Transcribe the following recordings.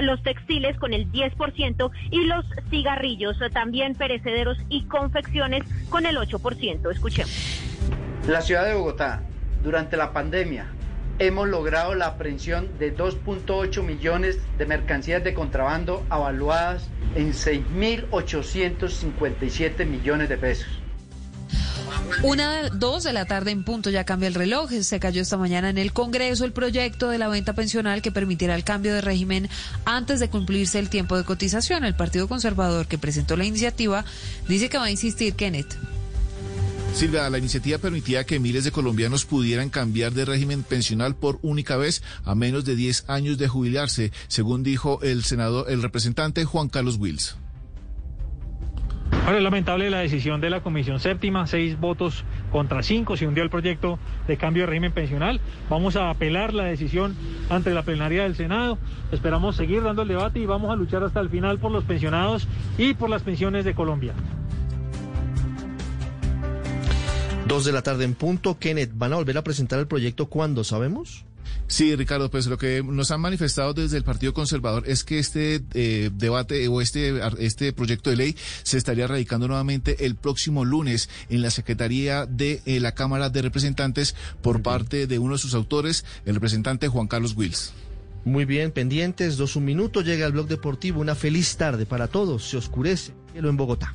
los textiles con el 10% y los cigarrillos, también perecederos y confecciones con el 8%. Escuchemos. La ciudad de Bogotá, durante la pandemia, hemos logrado la aprehensión de 2.8 millones de mercancías de contrabando avaluadas en 6.857 millones de pesos. Una, dos de la tarde en punto, ya cambia el reloj. Se cayó esta mañana en el Congreso el proyecto de la venta pensional que permitirá el cambio de régimen antes de cumplirse el tiempo de cotización. El Partido Conservador que presentó la iniciativa dice que va a insistir, Kenneth. Silvia, la iniciativa permitía que miles de colombianos pudieran cambiar de régimen pensional por única vez a menos de 10 años de jubilarse, según dijo el senador, el representante Juan Carlos Wills. Ahora es lamentable la decisión de la Comisión Séptima, seis votos contra cinco, se hundió el proyecto de cambio de régimen pensional. Vamos a apelar la decisión ante la plenaria del Senado. Esperamos seguir dando el debate y vamos a luchar hasta el final por los pensionados y por las pensiones de Colombia. Dos de la tarde en punto. Kenneth, ¿van a volver a presentar el proyecto cuándo? ¿Sabemos? Sí, Ricardo, pues lo que nos han manifestado desde el Partido Conservador es que este eh, debate o este, este proyecto de ley se estaría radicando nuevamente el próximo lunes en la Secretaría de eh, la Cámara de Representantes por parte de uno de sus autores, el representante Juan Carlos Wills. Muy bien, pendientes, dos un minuto, llega el blog deportivo, una feliz tarde para todos, se oscurece, cielo en Bogotá.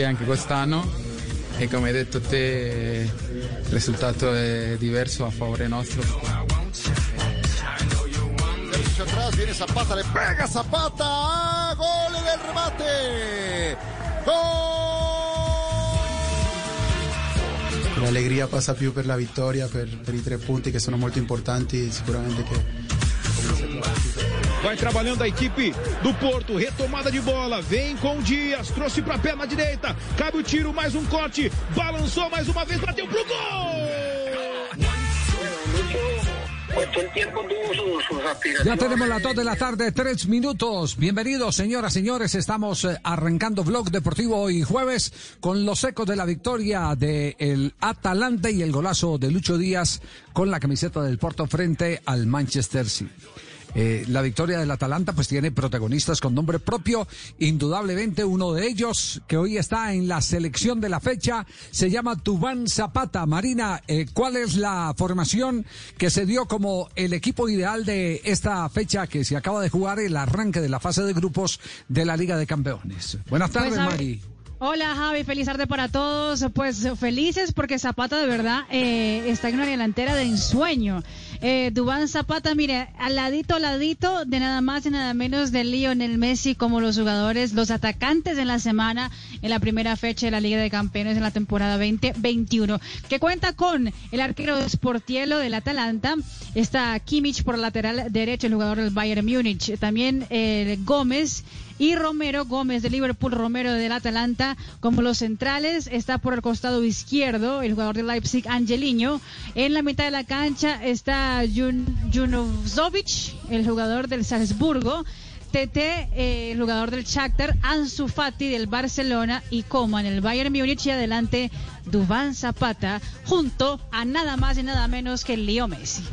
Sì, anche quest'anno e come hai detto te il risultato è diverso a favore nostro. Servicio atrás, viene Zapata, le pega Zapata, gol del remate. Gol! L'allegria passa più per la vittoria, per, per i tre punti che sono molto importanti, sicuramente che Vai trabalhando a equipe do Porto. Retomada de bola. Vem com Dias. Trouxe para perna direita. Cabe o tiro. Mais um corte. Balançou mais uma vez. Bateu pro gol. Ya tenemos las 2 de la tarde, 3 minutos. Bienvenidos, señoras, señores. Estamos eh, arrancando Vlog Deportivo hoy jueves con los ecos de la victoria del el Atalanta y el golazo de Lucho Díaz con la camiseta del Porto frente al Manchester City. Eh, la victoria del Atalanta pues tiene protagonistas con nombre propio, indudablemente uno de ellos que hoy está en la selección de la fecha se llama Tubán Zapata. Marina, eh, ¿cuál es la formación que se dio como el equipo ideal de esta fecha que se acaba de jugar el arranque de la fase de grupos de la Liga de Campeones? Buenas tardes, Pues, ver, Mari. Hola Javi, feliz tarde para todos. Pues felices porque Zapata de verdad eh, está en una delantera de ensueño. Eh, Dubán Zapata, mire, al ladito, al ladito de nada más y nada menos de Lionel Messi como los jugadores, los atacantes en la semana en la primera fecha de la Liga de Campeones en la temporada 2021, que cuenta con el arquero Sportielo del Atalanta, está Kimmich por lateral derecho, el jugador del Bayern Múnich, también eh, Gómez y Romero Gómez de Liverpool, Romero del Atalanta como los centrales, está por el costado izquierdo el jugador de Leipzig, Angeliño, en la mitad de la cancha está Jun Junozovic, el jugador del Salzburgo, Tete, eh, el jugador del Shakhtar, Ansu Fati del Barcelona y Coman, el Bayern Múnich. Y adelante Dubán Zapata junto a nada más y nada menos que Leo Messi.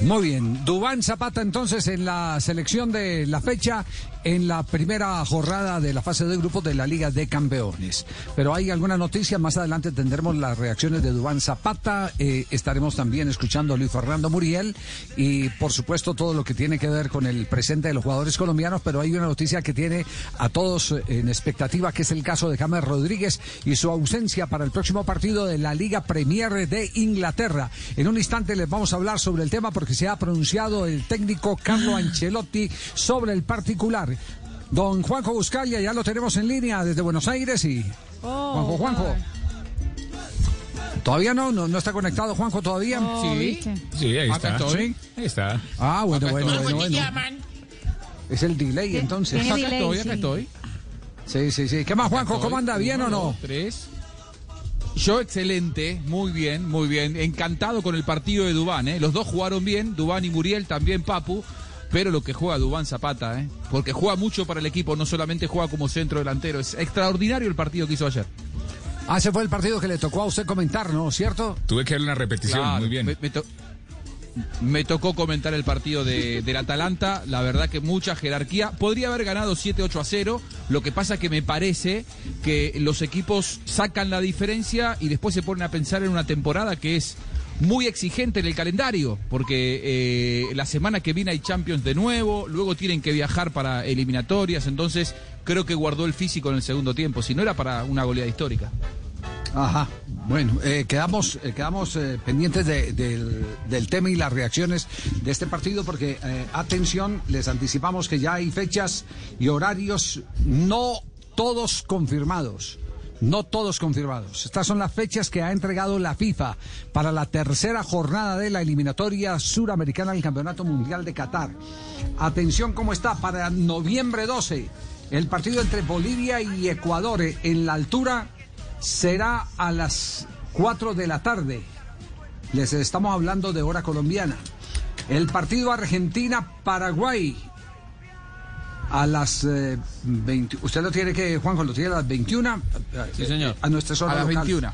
Muy bien, Dubán Zapata entonces en la selección de la fecha en la primera jornada de la fase de grupos de la Liga de Campeones. Pero hay alguna noticia, más adelante tendremos las reacciones de Dubán Zapata, eh, estaremos también escuchando a Luis Fernando Muriel y por supuesto todo lo que tiene que ver con el presente de los jugadores colombianos, pero hay una noticia que tiene a todos en expectativa, que es el caso de James Rodríguez y su ausencia para el próximo partido de la Liga Premier de Inglaterra. En un instante les vamos a hablar sobre el tema porque se ha pronunciado el técnico Carlo Ancelotti sobre el particular. Don Juanjo Buscalia, ya lo tenemos en línea desde Buenos Aires y... Juanjo, Juanjo. ¿Todavía no? no? ¿No está conectado Juanjo todavía? sí, sí, ahí está. ¿Sí? Ahí está. Ah, bueno, Acá bueno, estoy. bueno, bueno. Es el delay entonces. Acá estoy, acá estoy. Sí, sí, sí. ¿Qué más, Juanjo? ¿Cómo anda? ¿Bien o no? Tres. Yo excelente, muy bien, muy bien. Encantado con el partido de Dubán, ¿eh? Los dos jugaron bien, Dubán y Muriel, también Papu. Pero lo que juega Dubán Zapata, ¿eh? Porque juega mucho para el equipo, no solamente juega como centro delantero. Es extraordinario el partido que hizo ayer. Ah, ese fue el partido que le tocó a usted comentar, ¿no? ¿Cierto? Tuve que darle una repetición, Claro, muy bien. Me, me to- me tocó comentar el partido de, del Atalanta, la verdad que mucha jerarquía. Podría haber ganado 7-8 a 0, lo que pasa que me parece que los equipos sacan la diferencia y después se ponen a pensar en una temporada que es muy exigente en el calendario, porque eh, la semana que viene hay Champions de nuevo, luego tienen que viajar para eliminatorias, entonces creo que guardó el físico en el segundo tiempo, si no era para una goleada histórica. Ajá. Bueno, eh, quedamos, eh, quedamos pendientes de- del, del tema y las reacciones de este partido porque, atención, les anticipamos que ya hay fechas y horarios no todos confirmados. No todos confirmados. Estas son las fechas que ha entregado la FIFA para la tercera jornada de la eliminatoria suramericana del Campeonato Mundial de Qatar. Atención cómo está para noviembre 12. El partido entre Bolivia y Ecuador en la altura será a las 4 de la tarde. Les estamos hablando de hora colombiana. El partido Argentina-Paraguay a las eh, 20. Usted lo tiene que, Juanjo, lo tiene a las 21. Sí, señor. A nuestra zona A las local. 21.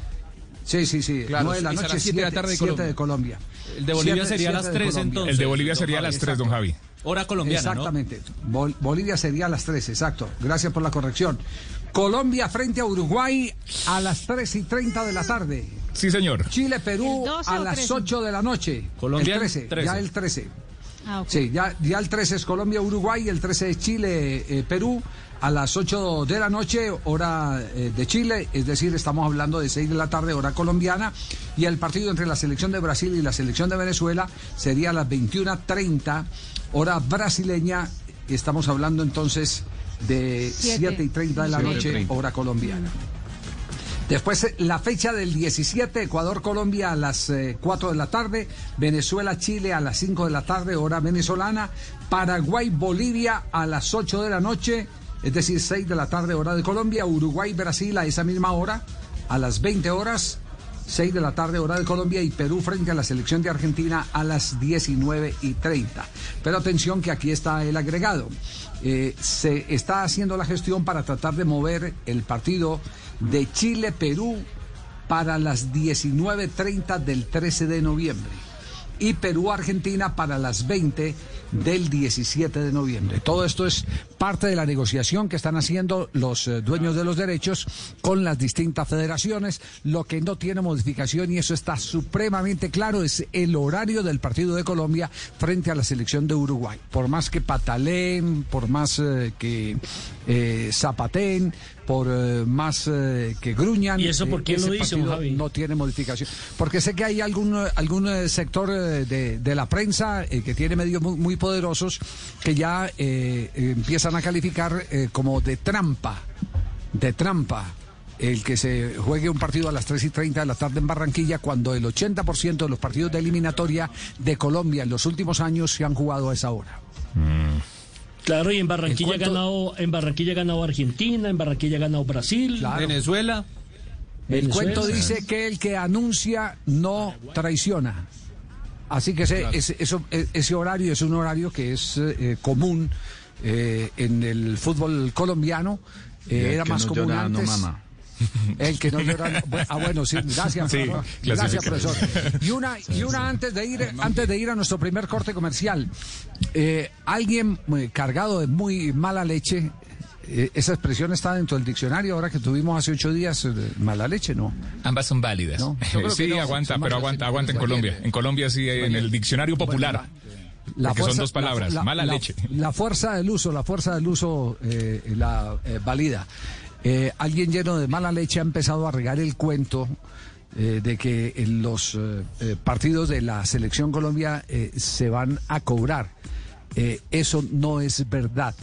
Sí, sí, sí. Claro, 9 de la a noche, las siete de la 7 tarde de de Colombia. El de Bolivia Siete- sería a las siete de 3 Colombia. entonces. El de Bolivia sería a las Exacto. 3, don Javi. Hora colombiana, ¿no? Exactamente. Bol- Bolivia sería a las 3, exacto. Gracias por la corrección. Colombia frente a Uruguay a las 3 y 30 de la tarde. Sí, señor. Chile-Perú ¿El 12 a las 13? 8 de la noche. Colombia el 13, 13. ya el 13. Ah. Sí, ya, ya el 13 es Colombia-Uruguay, el 13 es Chile-Perú a las 8 de la noche, hora eh, de Chile, es decir, estamos hablando de 6 de la tarde, hora colombiana, y el partido entre la selección de Brasil y la selección de Venezuela sería a las 21.30, hora brasileña, estamos hablando entonces de Siete. 7 y 30 de la noche, 30. hora colombiana. Después eh, la fecha del 17, Ecuador-Colombia a las eh, 4 de la tarde, Venezuela-Chile a las 5 de la tarde, hora venezolana, Paraguay-Bolivia a las 8 de la noche, es decir, 6 de la tarde, hora de Colombia, Uruguay-Brasil a esa misma hora, a las 20 horas, 6 de la tarde, hora de Colombia, y Perú frente a la selección de Argentina a las 19 y 30. Pero atención que aquí está el agregado. Eh, se está haciendo la gestión para tratar de mover el partido de Chile-Perú para las 19.30 del 13 de noviembre. Y Perú-Argentina para las 20 del 17 de noviembre. Todo esto es parte de la negociación que están haciendo los eh, dueños de los derechos con las distintas federaciones. Lo que no tiene modificación, y eso está supremamente claro, es el horario del partido de Colombia frente a la selección de Uruguay. Por más que pataleen, por más eh, que eh, zapateen, por eh, más eh, que gruñan. ¿Y eso por eh, quién lo Javi? no tiene modificación. Porque sé que hay algún, algún sector de, de la prensa que tiene medios muy, muy poderosos que ya eh, eh, empiezan a calificar eh, como de trampa, de trampa. El que se juegue un partido a las 3 y 30 de la tarde en Barranquilla, cuando el 80% de los partidos de eliminatoria de Colombia en los últimos años se han jugado a esa hora. Claro, y en Barranquilla ha ganado, en Barranquilla ha ganado Argentina, en Barranquilla ha ganado Brasil, Claro. Venezuela. El Venezuela. cuento dice que el que anuncia no traiciona. Así que ese, ese, eso- e- ese horario es un horario que es eh, común eh, en el fútbol colombiano. Eh, el era que más no común llora, no antes. mama. El que no llora. no- Ah, bueno, sí, gracias, Sí, profesor. Gracias, profesor. Y una, y una antes de ir, antes de ir a nuestro primer corte comercial. Eh, alguien eh, cargado de muy mala leche. Eh, esa expresión está dentro del diccionario ahora que tuvimos hace ocho días. eh, mala leche, ¿no? Ambas son válidas. No, sí, no. aguanta, pero aguanta, aguanta en Colombia. En Colombia sí, en el diccionario popular. porque son dos palabras, la- mala la- leche. La fuerza del uso, la fuerza del uso eh, la eh, valida. Eh, alguien lleno de mala leche ha empezado a regar el cuento eh, de que en los eh, partidos de la selección Colombia eh, se van a cobrar. Eh, eso no es verdad.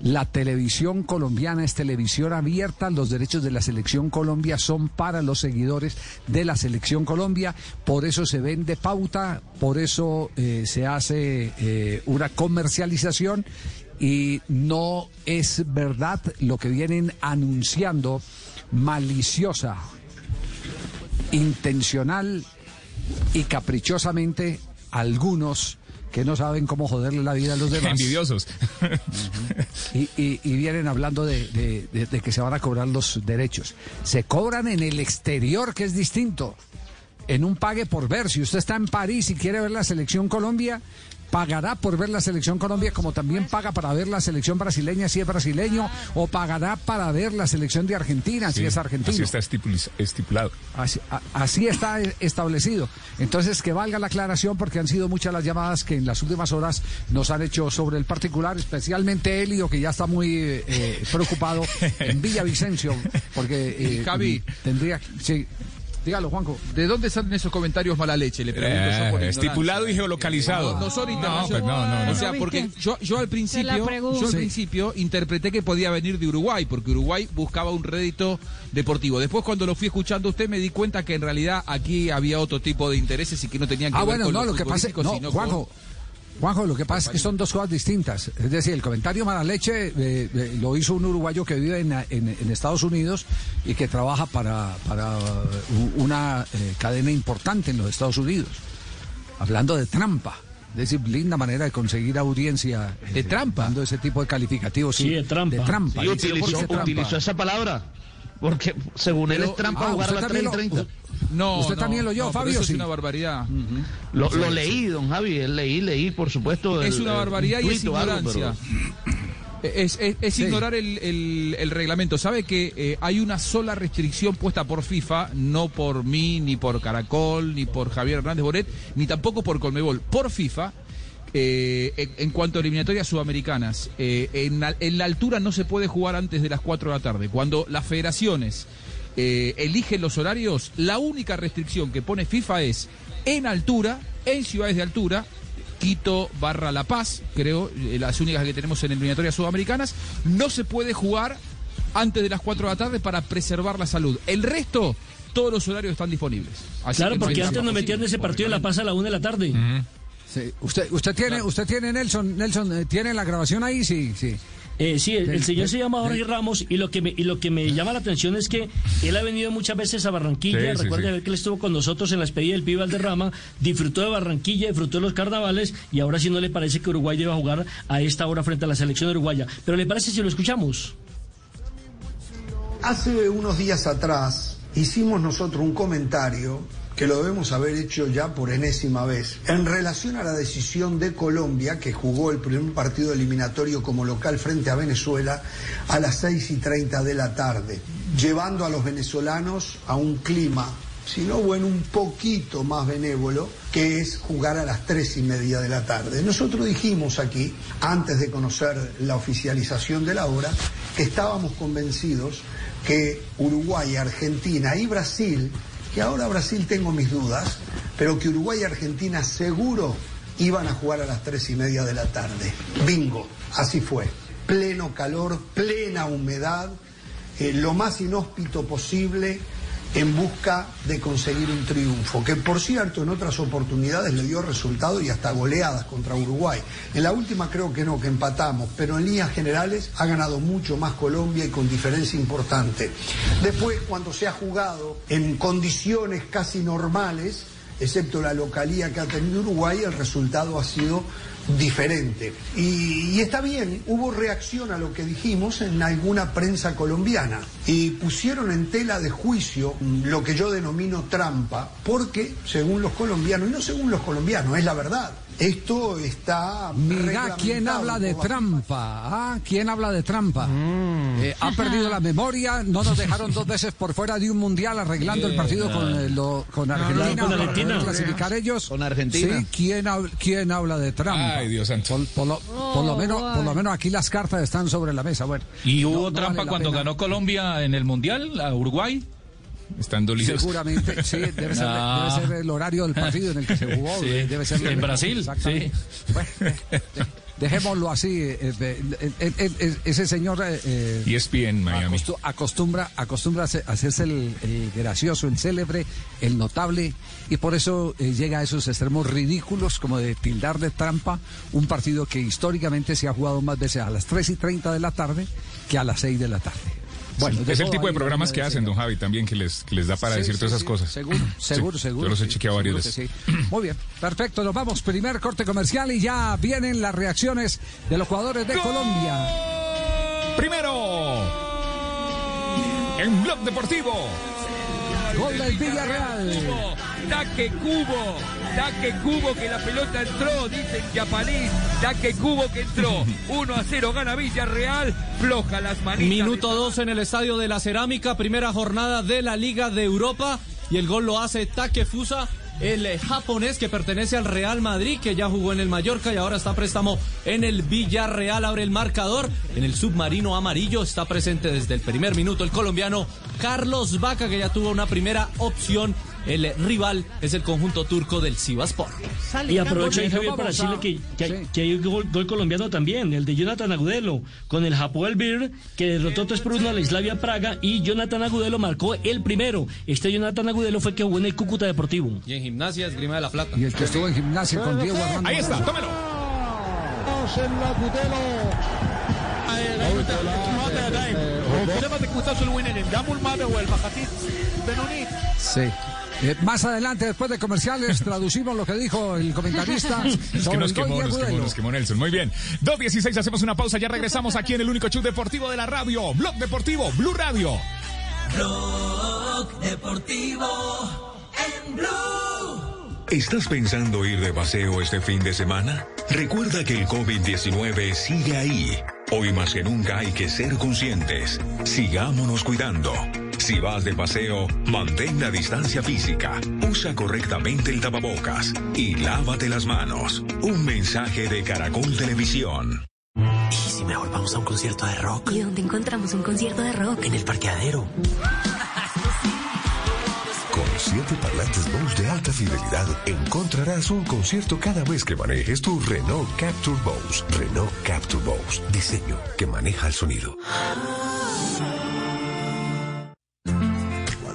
La televisión colombiana es televisión abierta, los derechos de la selección Colombia son para los seguidores de la selección Colombia, por eso se vende pauta, por eso eh, se hace eh, una comercialización. Y no es verdad lo que vienen anunciando. Maliciosa, intencional y caprichosamente algunos que no saben cómo joderle la vida a los demás. Envidiosos. Y, y- y vienen hablando de, de- de- de que se van a cobrar los derechos. Se cobran en el exterior, que es distinto. En un pague por ver. Si usted está en París y quiere ver la selección Colombia, pagará por ver la selección Colombia como también paga para ver la selección brasileña si es brasileño o pagará para ver la selección de Argentina si es argentino. Así está estipulado. Así, a- así está e- establecido. Entonces, que valga la aclaración porque han sido muchas las llamadas que en las últimas horas nos han hecho sobre el particular, especialmente Elio, que ya está muy eh, eh, preocupado en Villavicencio, porque eh, Javi. tendría... Sí, dígalo, Juanjo. ¿De dónde salen esos comentarios mala leche? Le pregunto yo por Eh, estipulado y geolocalizado. No, no son No, internacionales. pues no, no, no. O sea, porque yo, yo al principio, yo al Sí. principio interpreté que podía venir de Uruguay, porque Uruguay buscaba un rédito deportivo. Después cuando lo fui escuchando a usted me di cuenta que en realidad aquí había otro tipo de intereses y que no tenían que Ah, ver bueno, con no, lo lo que pasa no, sino Juanjo, con- Juanjo, lo que pasa es que son dos cosas distintas. Es decir, el comentario mala leche eh, eh, lo hizo un uruguayo que vive en, en- en Estados Unidos y que trabaja para, para una eh, cadena importante en los Estados Unidos. Hablando de trampa. Es decir, linda manera de conseguir audiencia. ¿De trampa? Dando ese tipo de calificativos. Sí, de trampa. De trampa. Y Dice, ¿por qué utilizó, trampa? utilizó esa palabra. Porque según él es trampa Ah, jugar a las también 3 y lo- 30. No, ¿Usted no, también lo oyó, no, Fabio? Eso Sí. es una barbaridad. Lo, lo leí, don Javi, él leí, leí, por supuesto. Es el- una el- barbaridad un y es algo, ignorancia. Es, es- es Sí. ignorar el, el- el reglamento. ¿Sabe que eh, hay una sola restricción puesta por FIFA, no por mí, ni por Caracol, ni por Javier Hernández Boret, ni tampoco por Colmebol, por FIFA? Eh, en, en cuanto a eliminatorias sudamericanas, eh, en, la- en la altura no se puede jugar antes de las 4 de la tarde. Cuando las federaciones eh, eligen los horarios, la única restricción que pone FIFA es en altura, en ciudades de altura, Quito barra La Paz, creo, eh, las únicas que tenemos en eliminatorias sudamericanas, no se puede jugar antes de las 4 de la tarde para preservar la salud. El resto, todos los horarios están disponibles. Así Claro, que no hay porque antes nos metían ese partido de La Paz a la una de la tarde. Sí. Usted, usted tiene, usted tiene Nelson, Nelson, eh, ¿tiene la grabación ahí? Sí, sí. Eh, sí, el, señor se llama Jorge Ramos y lo que me, y lo que me llama la atención es que él ha venido muchas veces a Barranquilla. Sí, que él estuvo con nosotros en la despedida del Pibe Valderrama, disfrutó de Barranquilla, disfrutó de los carnavales y ahora sí no le parece que Uruguay deba jugar a esta hora frente a la selección uruguaya. Pero le parece si lo escuchamos. Hace unos días atrás hicimos nosotros un comentario que lo debemos haber hecho ya por enésima vez, en relación a la decisión de Colombia, que jugó el primer partido eliminatorio como local frente a Venezuela a las 6 y 30 de la tarde, llevando a los venezolanos a un clima, si no bueno, un poquito más benévolo, que es jugar a las 3 y media de la tarde. Nosotros dijimos aquí, antes de conocer la oficialización de la hora, que estábamos convencidos que Uruguay, Argentina y Brasil, que ahora Brasil tengo mis dudas, pero que Uruguay y Argentina seguro iban a jugar a las tres y media de la tarde. Bingo, así fue. Pleno calor, plena humedad, eh, lo más inhóspito posible en busca de conseguir un triunfo, que por cierto en otras oportunidades le dio resultado y hasta goleadas contra Uruguay. En la última creo que no, que empatamos, pero en líneas generales ha ganado mucho más Colombia y con diferencia importante. Después, cuando se ha jugado en condiciones casi normales, excepto la localía que ha tenido Uruguay, el resultado ha sido diferente. Y, y, está bien, hubo reacción a lo que dijimos en alguna prensa colombiana y pusieron en tela de juicio lo que yo denomino trampa, porque según los colombianos, y no según los colombianos, es la verdad. Esto está. Mira quién habla de trampa. Ah, quién habla de trampa. Eh, ha perdido la memoria. No nos dejaron dos veces por fuera de un mundial arreglando el partido con, eh, lo- con Argentina. con Argentina. clasificar ellos. Con Argentina. Sí, ¿quién, hab- quién habla de trampa? Ay, Dios santo. Por, por lo, por lo menos, por lo menos aquí las cartas están sobre la mesa. Bueno. Y no- hubo no trampa vale cuando pena. ganó Colombia en el Mundial a Uruguay. Están dolidos. Seguramente, sí, debe ser, Ah. debe ser el horario del partido en el que se jugó. Sí, debe ser en Brasil. Bueno, de- dejémoslo así. eh, eh, eh, eh, eh, ese señor eh, eh, ESPN Miami. acostu- acostumbra, acostumbra a hace- a hacerse el, el gracioso, el célebre, el notable, y por eso eh, llega a esos extremos ridículos como de tildar de trampa un partido que históricamente se ha jugado más veces a las 3 y 30 de la tarde que a las 6 de la tarde. Bueno, es el tipo de programas que hacen, don Javi, también que les, que les da para Sí, decir sí, todas esas sí, cosas. Seguro, seguro, seguro. Yo los he chequeado varias seguro veces. Muy bien, perfecto, nos vamos. Primer corte comercial y ya vienen las reacciones de los jugadores de Colombia. Primero, en Blog Deportivo. Gol del Villarreal. Taque cubo, taque cubo que la pelota entró, dice en japonés, taque cubo que entró. 1 a 0 gana Villarreal, floja las manitas. Minuto 2 en el Estadio de la Cerámica, primera jornada de la Liga de Europa y el gol lo hace Takefusa, el eh, japonés que pertenece al Real Madrid, que ya jugó en el Mallorca y ahora está a préstamo en el Villarreal, abre el marcador, en el submarino amarillo está presente desde el primer minuto el colombiano Carlos Vaca, que ya tuvo una primera opción. El rival es el conjunto turco del Sivaspor. Y aprovecho ahí, Javier, para decirle que, que hay, que hay gol, gol colombiano también, el de Jonathan Agudelo, con el Hapoel Bir, que derrotó 3 por 1 a la Islavia Praga, y Jonathan Agudelo marcó el primero. Este Jonathan Agudelo fue que jugó en el Cúcuta Deportivo. Y en gimnasia, esgrima de la plata. Y el que estuvo en gimnasia con Diego Armando. Ahí está, tómelo. Sí. Eh, más adelante, después de comerciales, traducimos lo que dijo el comentarista Es que nos quemó, nos quemó, nos quemó Nelson. Muy bien. 2.16, hacemos una pausa. Ya regresamos aquí en el único show deportivo de la radio. Blog Deportivo, Blue Radio. Blog Deportivo en Blue. ¿Estás pensando ir de paseo este fin de semana? Recuerda que el COVID-19 sigue ahí. Hoy más que nunca hay que ser conscientes. Sigámonos cuidando. Si vas de paseo, mantén la distancia física, usa correctamente el tapabocas y lávate las manos. Un mensaje de Caracol Televisión. ¿Y si mejor vamos a un concierto de rock? ¿Y dónde encontramos un concierto de rock? En el parqueadero. Con siete parlantes Bose de alta fidelidad encontrarás un concierto cada vez que manejes tu Renault Capture Bose. Renault Capture Bose. Diseño que maneja el sonido.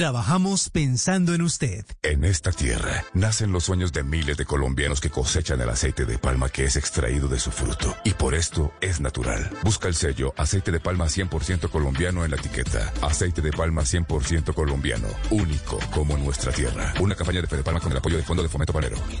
Trabajamos pensando en usted. En esta tierra nacen los sueños de miles de colombianos que cosechan el aceite de palma que es extraído de su fruto. Y por esto es natural. Busca el sello aceite de palma 100% colombiano en la etiqueta. Aceite de palma 100% colombiano. Único como nuestra tierra. Una campaña de Fede Palma con el apoyo del Fondo de Fomento Panero. Y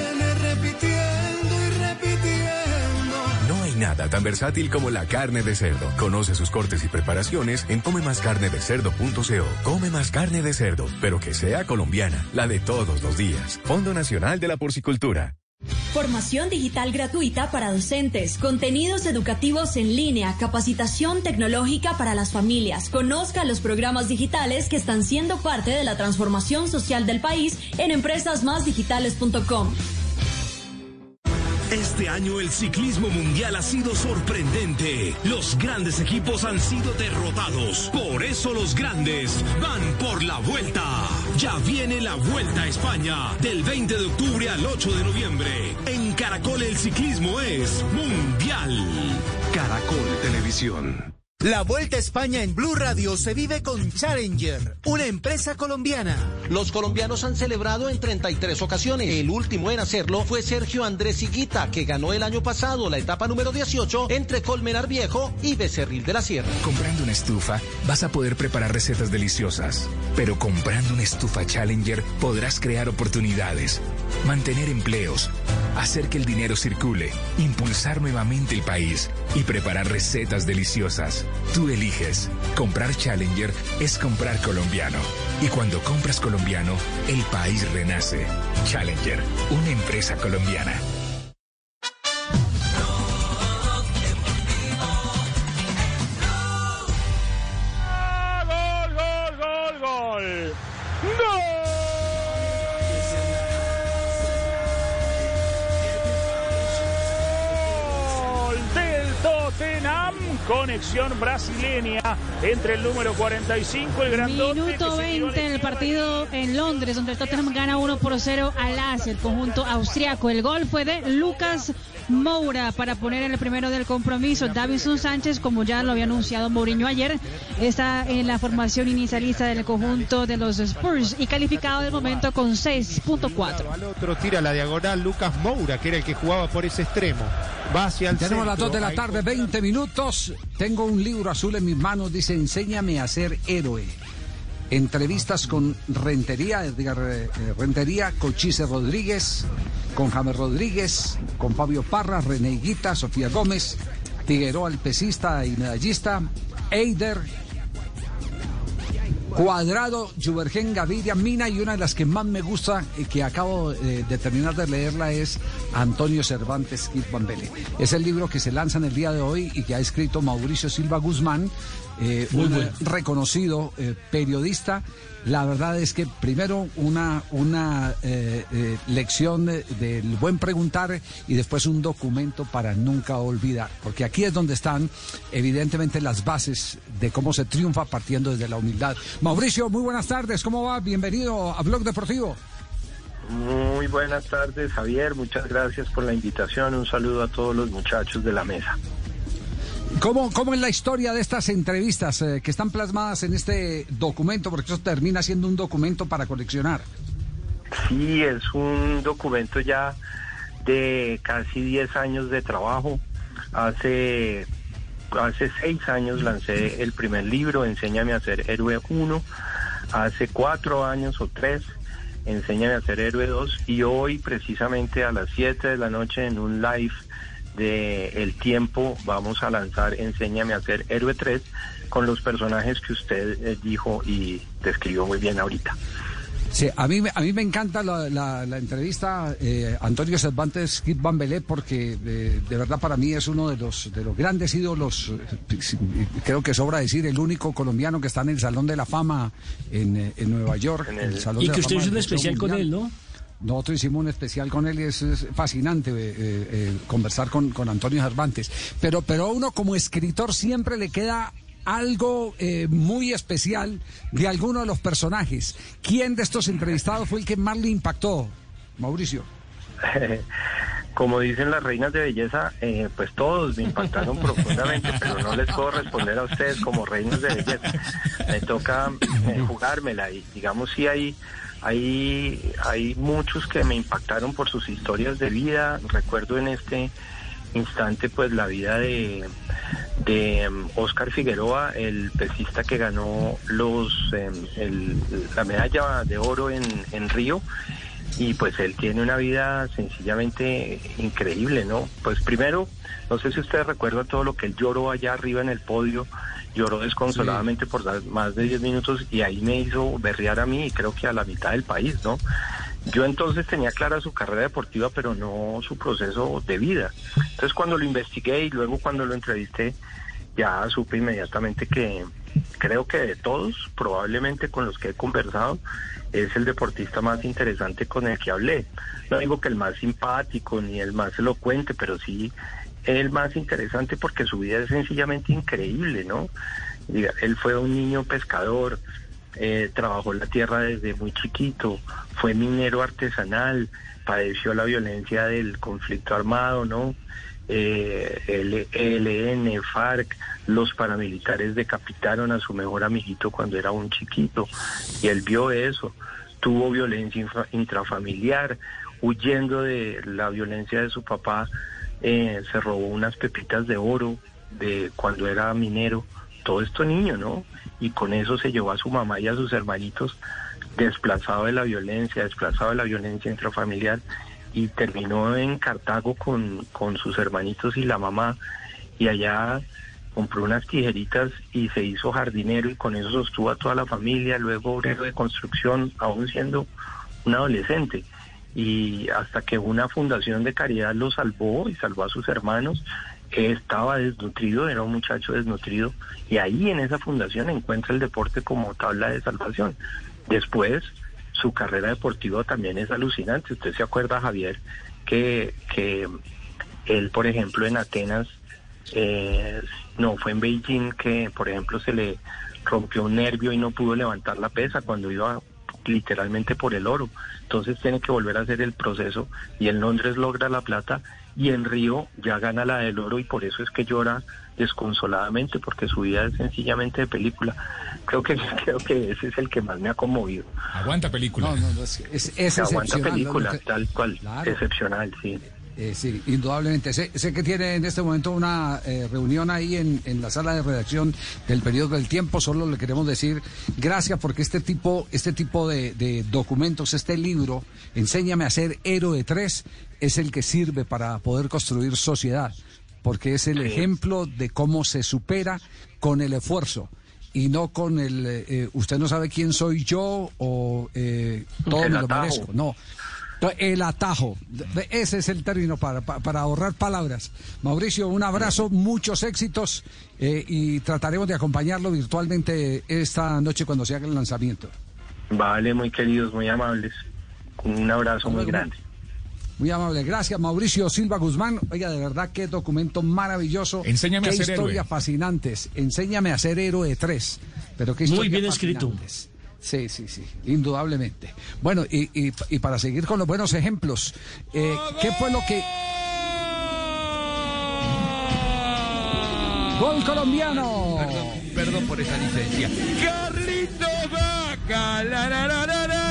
nada tan versátil como la carne de cerdo. Conoce sus cortes y preparaciones en comemascarnedecerdo.co. Come más carne de cerdo, pero que sea colombiana, la de todos los días. Fondo Nacional de la Porcicultura. Formación digital gratuita para docentes, contenidos educativos en línea, capacitación tecnológica para las familias. Conozca los programas digitales que están siendo parte de la transformación social del país en empresasmásdigitales.com. Este año el ciclismo mundial ha sido sorprendente. Los grandes equipos han sido derrotados. Por eso los grandes van por la vuelta. Ya viene la Vuelta a España del 20 de octubre al 8 de noviembre. En Caracol el ciclismo es mundial. Caracol Televisión. La Vuelta a España en Blue Radio se vive con Challenger, una empresa colombiana. Los colombianos han celebrado en 33 ocasiones. El último en hacerlo fue Sergio Andrés Higuita, que ganó el año pasado la etapa número 18 entre Colmenar Viejo y Becerril de la Sierra. Comprando una estufa vas a poder preparar recetas deliciosas, pero comprando una estufa Challenger podrás crear oportunidades, mantener empleos, hacer que el dinero circule, impulsar nuevamente el país y preparar recetas deliciosas. Tú eliges. Comprar Challenger es comprar colombiano. Y cuando compras colombiano, el país renace. Challenger, una empresa colombiana. Conexión brasileña entre el número 45, el grandote. Minuto 20 en el partido en Londres, donde el Tottenham gana 1 por 0 al AS, el conjunto austriaco. El gol fue de Lucas Moura para poner el primero del compromiso. Davison Sánchez, como ya lo había anunciado Mourinho ayer, está en la formación inicialista del conjunto de los Spurs y calificado de momento con 6.4. Al otro tira la diagonal Lucas Moura, que era el que jugaba por ese extremo. Va hacia el Tenemos las centro. 2 de la tarde, 20 minutos. Tengo un libro azul en mis manos, dice Enséñame a ser héroe. Entrevistas con Rentería, Edgar eh, Rentería, Cochise Rodríguez, con James Rodríguez, con Fabio Parra, René Higuita, Sofía Gómez, Figueroa, el pesista y medallista, Eider, Cuadrado, Juvergen, Gaviria, Mina y una de las que más me gusta y que acabo eh, de terminar de leerla es Antonio Cervantes Kid Bambele. Es el libro que se lanza en el día de hoy y que ha escrito Mauricio Silva Guzmán, eh, Muy un bueno. reconocido eh, periodista. La verdad es que primero una, una eh, eh, lección de- del buen preguntar y después un documento para nunca olvidar. Porque aquí es donde están evidentemente las bases de cómo se triunfa partiendo desde la humildad. Mauricio, muy buenas tardes. ¿Cómo va? Bienvenido a Blog Deportivo. Muy buenas tardes, Javier. Muchas gracias por la invitación. Un saludo a todos los muchachos de la mesa. ¿Cómo, ¿Cómo es la historia de estas entrevistas eh, que están plasmadas en este documento? Porque eso termina siendo un documento para coleccionar. Sí, es un documento ya de casi 10 años de trabajo. Hace, hace 6 años lancé el primer libro, Enséñame a ser héroe 1. Hace 4 años o 3, Enséñame a ser héroe 2. Y hoy, precisamente a las 7 de la noche, en un live de El Tiempo, vamos a lanzar Enséñame a ser héroe 3 con los personajes que usted eh, dijo y describió muy bien ahorita. Sí, a mí, me- a mí me encanta la, la- la entrevista eh, Antonio Cervantes Kid Bambelé porque eh, de verdad para mí es uno de los de los grandes ídolos, eh, creo que sobra decir el único colombiano que está en el Salón de la Fama en, en Nueva York. el Salón Y de que la usted Fama hizo un especial con él, ¿no? Nosotros hicimos un especial con él y es, fascinante eh, eh, eh, conversar con, con Antonio Cervantes. Pero, pero uno como escritor siempre le queda algo eh, muy especial de alguno de los personajes. ¿Quién de estos entrevistados fue el que más le impactó, Mauricio? Como dicen las reinas de belleza, eh, pues todos me impactaron profundamente, pero no les puedo responder a ustedes como reinas de belleza. Me toca eh, jugármela y digamos sí hay, hay, hay muchos que me impactaron por sus historias de vida. Recuerdo en este instante pues la vida de, de em, Oscar Figueroa, el pesista que ganó los em, el- la medalla de oro en, en Río y pues él tiene una vida sencillamente increíble, ¿no? Pues primero, no sé si ustedes recuerdan todo lo que él lloró allá arriba en el podio, lloró desconsoladamente por dar más de 10 minutos y ahí me hizo berrear a mí y creo que a la mitad del país, ¿no? Yo entonces tenía clara su carrera deportiva, pero no su proceso de vida. Entonces cuando lo investigué y luego cuando lo entrevisté, ya supe inmediatamente que creo que de todos, probablemente con los que he conversado, es el deportista más interesante con el que hablé. No digo que el más simpático ni el más elocuente, pero sí el más interesante porque su vida es sencillamente increíble, ¿no? Él fue un niño pescador, eh, trabajó la tierra desde muy chiquito, fue minero artesanal, padeció la violencia del conflicto armado, ¿no? Eh, el ELN, FARC, los paramilitares decapitaron a su mejor amiguito cuando era un chiquito y él vio eso, tuvo violencia intrafamiliar, huyendo de la violencia de su papá, eh, se robó unas pepitas de oro de cuando era minero, todo esto niño, ¿no? Y con eso se llevó a su mamá y a sus hermanitos desplazado de la violencia, desplazado de la violencia intrafamiliar y terminó en Cartago con, con sus hermanitos y la mamá y allá compró unas tijeritas y se hizo jardinero y con eso sostuvo a toda la familia, luego obrero de construcción, aún siendo un adolescente. Y hasta que una fundación de caridad lo salvó y salvó a sus hermanos, estaba desnutrido, era un muchacho desnutrido, y ahí en esa fundación encuentra el deporte como tabla de salvación. Después, su carrera deportiva también es alucinante. Usted se acuerda, Javier, que, que él, por ejemplo, en Atenas, eh, no, fue en Beijing que, por ejemplo, se le rompió un nervio y no pudo levantar la pesa cuando iba literalmente por el oro. Entonces tiene que volver a hacer el proceso y en Londres logra la plata y en Río ya gana la del oro y por eso es que llora desconsoladamente porque su vida es sencillamente de película. Creo que creo que ese es el que más me ha conmovido. Aguanta película. No, no, no, es, es, es Aguanta excepcional, película, tal cual, Claro. excepcional, sí. Eh, sí, indudablemente. Sé, sé que tiene en este momento una eh, reunión ahí en, en la sala de redacción del periodo del tiempo. Solo le queremos decir gracias porque este tipo, este tipo de, de documentos, este libro, Enséñame a ser héroe 3, es el que sirve para poder construir sociedad. Porque es el ejemplo de cómo se supera con el esfuerzo y no con el eh, eh, usted no sabe quién soy yo o eh, todo El me lo atajo. merezco. No. El atajo. Ese es el término para, para, para ahorrar palabras. Mauricio, un abrazo, muchos éxitos eh, y trataremos de acompañarlo virtualmente esta noche cuando se haga el lanzamiento. Vale, muy queridos, muy amables. Un abrazo muy grande. Muy amable. Gracias, Mauricio Silva Guzmán. Oiga, de verdad, qué documento maravilloso. Enséñame qué a ser historias héroe. fascinantes. Enséñame a ser héroe 3. Pero qué Muy historias bien escrito. Sí, sí, sí, indudablemente. Bueno, y, y- y para seguir con los buenos ejemplos, eh, ¿qué fue lo que... Gol colombiano. Perdón, perdón por esa licencia. Carlitos Vaca, la la la la la la,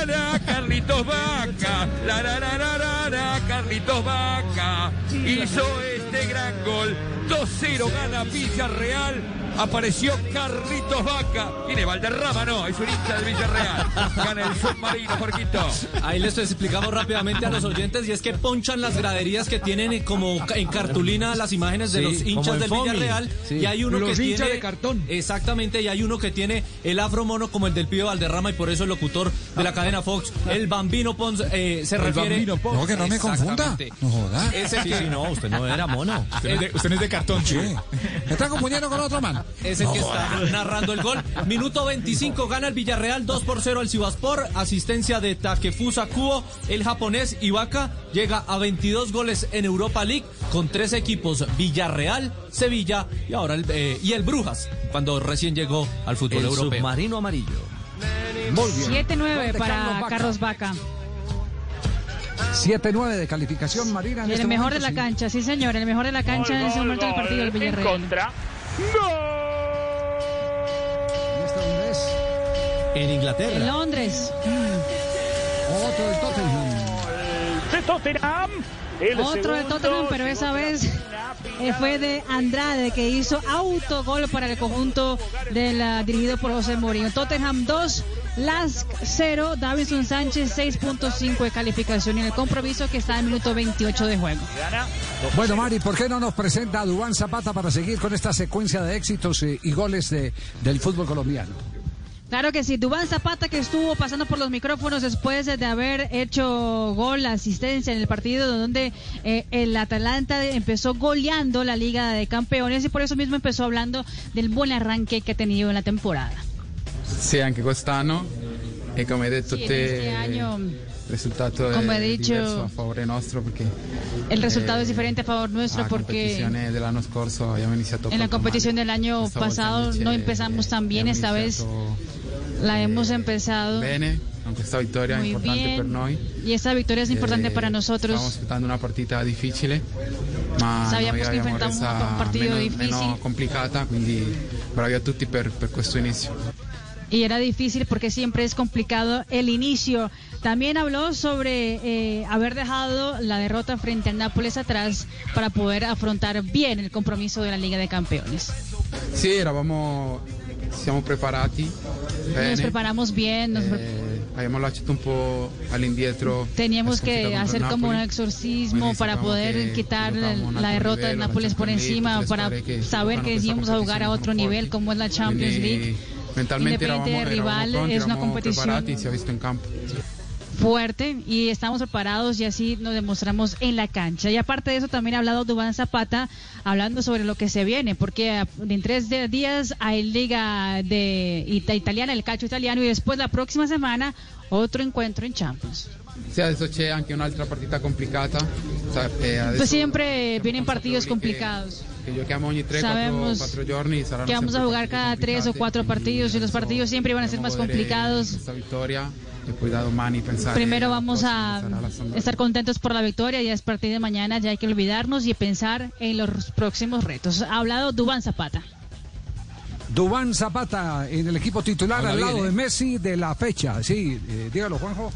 Carlitos Vaca, la la la la la la, Carlitos Vaca hizo este gran gol. 2-0 gana Villarreal. Apareció Carlitos Vaca. Tiene Valderrama, no, es un hincha de Villarreal. Gana el submarino, Jorquito. Ahí les explicamos rápidamente a los oyentes y es que ponchan las graderías que tienen como en cartulina las imágenes de Sí, los hinchas del Fomi. Villarreal Sí. y hay uno Los que tiene de cartón. exactamente y hay uno que tiene el afro mono como el del pibe Valderrama y por eso el locutor de la cadena Fox el Bambino Pons eh, se El refiere Bambino Pons. No, que no me confunda. No joda. Es el Sí, que sí, no, usted no era mono. Usted no es de, usted no es de cartón, Sí. chico. Me está confundiendo con otro man. Es el que está narrando el gol. Minuto 25, gana el Villarreal 2 por 0 al Sivaspor. Asistencia de Takefusa Kubo. El japonés Ibaka llega a 22 goles en Europa League con tres equipos: Villarreal, Sevilla y ahora el, eh, y el Brujas, cuando recién llegó al fútbol El europeo. submarino amarillo. Muy bien. 7-9 Gol de para Carlos Vaca. 7-9 de calificación, Marina. en El este mejor de momento, la sí. cancha, sí señor, el mejor de la cancha en ese momento del partido del En Villarreal. contra. ¿Y este dónde es? En En Inglaterra. Londres. Otro del Tottenham. De Tottenham. El Otro del Tottenham, pero esa de vez eh, fue de Andrade que hizo autogol para el conjunto de la, dirigido por José Mourinho. Tottenham 2, Lask 0, Davinson Sánchez 6.5 de calificación en el compromiso que está en minuto 28 de juego. Bueno, Mari, ¿por qué no nos presenta a Dubán Zapata para seguir con esta secuencia de éxitos eh, y goles de, del fútbol colombiano? Claro que sí, Dubán Zapata que estuvo pasando por los micrófonos después de haber hecho gol, asistencia en el partido donde eh, el Atalanta empezó goleando la Liga de Campeones y por eso mismo empezó hablando del buen arranque que ha tenido en la temporada. Sì, anche quest'anno e come hai detto Sì, te este risultato Come è hai dicho, diverso a favore nostro perché el resultado eh, es diferente a favor nuestro porque scorso en la competición del año Esta pasado no empezamos tan bien, esta vez la hemos empezado bene con questa vittoria muy importante per bien noi y esta victoria es importante Eh, para nosotros. Stavamo aspettando una partita difficile, ma Sabíamos enfrentavamo resa un partido meno, difficile. meno complicata, quindi bravi a tutti per, per questo inizio. Y era difícil porque siempre es complicado el inicio. También habló sobre eh, haber dejado la derrota frente al Nápoles atrás para poder afrontar bien el compromiso de la Liga de Campeones. Sì, eravamo, siamo preparati Nos bene, preparamos bien, nos eh, abbiamo lasciato un po' all'indietro. teníamos la sconfitta que hacer como un exorcismo para poder quitar la derrota de Nápoles por encima, para saber que íbamos a jugar a otro nivel como es la Champions League. Mentalmente Independiente eravamo rival, es una competición preparati, si è visto in campo. fuerte y estamos preparados y así nos demostramos en la cancha. Y aparte de eso también ha hablado Dubán Zapata hablando sobre lo que se viene, porque en tres de- días hay liga de ita- italiana, el calcio italiano y después la próxima semana otro encuentro en Champions. Sì, adesso c'è anche un'altra partita complicata. Eh, adesso Pues siempre vienen partidos complicados. Che giochiamo ogni 3-4 Sabemos giorni saranno que vamos a sempre jugar cada tres o cuatro partidos y los partidos siempre van a ser más complicados. questa vittoria e poi da domani pensare Primero vamos a estar contentos por la victoria y a partir de mañana ya hay que olvidarnos y pensar en los próximos retos. Ha hablado Dubán Zapata. Dubán Zapata en el equipo titular Habla al bien, lado ¿eh? de Messi de la fecha. Sí, eh, dígalo, Juanjo.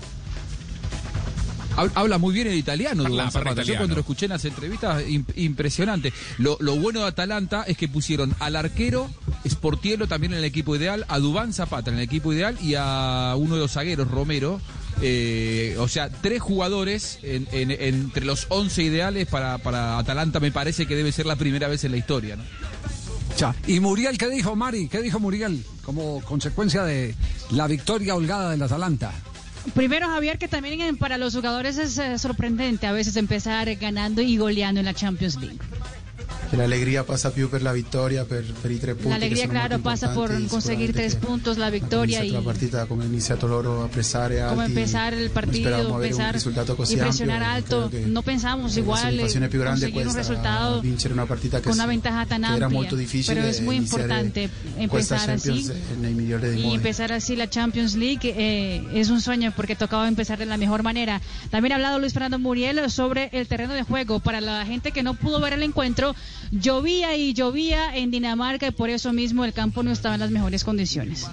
Hab- Habla muy bien el italiano, parla Zapata. Yo cuando lo escuché en las entrevistas, im- impresionante. Lo, lo bueno de Atalanta es que pusieron al arquero Sportielo también en el equipo ideal, a Dubán Zapata en el equipo ideal y a uno de los zagueros, Romero. Eh, o sea, tres jugadores en- en- entre los 11 ideales para, para Atalanta me parece que debe ser la primera vez en la historia. ¿no? Ya. ¿Y Muriel qué dijo, Mari? ¿Qué dijo Muriel como consecuencia de la victoria holgada del Atalanta? Primero, Javier, que también para los jugadores es eh, sorprendente a veces empezar ganando y goleando en la Champions League. Che l'allegria passa più per la vittoria, per, per i tre punti. La alegría, claro, pasa por conseguir tres puntos, la victoria y la partita come hanno iniziato loro a pressare alti. cómo empezar el partido, empezar y presionar ampio, alto. credo che No pensamos la igual eh, conseguir un resultado una partita che, con una ventaja tan che era amplia. molto difficile Pero es muy importante empezar así. Dei Y empezar así la Champions League eh, es un sueño porque tocaba empezar de la mejor manera. También ha hablado Luis Fernando Muriel sobre el terreno de juego. Para la gente que no pudo ver el encuentro, llovía y llovía en Dinamarca y por eso mismo el campo no estaba en las mejores condiciones.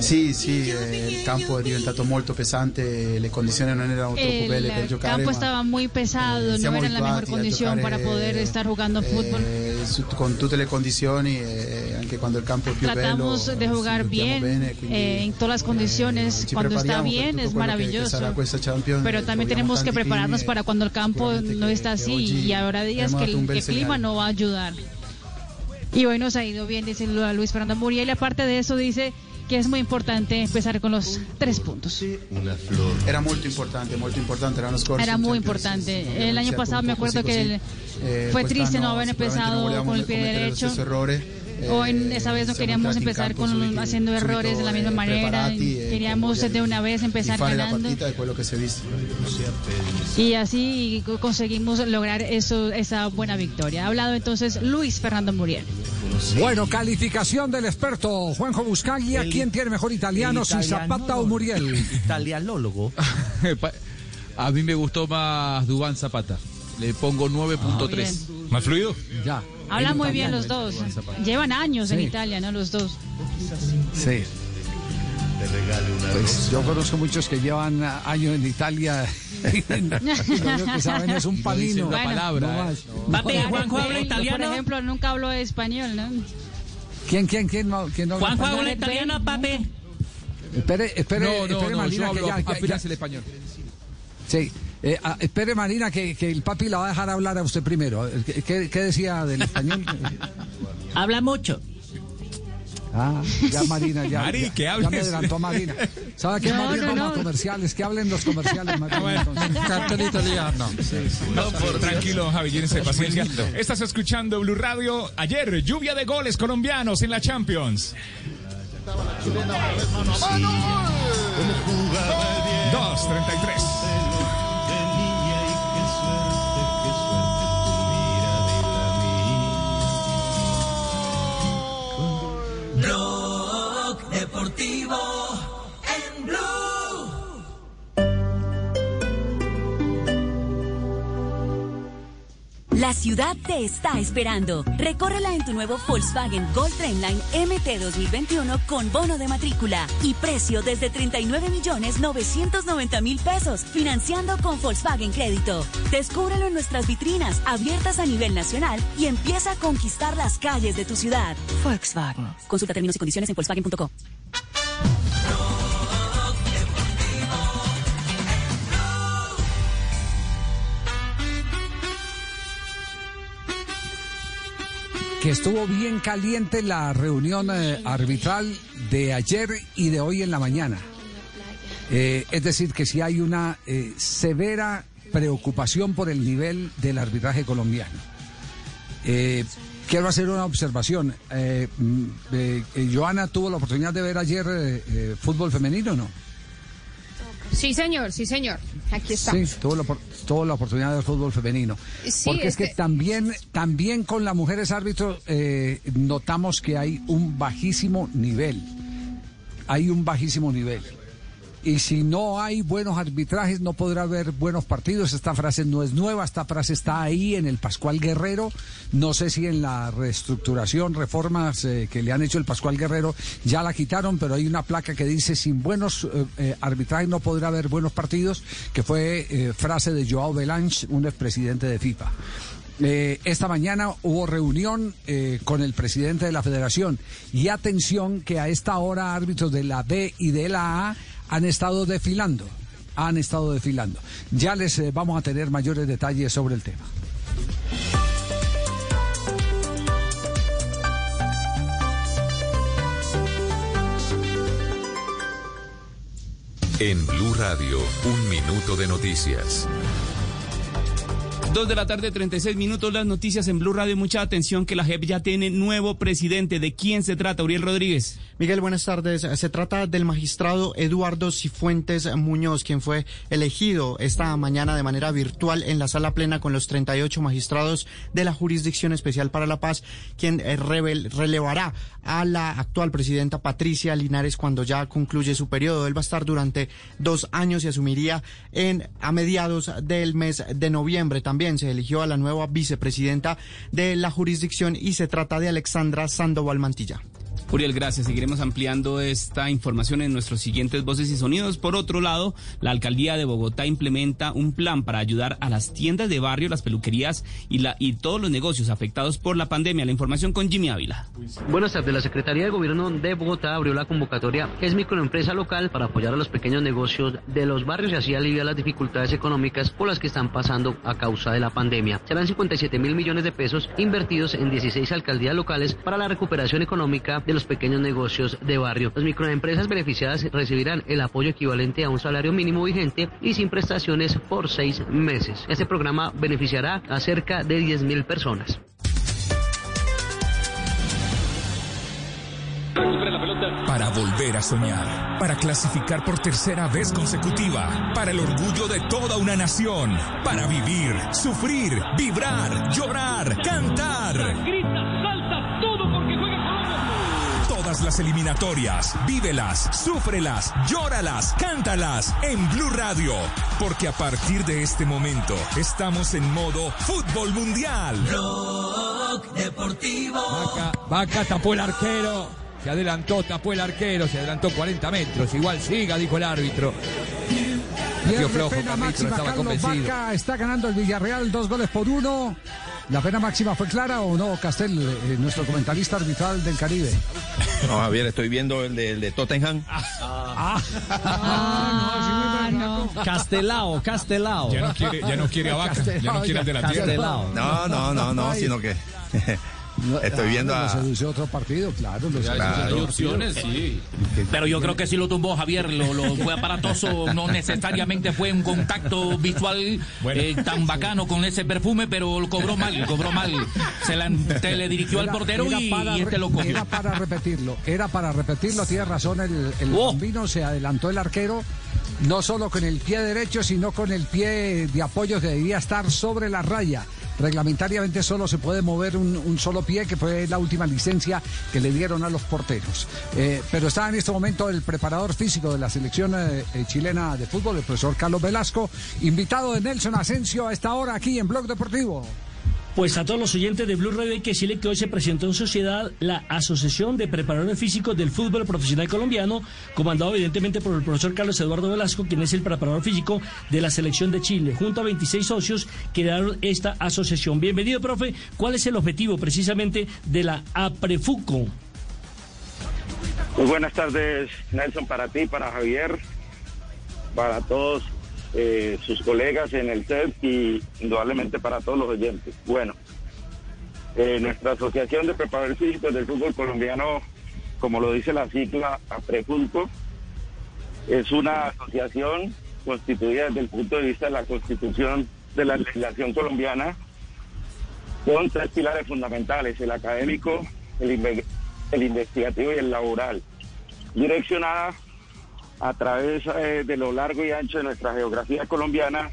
Sì, sì, eh, il campo è diventato molto pesante, le condizioni non erano troppo belle per El giocare. campo ma, estaba muy pesado, no siamo era en la mejor abituati a condición giocare, para poder estar jugando fútbol. eh, su- con tutte le condizioni, eh, anche quando il campo è più Tratamos bello. de jugar ci giochiamo bien bene, quindi eh, en todas las condiciones. ci Cuando está prepariamo per bien tutto es quello che- che maravilloso. sarà questa Champions, Pero eh, también troviamo tenemos que tanti prepararnos climi, para cuando el campo no está así oggi y habrá días abbiamo que el, dato un bel que el clima segnale. no va ayudar. Y hoy nos ha ido bien, dice Lu- Luis Fernando Muriel. Y aparte de eso, dice que es muy importante empezar con los tres puntos. Era molto importante, molto importante. Era muy Champions importante. El año pasado me acuerdo que così. el- Eh, fue triste no haber empezado con el pie derecho. stesso Eh, Hoy esa vez no queríamos empezar con subito- haciendo subito, errores de la misma eh, manera. Queríamos de una vez empezar fare la ganando. partita quello che si è visto. Y así co- conseguimos lograr eso, esa buena victoria. Ha hablado entonces Luis Fernando Muriel. Bueno, calificación del experto Juanjo Buscaglia. ¿Quién tiene mejor italiano, si Zapata o Muriel? Italianólogo. A mí me gustó más Dubán Zapata. Le pongo 9.3. Ah, ¿Más fluido? Ya. Hablan muy bien los dos. Llevan años en. Italia, ¿no? Los dos. Sí. Pues yo conozco muchos que llevan años en Italia y lo único que saben es un una Bueno. palabra. No ¿eh? Juanjo habla Por italiano. ejemplo, nunca habló español, ¿no? ¿Quién, quién, quién no? quién no habla Juanjo habla italiano, papi. Espere, espere, No, no, espere, Marina, yo que hablo ya- ya- apenas ya- el español. Sí. Eh, ah, espere, Marina, que, que, el papi la va a dejar hablar a usted primero. Eh, ¿Qué, decía del español? Habla mucho. Ah, ya Marina, ya. Mari, ya, que hables. Ya me adelantó Marina. ¿Sabe qué, no, Marina? No. A comerciales, que hablen los comerciales, Marina. Bueno, cartel italiano. Sí, sí. No, por tranquilo, Javi, llénense de paciencia. Estás escuchando Blue Radio. Ayer, lluvia de goles colombianos en la Champions. Sí. 2.33. Deportivo en Blue. La ciudad te está esperando. Recórrela en tu nuevo Volkswagen Gold Trendline MT 2021 con bono de matrícula y precio desde 39 millones 990 mil pesos, financiando con Volkswagen Crédito. Descúbrelo en nuestras vitrinas abiertas a nivel nacional y empieza a conquistar las calles de tu ciudad. Volkswagen. Consulta términos y condiciones en Volkswagen.co. estuvo bien caliente la reunión eh, arbitral de ayer y de hoy en la mañana. Eh, es decir, que si hay una eh, severa preocupación por el nivel del arbitraje colombiano. Quiero hacer una observación. Mm, Joana tuvo la oportunidad de ver ayer fútbol femenino, ¿no? Sí, señor, sí, señor. Aquí está. Sí, tuvo la, opor- tuvo la oportunidad del fútbol femenino. Sí, Porque es que también, también con las mujeres árbitros eh, notamos que hay un bajísimo nivel. Hay un bajísimo nivel. Y si no hay buenos arbitrajes, no podrá haber buenos partidos. Esta frase no es nueva, esta frase está ahí en el Pascual Guerrero. No sé si en la reestructuración, reformas eh, que le han hecho el Pascual Guerrero ya la quitaron, pero hay una placa que dice sin buenos eh, eh, arbitrajes no podrá haber buenos partidos, que fue frase de Joao Belange, un expresidente de FIFA. Esta mañana hubo reunión con el presidente de la federación y atención que a esta hora árbitros de la B y de la A han estado desfilando, han estado desfilando. Ya les eh, vamos a tener mayores detalles sobre el tema. En Blue Radio, un minuto de noticias. Dos de la tarde, 36 minutos, las noticias en Blue Radio. Mucha atención que la JEP ya tiene nuevo presidente. ¿De quién se trata, Uriel Rodríguez? Miguel, buenas tardes. Se trata del magistrado Eduardo Cifuentes Muñoz, quien fue elegido esta mañana de manera virtual en la sala plena con los 38 magistrados de la Jurisdicción Especial para la Paz, quien eh, relevará a la actual presidenta Patricia Linares cuando ya concluye su periodo. Él va a estar durante dos años y asumiría en a mediados del mes de noviembre. También se eligió a la nueva vicepresidenta de la jurisdicción y se trata de Alexandra Sandoval Mantilla. Uriel, gracias. Seguiremos ampliando esta información en nuestros siguientes voces y sonidos. Por otro lado, la alcaldía de Bogotá implementa un plan para ayudar a las tiendas de barrio, las peluquerías y, la, y todos los negocios afectados por la pandemia. La información con Jimmy Ávila. Buenas tardes. La Secretaría de Gobierno de Bogotá abrió la convocatoria Es microempresa local para apoyar a los pequeños negocios de los barrios y así aliviar las dificultades económicas por las que están pasando a causa de la pandemia. Serán 57 mil millones de pesos invertidos en 16 alcaldías locales para la recuperación económica de los pequeños negocios de barrio. Las microempresas beneficiadas recibirán el apoyo equivalente a un salario mínimo vigente y sin prestaciones por seis meses. Este programa beneficiará a cerca de 10 mil personas. Para volver a soñar, para clasificar por tercera vez consecutiva, para el orgullo de toda una nación, para vivir, sufrir, vibrar, llorar, cantar. Todas las eliminatorias, vívelas, súfrelas, llóralas, cántalas en Blue Radio, porque a partir de este momento estamos en modo fútbol mundial. Blog Deportivo. Vaca, Vaca tapó el arquero. Se adelantó, tapó el arquero, se adelantó 40 metros. Igual siga, dijo el árbitro. Flojo, pena no máxima, estaba Carlos convencido. Vaca está ganando el Villarreal dos goles por uno. ¿La pena máxima fue clara o no, Castel, eh, nuestro comentarista arbitral del Caribe? No, Javier, estoy viendo el de, el de Tottenham. Ah, Castelao, Castelao. Ya no quiere, ya no quiere a Vaca, ya no quiere delantero. No, no, no, no, sino que No, Estoy ah, viendo lo a... sedució otro partido, claro. lo Claro. Hay opciones, sí. Pero yo creo que sí lo tumbó Javier, lo, lo fue aparatoso, no necesariamente fue un contacto visual eh, tan bacano con ese perfume, pero lo cobró mal, cobró mal. Se, la, le dirigió al portero y, para y este lo cogió. Era para repetirlo, era para repetirlo, tiene razón el, el bambino, se adelantó el arquero, no solo con el pie derecho, sino con el pie de apoyo que debía estar sobre la raya. Reglamentariamente solo se puede mover un, solo pie, que fue la última licencia que le dieron a los porteros. Eh, pero está en este momento el preparador físico de la selección eh, eh, chilena de fútbol, el profesor Carlos Velasco, invitado de Nelson Asensio a esta hora aquí en Blog Deportivo. Pues a todos los oyentes de Blue Radio hay que decirle que hoy se presentó en sociedad la Asociación de Preparadores Físicos del Fútbol Profesional Colombiano, comandado evidentemente por el profesor Carlos Eduardo Velasco, quien es el preparador físico de la selección de Chile, junto a 26 socios que crearon esta asociación. Bienvenido, profe. ¿Cuál es el objetivo precisamente de la APREFUCO? Muy buenas tardes, Nelson, para ti, para Javier, para todos eh, sus colegas en el set y indudablemente para todos los oyentes. Bueno, eh, nuestra Asociación de Preparadores Físicos del Fútbol Colombiano, como lo dice la sigla APREFUNCO, es una asociación constituida desde el punto de vista de la constitución de la legislación colombiana con tres pilares fundamentales, el académico, el, el investigativo y el laboral, direccionada a través eh, de lo largo y ancho de nuestra geografía colombiana,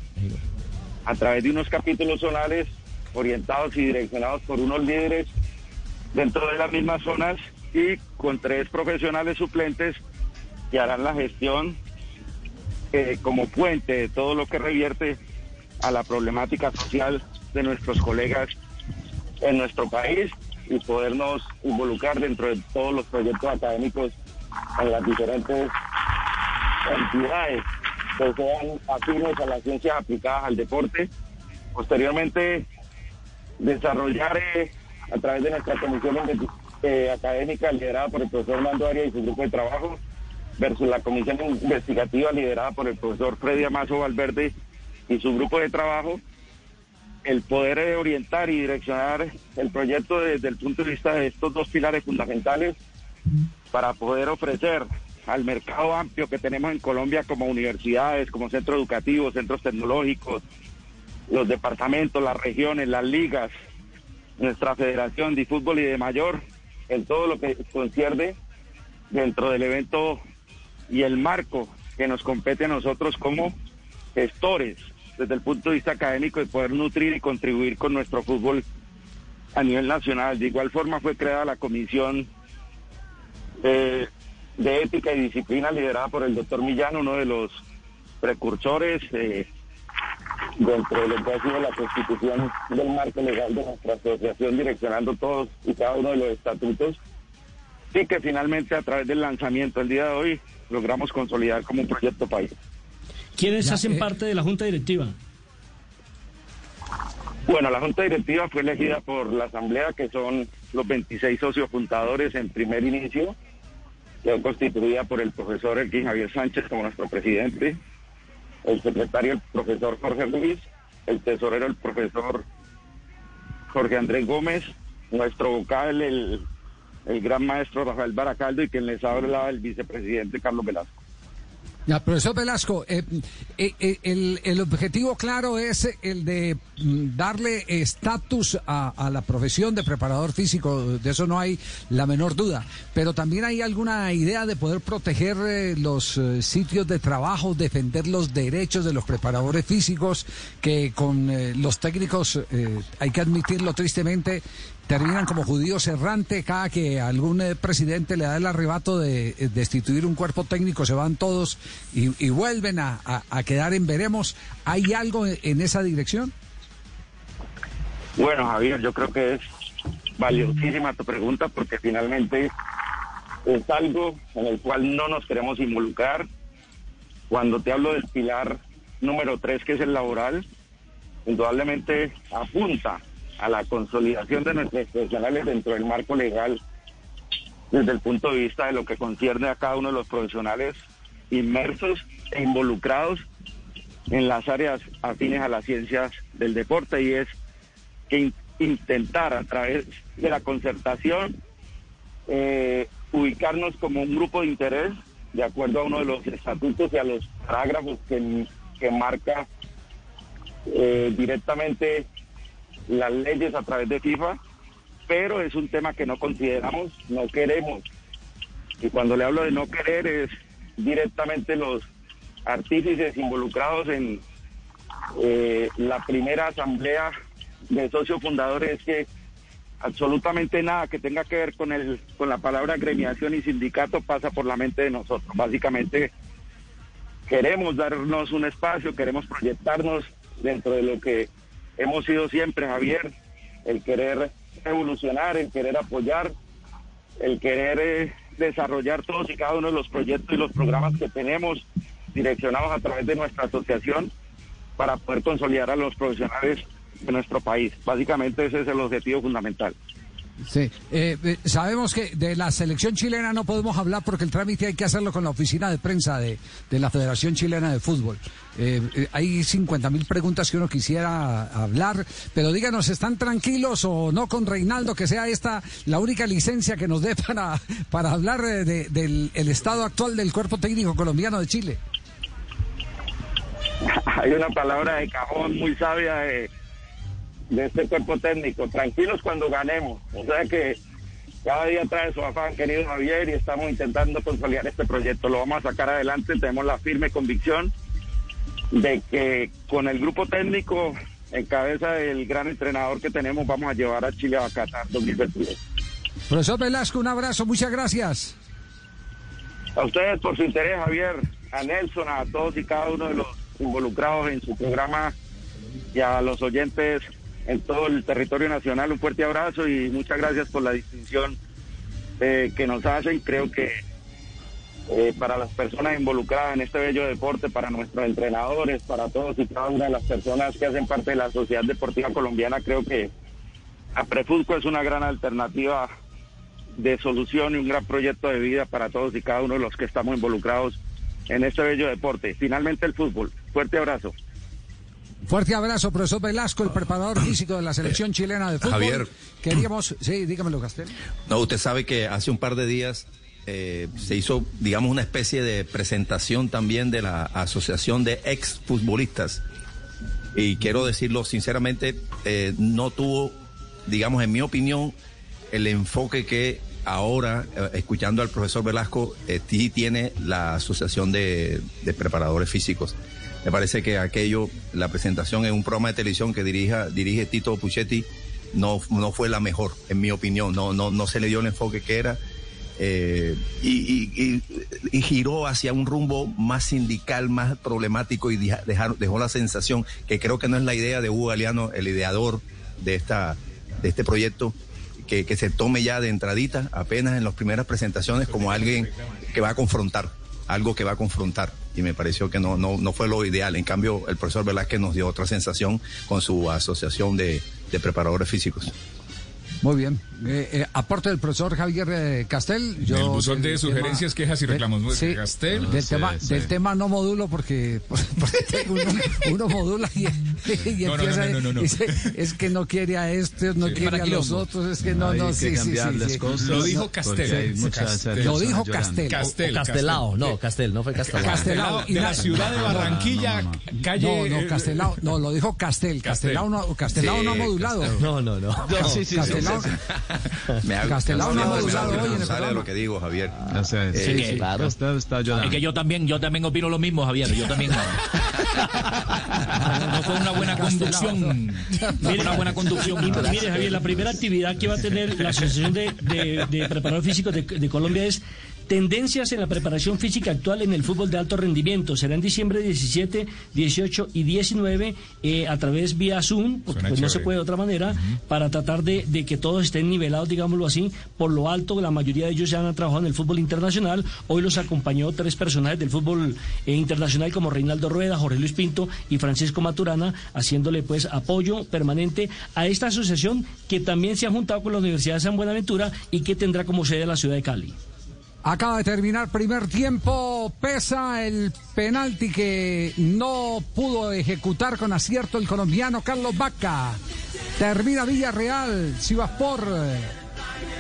a través de unos capítulos zonales orientados y direccionados por unos líderes dentro de las mismas zonas y con tres profesionales suplentes que harán la gestión eh, como puente de todo lo que revierte a la problemática social de nuestros colegas en nuestro país y podernos involucrar dentro de todos los proyectos académicos en las diferentes entidades que sean afines a las ciencias aplicadas al deporte. Posteriormente, desarrollar eh, a través de nuestra comisión eh, académica liderada por el profesor Mando Arias y su grupo de trabajo, versus la comisión investigativa liderada por el profesor Freddy Amazo Valverde y su grupo de trabajo, el poder orientar y direccionar el proyecto desde el punto de vista de estos dos pilares fundamentales para poder ofrecer al mercado amplio que tenemos en Colombia como universidades, como centros educativos, centros tecnológicos, los departamentos, las regiones, las ligas, nuestra federación de fútbol y de mayor, en todo lo que concierne dentro del evento y el marco que nos compete a nosotros como gestores desde el punto de vista académico de poder nutrir y contribuir con nuestro fútbol a nivel nacional. De igual forma fue creada la comisión eh, de ética y disciplina liderada por el doctor Millán, uno de los precursores eh, dentro de lo que ha sido la constitución del marco legal de nuestra asociación, direccionando todos y cada uno de los estatutos, y que finalmente a través del lanzamiento el día de hoy logramos consolidar como un proyecto país. ¿Quiénes hacen eh. parte de la Junta Directiva? Bueno, la Junta Directiva fue elegida por la Asamblea, que son los 26 socios fundadores en primer inicio, constituida por el profesor Elkin Javier Sánchez como nuestro presidente, el secretario el profesor Jorge Luis, el tesorero el profesor Jorge Andrés Gómez, nuestro vocal el, el gran maestro Rafael Baracaldo y quien les habla el vicepresidente Carlos Velasco. Ya, profesor Velasco, eh, eh, eh, el, el objetivo claro es el de mm, darle estatus a, la profesión de preparador físico, de eso no hay la menor duda, pero también hay alguna idea de poder proteger los sitios de trabajo, defender los derechos de los preparadores físicos, que con los técnicos, hay que admitirlo tristemente, terminan como judíos errantes cada que algún eh, presidente le da el arrebato de eh, destituir un cuerpo técnico, se van todos y, vuelven a, quedar en veremos. ¿Hay algo en esa dirección? Bueno, Javier, yo creo que es valiosísima tu pregunta porque finalmente es algo en el cual no nos queremos involucrar. Cuando te hablo del pilar número tres, que es el laboral, indudablemente apunta a la consolidación de nuestros profesionales dentro del marco legal desde el punto de vista de lo que concierne a cada uno de los profesionales inmersos e involucrados en las áreas afines a las ciencias del deporte y es que in- intentar a través de la concertación eh, ubicarnos como un grupo de interés de acuerdo a uno de los estatutos y a los parágrafos que, que marca eh, directamente las leyes a través de FIFA, pero es un tema que no consideramos, no queremos. Y cuando le hablo de no querer es directamente los artífices involucrados en eh, la primera asamblea de socios fundadores que absolutamente nada que tenga que ver con el con la palabra gremiación y sindicato pasa por la mente de nosotros. Básicamente queremos darnos un espacio, queremos proyectarnos dentro de lo que hemos sido siempre, Javier, el querer evolucionar, el querer apoyar, el querer eh, desarrollar todos y cada uno de los proyectos y los programas que tenemos direccionados a través de nuestra asociación para poder consolidar a los profesionales de nuestro país. Básicamente ese es el objetivo fundamental. Sí, eh, eh, sabemos que de la selección chilena no podemos hablar porque el trámite hay que hacerlo con la oficina de prensa de, de la Federación Chilena de Fútbol. Eh, eh, hay 50 mil preguntas que uno quisiera hablar, pero díganos, ¿están tranquilos o no con Reinaldo que sea esta la única licencia que nos dé para, para hablar eh, de- del el estado actual del cuerpo técnico colombiano de Chile? Hay una palabra de cajón muy sabia de, de este cuerpo técnico, tranquilos cuando ganemos. O sea que cada día trae su afán, querido Javier, y estamos intentando consolidar este proyecto. Lo vamos a sacar adelante, tenemos la firme convicción de que con el grupo técnico en cabeza del gran entrenador que tenemos vamos a llevar a Chile a Qatar 2022. Profesor Velasco, un abrazo, muchas gracias. A ustedes por su interés, Javier, a Nelson, a todos y cada uno de los involucrados en su programa y a los oyentes en todo el territorio nacional, un fuerte abrazo y muchas gracias por la distinción eh, que nos hacen. Creo que eh, para las personas involucradas en este bello deporte, para nuestros entrenadores, para todos y cada una de las personas que hacen parte de la Sociedad Deportiva Colombiana, creo que Aprefusco es una gran alternativa de solución y un gran proyecto de vida para todos y cada uno de los que estamos involucrados en este bello deporte. Finalmente el fútbol. Fuerte abrazo. Fuerte abrazo, profesor Velasco, el preparador físico de la selección chilena de fútbol. Javier. Queríamos, sí, dígamelo, Castel. No, usted sabe que hace un par de días eh, se hizo, digamos, una especie de presentación también de la Asociación de Exfutbolistas. Y quiero decirlo sinceramente, eh, no tuvo, digamos, en mi opinión, el enfoque que ahora, eh, escuchando al profesor Velasco, tiene la Asociación de, de Preparadores Físicos. Me parece que aquello, la presentación en un programa de televisión que dirija, dirige Tito Puchetti, no, no fue la mejor, en mi opinión. No, no, no se le dio el enfoque que era. eh, y, giró hacia un rumbo más sindical, más problemático y dejó la sensación que creo que no es la idea de Hugo Galeano, el ideador de, esta, de este proyecto, que, que se tome ya de entradita, apenas en las primeras presentaciones, como alguien que va a confrontar, algo que va a confrontar. Y me pareció que no, no, no fue lo ideal. En cambio, el profesor Velázquez nos dio otra sensación con su asociación de, de preparadores físicos. Muy bien. Eh, eh, aporte del profesor Javier eh, Castel. Yo el buzón de del sugerencias, quejas y del- reclamos. Muy- sí, Castel. Del, Sí, tema, sí. del tema no modulo porque, porque uno, uno modula y, y No, no, empieza no, no, no, no. y es que no quiere a este, no Sí, quiere a los otros, es que no, no, que sí, sí, sí, Lo dijo Castel. Castel. Lo dijo Castel. Castel, Castelao, Castel. no, Castel, no fue Castelao. Castelao. de la ciudad de Barranquilla, calle. No, no, Castelao, no, lo dijo Castel. Castelao no, Castelao no modulado. No, no, no. Castelao- Me hago Castelao no ha hoy de programa. lo que digo, Javier. O sea, sí, Eh, sí, claro. Castel está Es ayudando. que yo también, yo también opino lo mismo, Javier. Yo también. No, no fue una buena conducción. Fue una buena conducción. Mire, Javier, la primera actividad que va a tener la Asociación de, de, de Preparadores Físicos de, de Colombia es tendencias en la preparación física actual en el fútbol de alto rendimiento. Será en diciembre 17, 18 y 19 eh, a través vía Zoom, porque pues, no se puede de otra manera, para tratar de, de que todos estén nivelados, digámoslo así, por lo alto. La mayoría de ellos ya han trabajado en el fútbol internacional. Hoy los acompañó tres personajes del fútbol eh, internacional como Reinaldo Rueda, Jorge Luis Pinto y Francisco Maturana, haciéndole pues apoyo permanente a esta asociación que también se ha juntado con la Universidad de San Buenaventura y que tendrá como sede la ciudad de Cali. Acaba de terminar primer tiempo. Pesa el penalti que no pudo ejecutar con acierto el colombiano Carlos Vaca. Termina Villarreal, Sivaspor.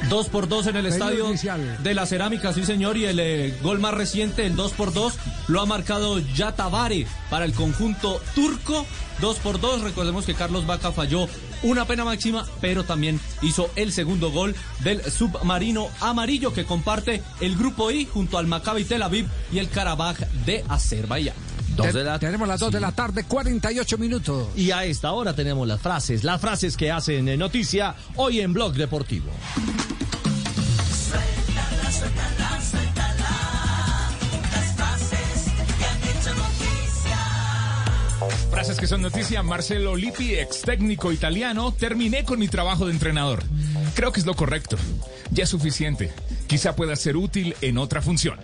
2 por 2 en el estadio inicial. de la Cerámica, sí señor, y el eh, gol más reciente, el 2 por 2, lo ha marcado Yatabare para el conjunto turco. 2 por 2, recordemos que Carlos Vaca falló una pena máxima, pero también hizo el segundo gol del submarino amarillo que comparte el grupo I junto al Maccabi Tel Aviv y el Karabaj de Azerbaiyán. Te- Tenemos las 2 de la tarde, 48 minutos. Y a esta hora tenemos las frases, las frases que hacen eh, noticia hoy en Blog Deportivo. Suéltala, suéltala, suéltala. Las frases que han hecho noticia. Frases que son noticia. Marcelo Lippi, ex técnico italiano. Terminé con mi trabajo de entrenador. Creo que es lo correcto. Ya es suficiente. Quizá pueda ser útil en otra función.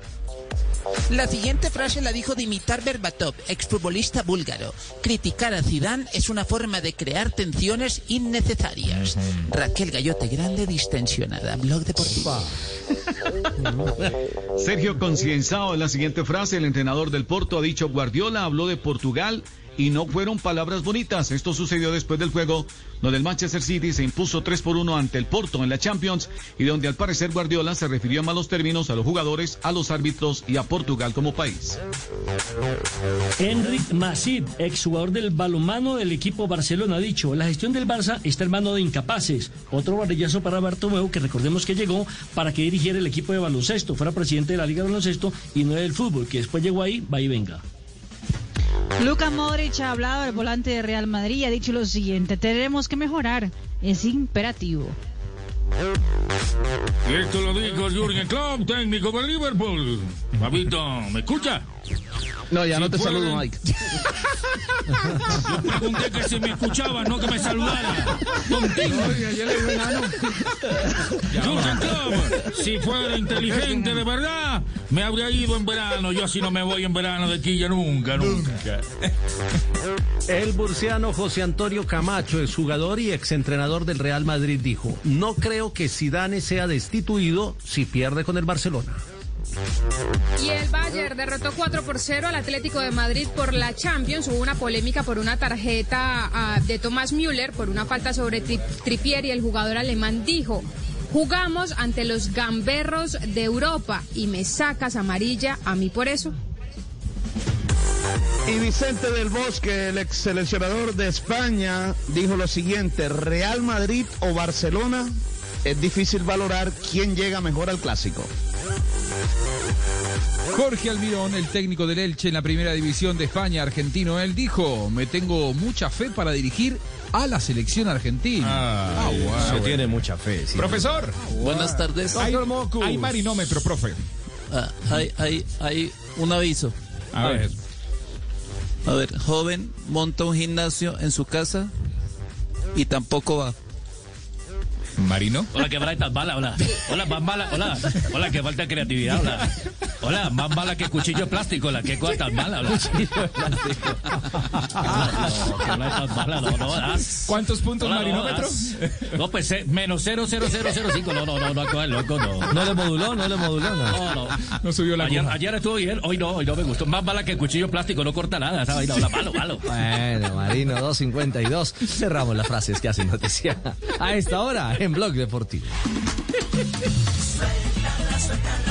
La siguiente frase la dijo Dimitar Berbatov, exfutbolista búlgaro. Criticar a Zidane es una forma de crear tensiones innecesarias. Raquel Gallote Grande distensionada. Blog deportivo. Sergio Concienzao, en la siguiente frase, el entrenador del Porto ha dicho Guardiola habló de Portugal y no fueron palabras bonitas. Esto sucedió después del juego donde el Manchester City se impuso 3 por 1 ante el Porto en la Champions y donde al parecer Guardiola se refirió en malos términos a los jugadores, a los árbitros y a Portugal como país. Enric Masip, exjugador del balonmano del equipo Barcelona, ha dicho, la gestión del Barça está en mano de incapaces. Otro varillazo para Bartomeu, que recordemos que llegó para que dirigiera el equipo de baloncesto, fuera presidente de la Liga de Baloncesto y no del fútbol, que después llegó ahí, va y venga. Luka Modric ha hablado del volante de Real Madrid ha dicho lo siguiente, tenemos que mejorar, es imperativo. Esto lo dijo Jürgen Klopp, técnico de Liverpool. Papito, ¿me escucha? No, ya Si no te pueden- saludo, Mike. Yo pregunté que si me escuchaba, no que me saludara. Contigo. Jürgen Klopp, si fuera inteligente de verdad, me habría ido en verano. Yo así no me voy en verano de aquí ya nunca, nunca. El burciano José Antonio Camacho, exjugador y exentrenador del Real Madrid, dijo: No creo que Zidane sea destituido si pierde con el Barcelona. Y el Bayern derrotó 4 por 0 al Atlético de Madrid por la Champions. Hubo una polémica por una tarjeta ah, de Thomas Müller por una falta sobre Tri- Trippier y el jugador alemán dijo, jugamos ante los gamberros de Europa y me sacas amarilla a mí por eso. Y Vicente del Bosque, el ex seleccionador de España, dijo lo siguiente, Real Madrid o Barcelona, es difícil valorar quién llega mejor al clásico. Jorge Almirón, el técnico del Elche en la primera división de España, argentino, él dijo, me tengo mucha fe para dirigir a la selección argentina. Ah, Se tiene mucha fe. sí. Profesor. Buenas tardes. Hay, hay marinómetro, profe. Ah, hay, hay, hay un aviso. A ver. A ver, joven monta un gimnasio en su casa y tampoco va. ¿Marino? Hola, que bala tan mala, hola. Hola, más mala, hola. Hola, que falta creatividad, hola. Hola, más mala que cuchillo de plástico, hola. Qué cosa tan mala. Cuchillo de plástico. No, que habla tan mala, no, no, das. ¿Cuántos puntos Hola, no, marinómetro? das. No, pues eh, menos 00005. No, no, no, no, no, loco, no. No le moduló, no le moduló. No, No, no. No subió la ayer, ayer estuvo bien, hoy no, hoy no me gustó. Más mala que cuchillo de plástico, no corta nada, esa vaina, hola, malo, malo. Bueno, Marino 252. Cerramos las frases que hacen noticia. A esta hora en Blog Deportivo. Suéltala, suéltala.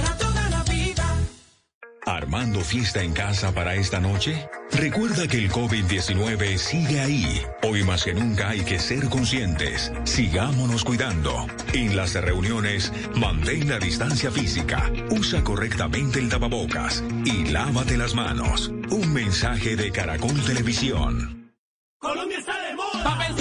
¿Armando fiesta en casa para esta noche? Recuerda que el COVID-19 sigue ahí. Hoy más que nunca hay que ser conscientes. Sigámonos cuidando. En las reuniones, mantén la distancia física, usa correctamente el tapabocas y lávate las manos. Un mensaje de Caracol Televisión. Colombia está de moda.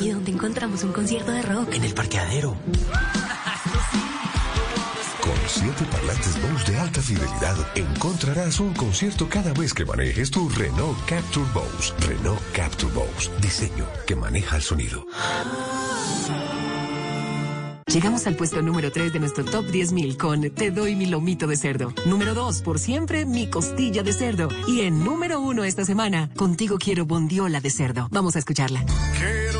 ¿Y dónde encontramos un concierto de rock? En el parqueadero. Con siete parlantes Bose de alta fidelidad, encontrarás un concierto cada vez que manejes tu Renault Capture Bose. Renault Capture Bose. Diseño que maneja el sonido. Llegamos al puesto número 3 de nuestro top 10.000 con Te doy mi lomito de cerdo. Número 2, por siempre, mi costilla de cerdo. Y en número 1 esta semana, contigo quiero bondiola de cerdo. Vamos a escucharla. Quiero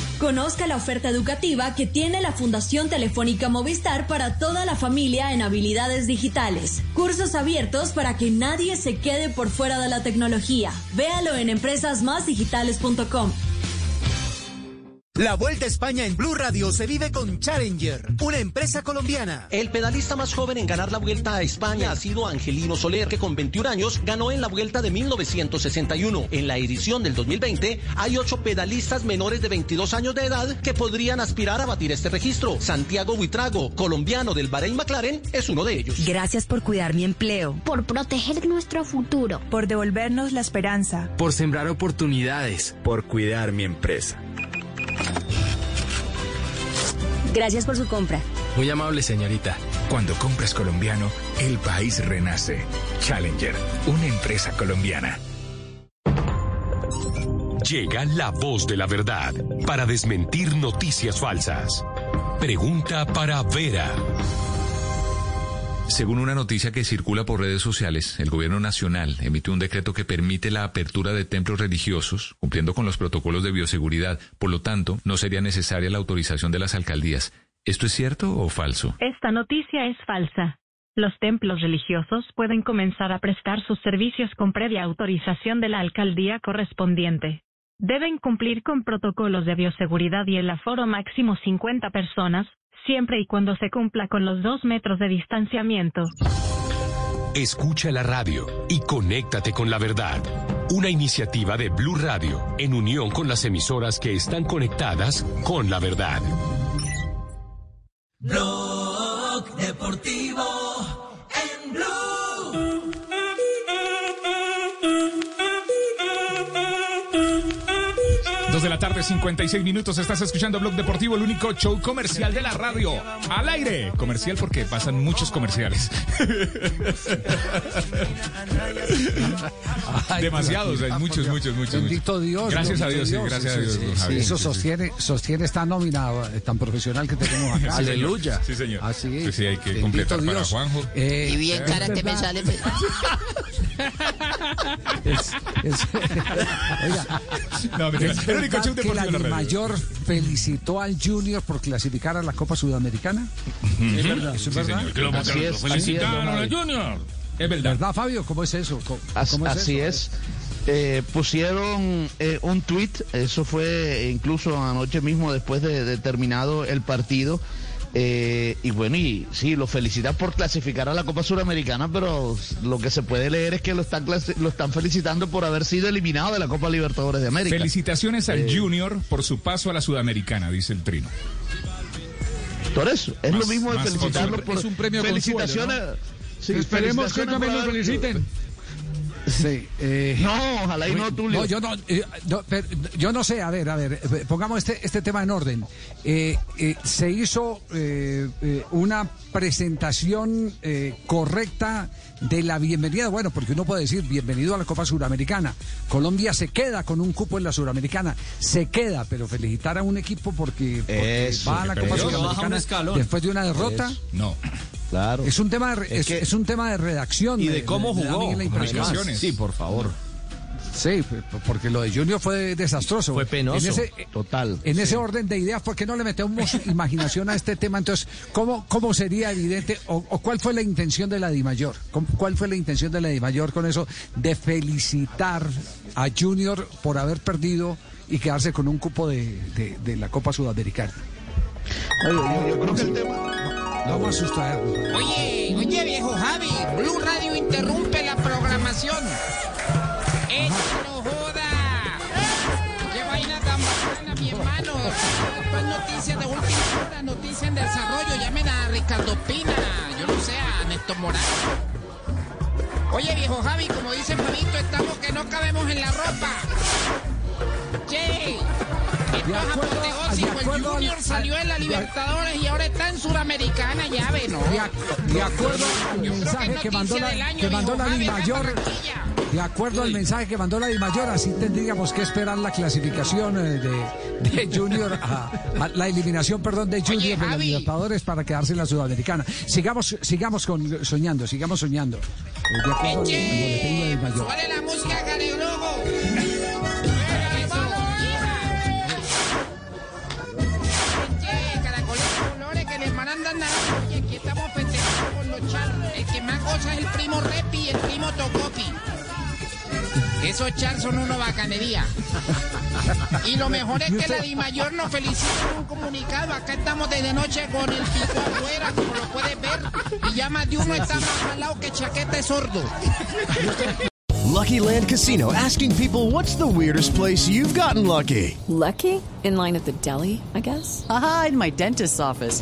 Conozca la oferta educativa que tiene la Fundación Telefónica Movistar para toda la familia en habilidades digitales. Cursos abiertos para que nadie se quede por fuera de la tecnología. Véalo en empresasmásdigitales.com. La Vuelta a España en Blue Radio se vive con Challenger, una empresa colombiana. El pedalista más joven en ganar la Vuelta a España ha sido Angelino Soler, que con 21 años ganó en la Vuelta de 1961. En la edición del 2020 hay ocho pedalistas menores de 22 años de edad que podrían aspirar a batir este registro. Santiago Buitrago, colombiano del Bahrein McLaren, es uno de ellos. Gracias por cuidar mi empleo, por proteger nuestro futuro, por devolvernos la esperanza, por sembrar oportunidades, por cuidar mi empresa. Gracias por su compra. Muy amable, señorita. Cuando compras colombiano, el país renace. Challenger, una empresa colombiana. Llega la voz de la verdad para desmentir noticias falsas. Pregunta para Vera. Según una noticia que circula por redes sociales, el gobierno nacional emitió un decreto que permite la apertura de templos religiosos, cumpliendo con los protocolos de bioseguridad. Por lo tanto, no sería necesaria la autorización de las alcaldías. ¿Esto es cierto o falso? Esta noticia es falsa. Los templos religiosos pueden comenzar a prestar sus servicios con previa autorización de la alcaldía correspondiente. Deben cumplir con protocolos de bioseguridad y el aforo máximo 50 personas, siempre y cuando se cumpla con los dos metros de distanciamiento. Escucha la radio y conéctate con la verdad. Una iniciativa de Blue Radio en unión con las emisoras que están conectadas con la verdad. Blog Deportivo en Blue. De la tarde, 56 minutos. Estás escuchando Blog Deportivo, el único show comercial de la radio. Al aire. Comercial porque pasan muchos comerciales. Demasiados, hay muchos, muchos, muchos. Bendito muchos. Dios. Gracias a Dios, sí, gracias a Dios. Javier. Eso Sí, sí, sostiene, sostiene esta nómina eh, tan profesional que tenemos acá. Sí, señor. Sí, señor. Así es. Sí, sí, hay que Bendito completar para Dios. Juanjo. Eh, Y bien cara es que me sale. Es- es- oiga, No, mentira. ¿Es El único verdad show que la de. Mayor felicitó al Junior por clasificar a la Copa Sudamericana? Es verdad, ¿eso es verdad? felicitaron al. Junior. Es ¿Verdad, verdad. Fabio? ¿Cómo es eso? ¿Cómo, As- cómo es así eso? es. Eh, pusieron eh, un tweet, eso fue incluso anoche mismo después de, de terminado el partido. Eh, y bueno, y sí, lo felicitan por clasificar a la Copa Suramericana, pero lo que se puede leer es que lo están, lo están felicitando por haber sido eliminado de la Copa Libertadores de América. Felicitaciones al Eh, Junior por su paso a la Sudamericana, dice el Trino. Por eso, es Más- lo mismo de felicitarlo consuelo. por Es un premio felicitaciones. consuelo, sí, Esperemos que también lo feliciten. Sí, eh, No, ojalá y no, Tulio. No, yo no, eh, no, pero yo no sé, a ver, a ver, eh, pongamos este, este tema en orden. Eh, se hizo una presentación correcta de la bienvenida, bueno, porque uno puede decir bienvenido a la Copa Suramericana. Colombia se queda con un cupo en la Suramericana, se queda, pero felicitar a un equipo porque, porque Eso, va a la Copa Suramericana después de una derrota. Eso. No. Claro. Es un tema de, Es es, que- es un tema de redacción. Y de cómo jugó. Comunicaciones. Sí, por favor. Sí, porque lo de Junior fue desastroso. Fue penoso. En ese, Total. en ese orden de ideas, ¿por qué no le metemos imaginación a este tema? Entonces, ¿cómo, cómo sería evidente o, o cuál fue la intención de la DIMAYOR? ¿Cómo- ¿Cuál fue la intención de la DIMAYOR con eso de felicitar a Junior por haber perdido y quedarse con un cupo de, de- de la Copa Sudamericana? Yo, yo creo que el tema. No vamos a sustraernos. Oye, oye, viejo Javi, Blue Radio interrumpe la programación. ¡Echa no joda! ¡Qué vaina tan bacana, mi hermano! Después noticias de última hora, noticias en desarrollo. Llamen a Ricardo Pina, yo no sé, a Néstor Morales. Oye, viejo Javi, como dice Fabito, estamos que no cabemos en la ropa. ¡Che! Esto es apoteósico. El Junior salió en la Libertadores y ahora está en Suramericana, ya ve, ¿no? De, de acuerdo al mensaje que mandó la, año, que mandó la Barranquilla. de acuerdo al mensaje que mandó la Dimayor, así tendríamos que esperar la clasificación eh, de, de Junior, a, a la eliminación, perdón, de Junior de los Libertadores para quedarse en la Sudamericana. Sigamos, sigamos con, soñando, sigamos soñando. Eh, De acuerdo al al de la música, Goza es el primo Repi y el primo Tocopi. Esos chars son una bacanería. Y lo mejor es que la Di Mayor nos felicita en un comunicado. Acá estamos desde noche con el pico afuera, como lo puedes ver. Y ya más de uno está más jalado que chaqueta de sordo. Lucky Land Casino asking people what's the weirdest place you've gotten lucky? Lucky? In line at the deli, I guess? Aha, in my dentist's office.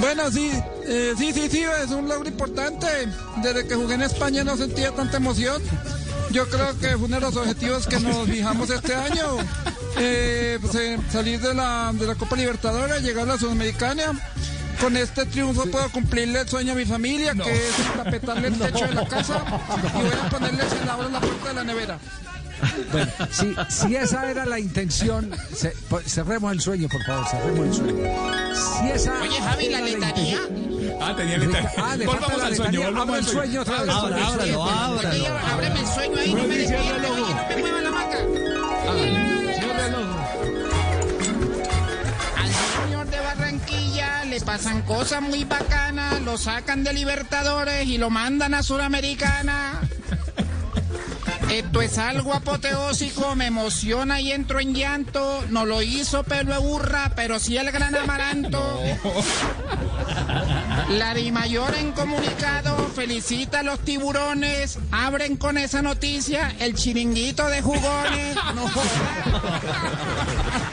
Bueno, sí, eh, sí, sí, sí, es un logro importante. Desde que jugué en España no sentía tanta emoción. Yo creo que fue uno de los objetivos que nos fijamos este año. Eh, pues, eh, salir de la, de la Copa Libertadores, llegar a la Sudamericana. Con este triunfo puedo cumplirle el sueño a mi familia, que es tapetarle el techo de la casa y voy a ponerle celador en la puerta de la nevera. Bueno, si, si esa era la intención, ce- po- cerremos el sueño, por favor, cerremos el sueño. Si esa Oye, Javi, la letanía. Ah, tenía letanía. Ah, le Volvamos falta la al sueño, volvamos Abra el al sueño otra vez. Ábralo, ábralo, Oye, ábreme el sueño ahí, no me despierte, oye, no me mueva la maca. Al Junior de Barranquilla le pasan cosas muy bacanas, lo sacan de Libertadores y lo mandan a Suramericana. Esto es algo apoteósico, me emociona y entro en llanto. No lo hizo pelo de burra, pero sí el gran amaranto. La Di Mayor en comunicado felicita a los tiburones. Abren con esa noticia el chiringuito de jugones. No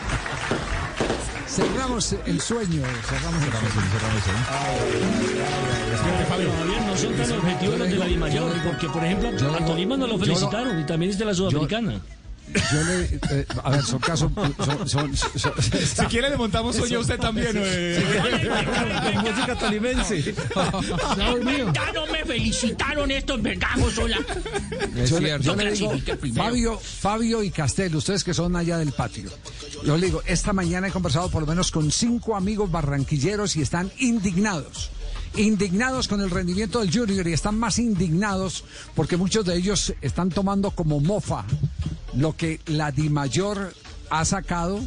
Cerramos el sueño, cerramos el Todavía no son tan objetivos los de la Dimayor, porque por ejemplo a Tolima no lo- felicitaron y también es de la Sudamericana. Yo le, eh, a ver, son casos. Son, son- son- Si quiere le montamos sueño a usted también. eh. Con música tolimense. Ya no me felicitaron estos vengamos sola. Yo, le, yo le digo, Fabio, Fabio y Castel, ustedes que son allá del patio. Yo le digo, esta mañana he conversado por lo menos con cinco amigos barranquilleros y están indignados. Indignados con el rendimiento del Junior y están más indignados porque muchos de ellos están tomando como mofa lo que la Dimayor ha sacado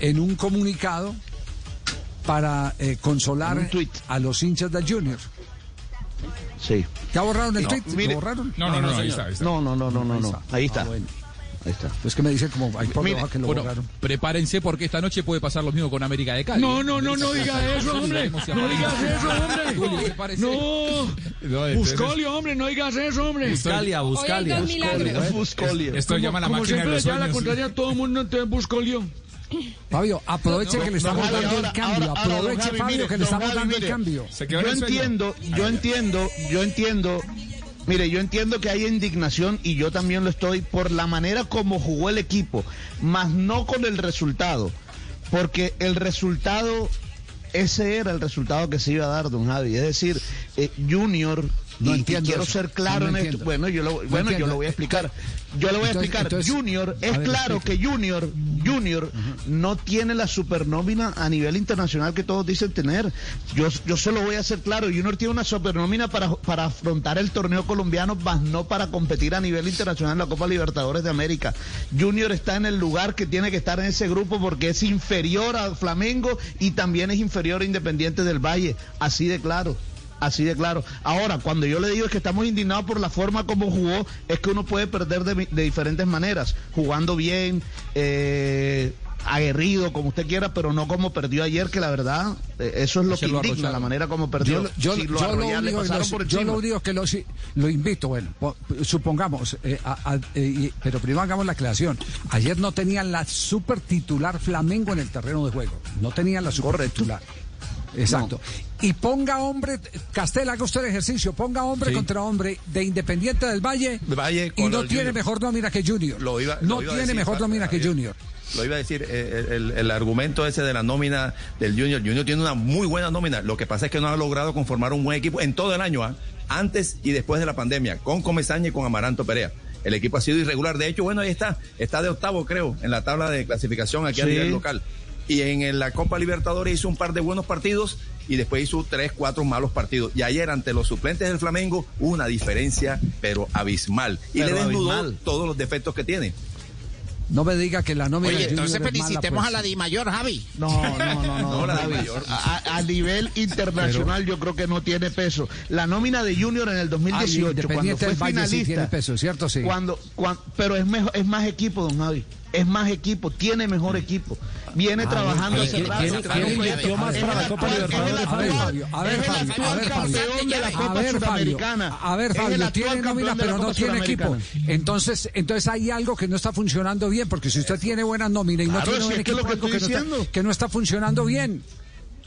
en un comunicado para eh, consolar a los hinchas del Junior. Sí. ¿Ya borraron el No, tweet? mire- ¿Lo borraron? No, no, no, ahí está, ahí está. No, no, no, no, no, no. Ahí está. Ah, bueno. Ahí está. Es que me dicen como hay por Mire, que lo bueno, borraron. prepárense porque esta noche puede pasar lo mismo con América de Cali. No, no, no, no diga eso, hombre. No digas eso, hombre. No. Buscolio, hombre, no digas eso, hombre. Buscalia, Buscalia. Buscolio. Esto Como- llama la como máquina de los lleva la sueños. contraria todo el mundo, entonces Buscolio. Fabio, aproveche No, que le estamos Javi, dando ahora- el cambio. ahora- ahora, aproveche, Javi, Fabio, mire, que le estamos Javi, dando el cambio. Yo entiendo, yo entiendo, yo entiendo. Mire, yo entiendo que hay indignación y yo también lo estoy por la manera como jugó el equipo, más no con el resultado, porque el resultado, ese era el resultado que se iba a dar, don Javi. Es decir, eh, Junior No y, quiero ser claro No en esto. Bueno, yo lo, No bueno, yo entiendo. lo voy a explicar. Yo lo voy a explicar. entonces- Junior, es ver, claro explique. que Junior, Junior no tiene la supernómina a nivel internacional que todos dicen tener. Yo, yo se lo voy a hacer claro. Junior tiene una supernómina para, para afrontar el torneo colombiano, más no para competir a nivel internacional en la Copa Libertadores de América. Junior está en el lugar que tiene que estar en ese grupo porque es inferior a Flamengo y también es inferior a Independiente del Valle. Así de claro. Así de claro. Ahora, cuando yo le digo es que estamos indignados por la forma como jugó, es que uno puede perder de, de diferentes maneras. Jugando bien, eh, aguerrido, como usted quiera, pero no como perdió ayer, que la verdad, eh, eso es lo Se que lo indigna, la manera como perdió. Yo, lo yo lo único que yo lo único que lo, invito, bueno, po- supongamos, eh, a- a- eh, pero primero hagamos la aclaración. Ayer no tenían la super titular Flamengo en el terreno de juego. No tenían la super titular. Exacto. Y ponga hombre, Castel, haga usted el ejercicio, ponga hombre Sí. contra hombre de Independiente del Valle, Valle y no tiene Junior. mejor nómina que Junior. Lo iba- no lo iba a tiene decir, mejor nómina que. Junior. Lo iba a decir, eh, el, el argumento ese de la nómina del Junior. Junior tiene una muy buena nómina. Lo que pasa es que no ha logrado conformar un buen equipo en todo el año, ¿ah? antes y después de la pandemia, con Comesaña y con Amaranto Perea. El equipo ha sido irregular. De hecho, bueno, ahí está. Está de octavo, creo, en la tabla de clasificación aquí a nivel local. Y en la Copa Libertadores hizo un par de buenos partidos y después hizo tres, cuatro malos partidos. Y ayer ante los suplentes del Flamengo hubo una diferencia, pero abismal. Y Pero le desnudó todos los defectos que tiene. No me diga que la nómina Oye, entonces mala, felicitemos pues. a la Di Mayor, Javi. No, no, no, no. No, la Javi. mayor. A, a nivel internacional yo creo que no tiene peso. La nómina de Junior en el 2018, cuando Independiente fue Valle sí finalista, tiene peso, ¿cierto? Sí. Cuando, cuan- pero es mejor, es más equipo, don Javi. Es más equipo, tiene mejor equipo. Viene Ah, trabajando hace ¿quién- rato. quién- invirtió más para la Copa Libertadores, Fabio? A ver, Fabio, a ver, a de la A Copa ver, Fabio, Sudamericana. a ver, Fabio, tiene nómina, pero no tiene equipo. Entonces, entonces hay algo que no está funcionando bien, porque si usted tiene buena nómina y no Claro, tiene buen equipo, lo que algo que, no está, que no está funcionando bien.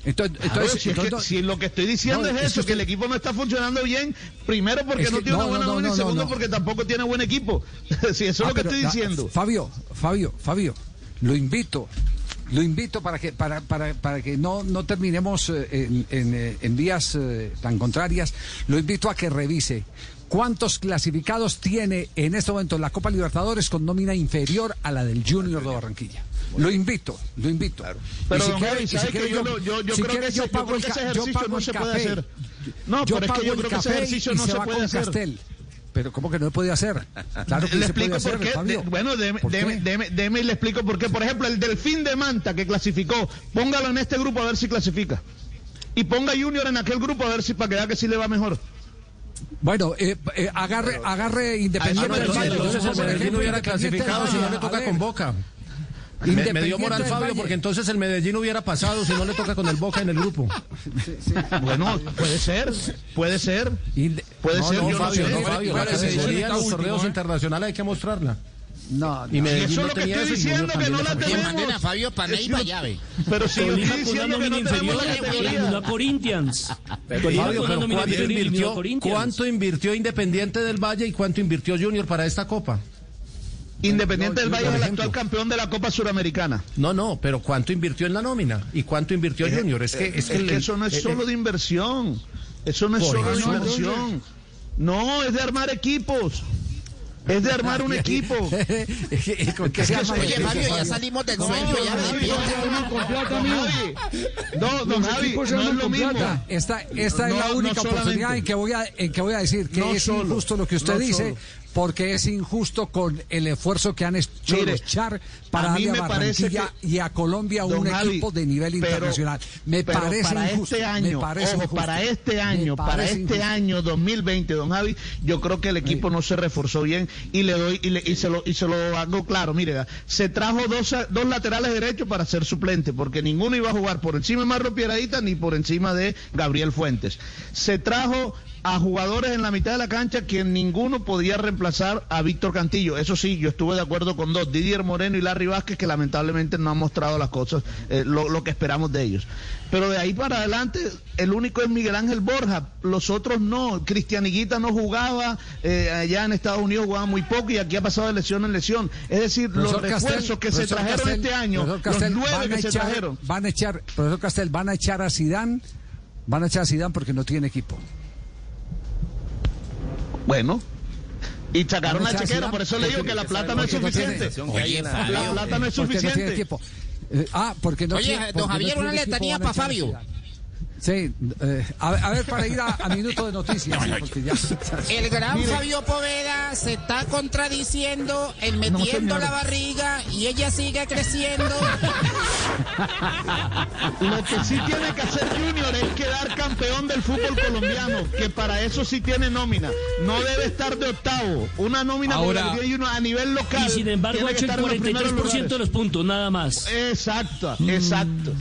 Entonces, Claro, entonces, si, es que- entonces- si lo que estoy diciendo No, es es que eso, que, el equipo no está funcionando bien, primero porque Es no tiene no, una buena no, nómina y segundo porque tampoco tiene buen equipo. si eso es Ah, lo que pero, estoy diciendo. Fabio, Fabio, Fabio, lo invito, lo invito para que para, para, para que no, no terminemos eh, en, en, eh, en vías eh, tan contrarias, lo invito a que revise cuántos clasificados tiene en este momento la Copa Libertadores con nómina inferior a la del Junior de Barranquilla. Lo invito, lo invito. Pero, Y si quiere- si ¿sabe quiere yo yo- yo si creo quiere que yo ese- yo pago creo el ese yo ejercicio pago no el se puede café. hacer. No, pero es que yo creo que ese ejercicio no se puede hacer. Castel. Pero ¿cómo que no se puede hacer? Claro que le se puede explico hacer, por qué. Fabio. De- bueno, deme, ¿Por deme, qué? deme- deme y le explico por qué. Por ejemplo, el Delfín de Manta que clasificó, póngalo en este grupo a ver si clasifica. Y ponga Junior en aquel grupo a ver si para que vea que sí le va mejor. Bueno, eh, eh, agarre, agarre Independiente Ah, no, del entonces, Valle. entonces ejemplo, hubiera clasificado si no le toca ver, con Boca. Me, me dio Independiente moral Fabio Valle. porque entonces el Medellín hubiera pasado si no le toca con el Boca en el grupo. Bueno, puede ser, puede ser. Puede no, ser, no, yo no Fabio, sé. no, Fabio, la categoría en los torneos ¿eh? internacionales hay que mostrarla. No, Y Medellín eso es no lo que estoy eso diciendo, que no la tenemos. manden a Fabio Panay y Sí, Bayave. Pero si yo estoy diciendo que no tenemos la categoría. Corinthians. Pero, Fabio, pero ¿cuánto invirtió, Corinthians. ¿cuánto invirtió Independiente del Valle y cuánto invirtió Junior para esta Copa? Independiente del Valle es el actual campeón de la Copa Suramericana. No, no, pero ¿cuánto invirtió en la nómina? ¿Y cuánto invirtió Eh, Junior? Es que, es que, Es el- que eso no es eh, solo eh, de inversión. Eso no es solo de inversión. No, es de armar equipos. Es de armar un equipo. ¿Con qué se arma el Oye, Fabio, ya salimos del No, sueño, No, don Los Javi, no es lo mismo. Esta, esta es No, la no única oportunidad en que voy a, en que voy a decir que No es solo. injusto lo que usted No dice, solo. Porque es injusto con el esfuerzo que han hecho Mire, los Char para a darle a Barranquilla que- y a Colombia un Javi, equipo de nivel pero- internacional. Me pero parece para injusto. este año, me parece ojo, injusto. para este año, para este injusto. año 2020, don Javi, yo creo que el equipo no se reforzó bien y le doy y, le- y se lo y se lo hago claro. Mire, se trajo dos dos laterales derechos para ser suplente porque ninguno iba a jugar por encima de Marro Pieradita ni por encima de Gabriel Fuentes. Se trajo a jugadores en la mitad de la cancha que ninguno podía reemplazar a Víctor Cantillo. Eso sí, yo estuve de acuerdo con dos, Didier Moreno y Larry Vázquez, que lamentablemente no han mostrado las cosas, eh, lo, lo que esperamos de ellos. Pero de ahí para adelante, el único es Miguel Ángel Borja, los otros no. Cristian Higuita no jugaba, eh, allá en Estados Unidos jugaba muy poco y aquí ha pasado de lesión en lesión. Es decir, los Castel, refuerzos que se trajeron Castel, este año, Castel, los nueve que se trajeron. Van a echar, profesor Castel, van a echar a Sidán, van a echar a Sidán porque no tiene equipo. Bueno. Y sacaron ¿Cómo a se Chequero, hacía? por eso le digo que la plata no es suficiente. Oye, La plata no es suficiente. ah, porque no Oye, don Javier, una letanía van a pa' echar a Fabio. Sí, eh, a, ver- a ver, para ir a, a minuto de noticias. porque ya- El gran Mire, Fabio Poveda se está contradiciendo, el metiendo la barriga y ella sigue creciendo. Lo que sí tiene que hacer Junior es quedar campeón del fútbol colombiano, que para eso sí tiene nómina. No debe estar de octavo. Una nómina Ahora- Junior a nivel local. Y sin embargo ha hecho el estar en los primeros 43% de los puntos, nada más. Exacto, exacto.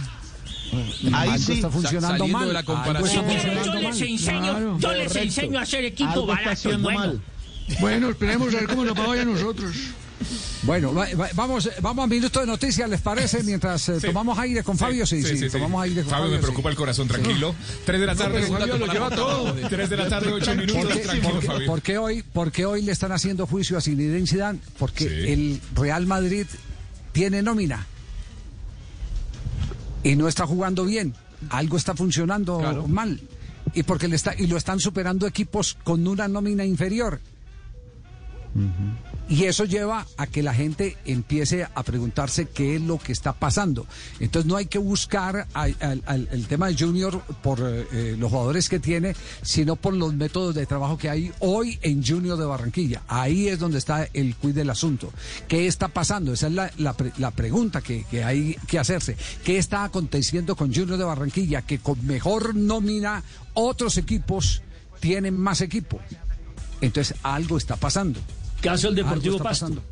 Ahí sí. está funcionando mal. de la comparación. está Yo les enseño, Claro. yo les Correcto. enseño a hacer equipo barato. Bueno, mal. Bueno, esperemos a ver cómo nos va hoy a nosotros. Bueno, va- va- vamos, vamos a minuto de noticias, ¿les parece? Mientras eh, Sí. tomamos aire con Fabio, sí, sí, tomamos aire con Fabio, Fabio. me preocupa el corazón, tranquilo. Tres de la tarde, pero Fabio lo lleva todo. Tres de la tarde, ocho minutos, ¿Por qué, tranquilo, por qué- Fabio. por qué hoy, por qué hoy le están haciendo juicio a Zinedine Zidane? Porque Sí. el Real Madrid tiene nómina y no está jugando bien. Algo está funcionando Claro. mal y porque le está y lo están superando equipos con una nómina inferior. Y eso lleva a que la gente empiece a preguntarse qué es lo que está pasando. Entonces no hay que buscar el tema de Junior por eh, eh, los jugadores que tiene, sino por los métodos de trabajo que hay hoy en Junior de Barranquilla. Ahí es donde está el quid del asunto. ¿Qué está pasando? Esa es la, la pregunta que, que hay que hacerse. ¿Qué está aconteciendo con Junior de Barranquilla? Que con mejor nómina otros equipos tienen más equipo. Entonces algo está pasando. Caso del Deportivo Pasto, pasando.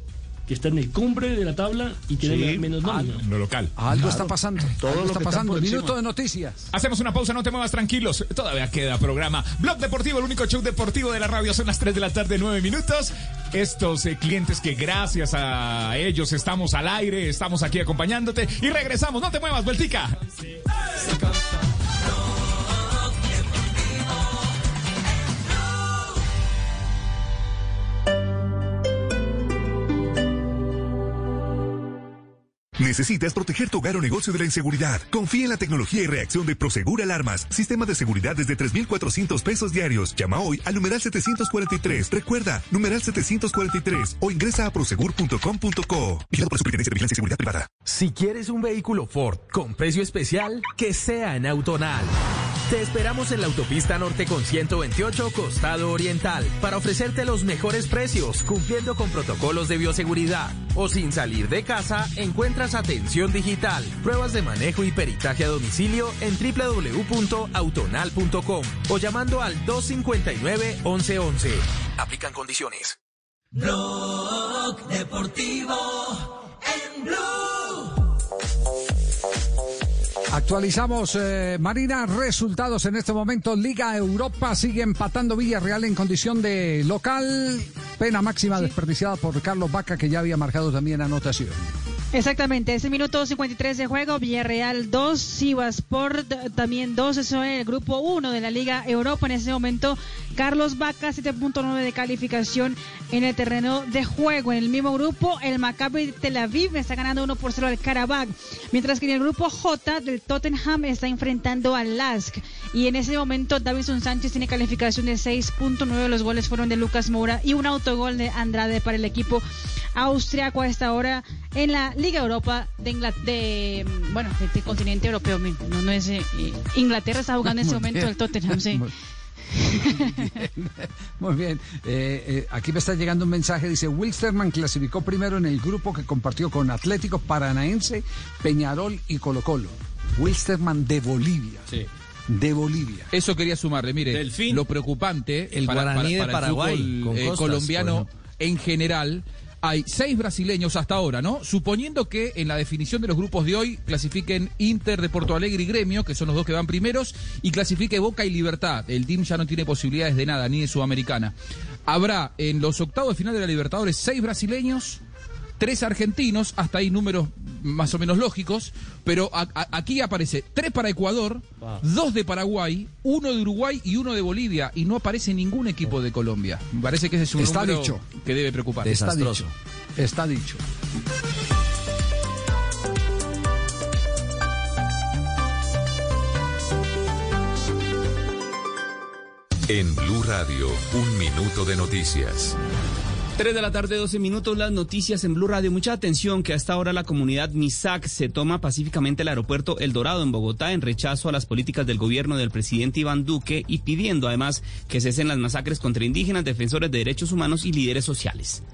que está en el cumbre de la tabla y tiene Sí. menos nómina. Lo local. Algo está pasando. Todo algo lo está que está pasando. Minuto de noticias. Hacemos una pausa, no te muevas tranquilos. Todavía queda programa. Blog Deportivo, el único show deportivo de la radio. Son las 3 de la tarde, 9 minutos. Estos eh, clientes que gracias a ellos estamos al aire, estamos aquí acompañándote y regresamos. No te muevas, vueltica. ¿Necesitas proteger tu hogar o negocio de la inseguridad? Confía en la tecnología y reacción de Prosegur Alarmas. Sistema de seguridad desde 3,400 pesos diarios. Llama hoy al numeral 743. Recuerda, numeral 743 o ingresa a prosegur.com.co. Vigilado por Superintendencia de Vigilancia y Seguridad Privada. Si quieres un vehículo Ford con precio especial, que sea en Autonal. Te esperamos en la autopista norte con 128 Costado Oriental para ofrecerte los mejores precios, cumpliendo con protocolos de bioseguridad. O sin salir de casa, encuentras atención digital, pruebas de manejo y peritaje a domicilio en www.autonal.com o llamando al 259-1111. Aplican condiciones. Blog Deportivo en Blue. Actualizamos, eh, Marina, resultados en este momento. Liga Europa sigue empatando Villarreal en condición de local. Pena máxima desperdiciada por Carlos Vaca, que ya había marcado también anotación. Exactamente, ese minuto 53 de juego, Villarreal 2, Sivasport también 2, eso es el grupo 1 de la Liga Europa. En ese momento, Carlos Vaca 7.9 de calificación en el terreno de juego. En el mismo grupo, el Maccabi Tel Aviv está ganando 1 por 0 al Karabakh, mientras que en el grupo J del Tottenham está enfrentando al Lask. Y en ese momento, Davison Sánchez tiene calificación de 6.9, los goles fueron de Lucas Moura y un autogol de Andrade para el equipo austriaco a esta hora en la Liga Europa de, Ingla- de mm, bueno, de, de continente europeo. No, no es eh, eh, Inglaterra está jugando en ese Muy momento el Tottenham, sí. Muy- Muy bien. Eh, eh, aquí me está llegando un mensaje. Dice, Wilstermann clasificó primero en el grupo que compartió con Atlético Paranaense, Peñarol y Colo Colo. Wilstermann de Bolivia. De Bolivia. Eso quería sumarle, mire, lo preocupante El Guaraní de Paraguay, fútbol, con eh, Costas, colombiano en general. Hay seis brasileños hasta ahora, ¿no? Suponiendo que en la definición de los grupos de hoy clasifiquen Inter de Porto Alegre y Gremio, que son los dos que van primeros, y clasifique Boca y Libertad. El team ya no tiene posibilidades de nada, ni de Sudamericana. Habrá en los octavos de final de la Libertadores seis brasileños, tres argentinos, hasta ahí números más o menos lógicos, pero a- a- aquí aparece tres para Ecuador, dos de Paraguay, uno de Uruguay y uno de Bolivia, y no aparece ningún equipo de Colombia. Me parece que ese es un Está número dicho. que debe preocupar. Está dicho. Está dicho. En Blue Radio, un minuto de noticias. 3 de la tarde, 12 minutos, las noticias en Blue Radio. Mucha atención que hasta ahora la comunidad MISAC se toma pacíficamente el aeropuerto El Dorado en Bogotá en rechazo a las políticas del gobierno del presidente Iván Duque y pidiendo además que cesen las masacres contra indígenas, defensores de derechos humanos y líderes sociales.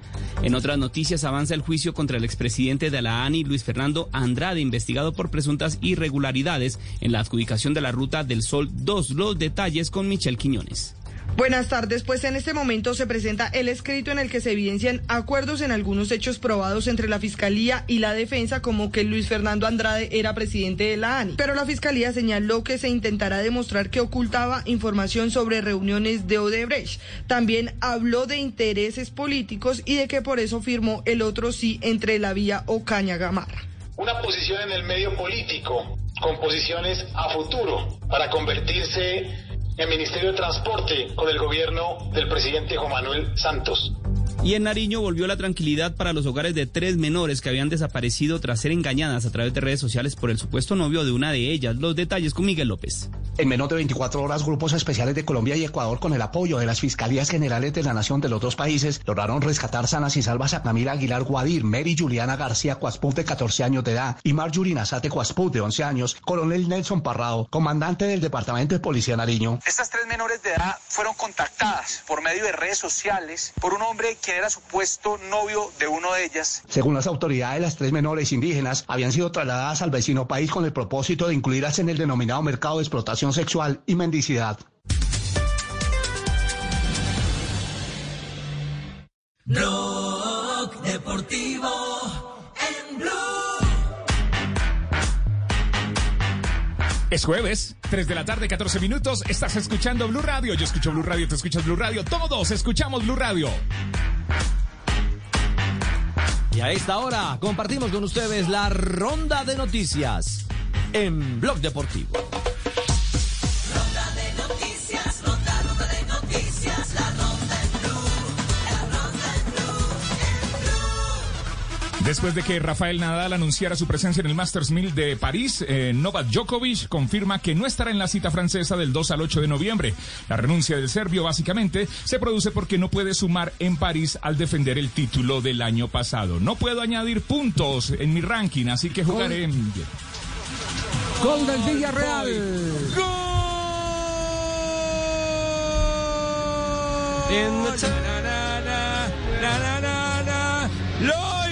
En otras noticias avanza el juicio contra el expresidente de la ANI, Luis Fernando Andrade, investigado por presuntas irregularidades en la adjudicación de la ruta del Sol 2. Los detalles con Michelle Quiñones. Buenas tardes, pues en este momento se presenta el escrito en el que se evidencian acuerdos en algunos hechos probados entre la Fiscalía y la Defensa, como que Luis Fernando Andrade era presidente de la ANI. Pero la Fiscalía señaló que se intentará demostrar que ocultaba información sobre reuniones de Odebrecht. También habló de intereses políticos y de que por eso firmó el otro sí entre la vía Ocaña Gamarra. Una posición en el medio político, con posiciones a futuro, para convertirse en Ministerio de Transporte con el gobierno del presidente Juan Manuel Santos. Y en Nariño volvió la tranquilidad para los hogares de tres menores que habían desaparecido tras ser engañadas a través de redes sociales por el supuesto novio de una de ellas. Los detalles con Miguel López. En menos de 24 horas, grupos especiales de Colombia y Ecuador, con el apoyo de las Fiscalías Generales de la Nación de los dos países, lograron rescatar sanas y salvas a Camila Aguilar Guadir, Mary Juliana García Cuasput, de 14 años de edad, y Marjorie Nazate Cuasput, de 11 años, coronel Nelson Parrado, comandante del Departamento de Policía Nariño. Estas tres menores de edad fueron contactadas por medio de redes sociales por un hombre quien era supuesto novio de uno de ellas. Según las autoridades, las tres menores indígenas habían sido trasladadas al vecino país con el propósito de incluirlas en el denominado mercado de explotación sexual y mendicidad. Blog Deportivo Es jueves, 3 de la tarde, 14 minutos. Estás escuchando Blue Radio. Yo escucho Blue Radio, tú escuchas Blue Radio. Todos escuchamos Blue Radio. Y a esta hora compartimos con ustedes la ronda de noticias en Blog Deportivo. Después de que Rafael Nadal anunciara su presencia en el Masters 1000 de París, eh, Novak Djokovic confirma que no estará en la cita francesa del 2 al 8 de noviembre. La renuncia del serbio básicamente se produce porque no puede sumar en París al defender el título del año pasado. No puedo añadir puntos en mi ranking, así que jugaré en... Gol del Villarreal. Na,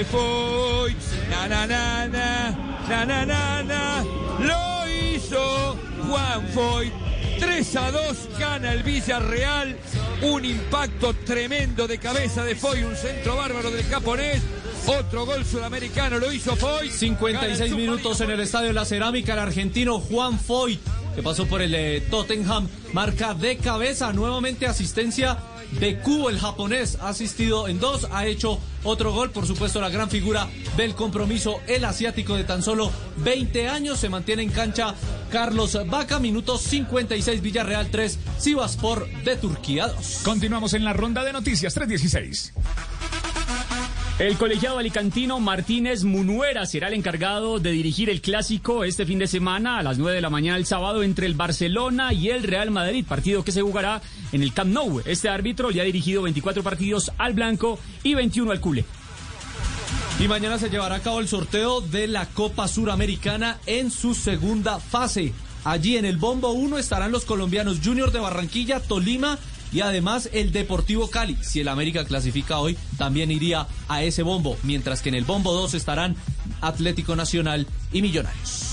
Foy. Na, na, na, na, na, na, na, na. Lo hizo Juan Foy. 3 a 2 gana el Villarreal. Un impacto tremendo de cabeza de Foy, un centro bárbaro del japonés. Otro gol sudamericano lo hizo Foy. 56 minutos en el Estadio La Cerámica, el argentino Juan Foyt, que pasó por el eh, Tottenham, marca de cabeza, nuevamente asistencia de Kubo, el japonés, ha asistido en dos, ha hecho otro gol, por supuesto la gran figura del compromiso, el asiático de tan solo 20 años, se mantiene en cancha Carlos Vaca, minutos 56, Villarreal 3, Sivaspor de Turquía 2. Continuamos en la ronda de noticias 316. El colegiado alicantino Martínez Munuera será el encargado de dirigir el clásico este fin de semana a las 9 de la mañana el sábado entre el Barcelona y el Real Madrid, partido que se jugará en el Camp Nou. Este árbitro le ha dirigido 24 partidos al blanco y 21 al culé. Y mañana se llevará a cabo el sorteo de la Copa Suramericana en su segunda fase. Allí en el Bombo 1 estarán los colombianos Junior de Barranquilla, Tolima y además el Deportivo Cali. Si el América clasifica hoy, también iría a ese bombo, mientras que en el Bombo 2 estarán Atlético Nacional y Millonarios.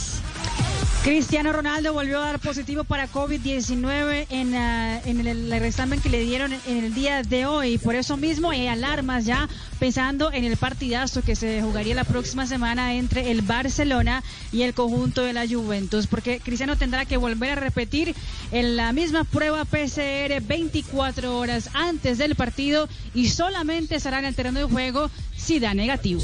Cristiano Ronaldo volvió a dar positivo para COVID-19 en, ah, en el, el examen que le dieron en el día de hoy. Por eso mismo hay alarmas ya pensando en el partidazo que se jugaría la próxima semana entre el Barcelona y el conjunto de la Juventus. Porque Cristiano tendrá que volver a repetir en la misma prueba PCR 24 horas antes del partido y solamente estará en el terreno de juego si da negativo.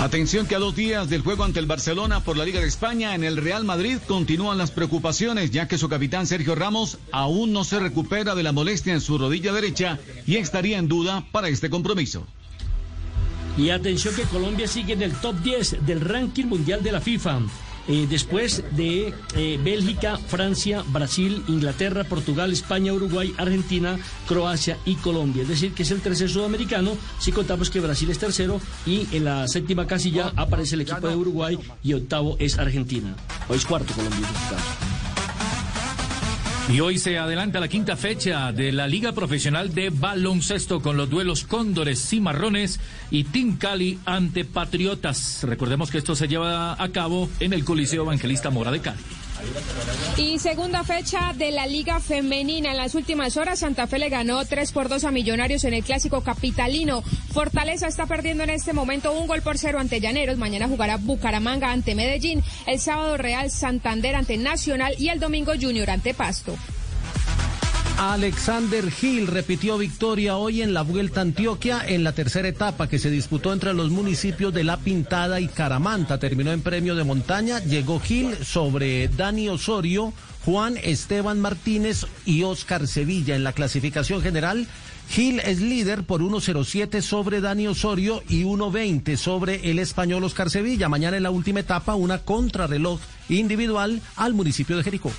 Atención que a dos días del juego ante el Barcelona por la Liga de España, en el Real Madrid continúan las preocupaciones, ya que su capitán Sergio Ramos aún no se recupera de la molestia en su rodilla derecha y estaría en duda para este compromiso. Y atención que Colombia sigue en el top 10 del ranking mundial de la FIFA. Eh, después de eh, Bélgica, Francia, Brasil, Inglaterra, Portugal, España, Uruguay, Argentina, Croacia y Colombia. Es decir, que es el tercer sudamericano, si contamos que Brasil es tercero y en la séptima casilla aparece el equipo de Uruguay y octavo es Argentina. O es cuarto Colombia en este caso. Y hoy se adelanta la quinta fecha de la Liga Profesional de Baloncesto con los duelos Cóndores Cimarrones y Team Cali ante Patriotas. Recordemos que esto se lleva a cabo en el Coliseo Evangelista Mora de Cali. Y segunda fecha de la Liga Femenina. En las últimas horas, Santa Fe le ganó 3 por 2 a Millonarios en el clásico capitalino. Fortaleza está perdiendo en este momento un gol por cero ante Llaneros. Mañana jugará Bucaramanga ante Medellín. El sábado Real Santander ante Nacional y el domingo Junior ante Pasto. Alexander Gil repitió victoria hoy en la Vuelta a Antioquia en la tercera etapa que se disputó entre los municipios de La Pintada y Caramanta. Terminó en premio de montaña. Llegó Gil sobre Dani Osorio, Juan Esteban Martínez y Oscar Sevilla. En la clasificación general, Gil es líder por 1.07 sobre Dani Osorio y 1.20 sobre el español Oscar Sevilla. Mañana en la última etapa, una contrarreloj individual al municipio de Jericó.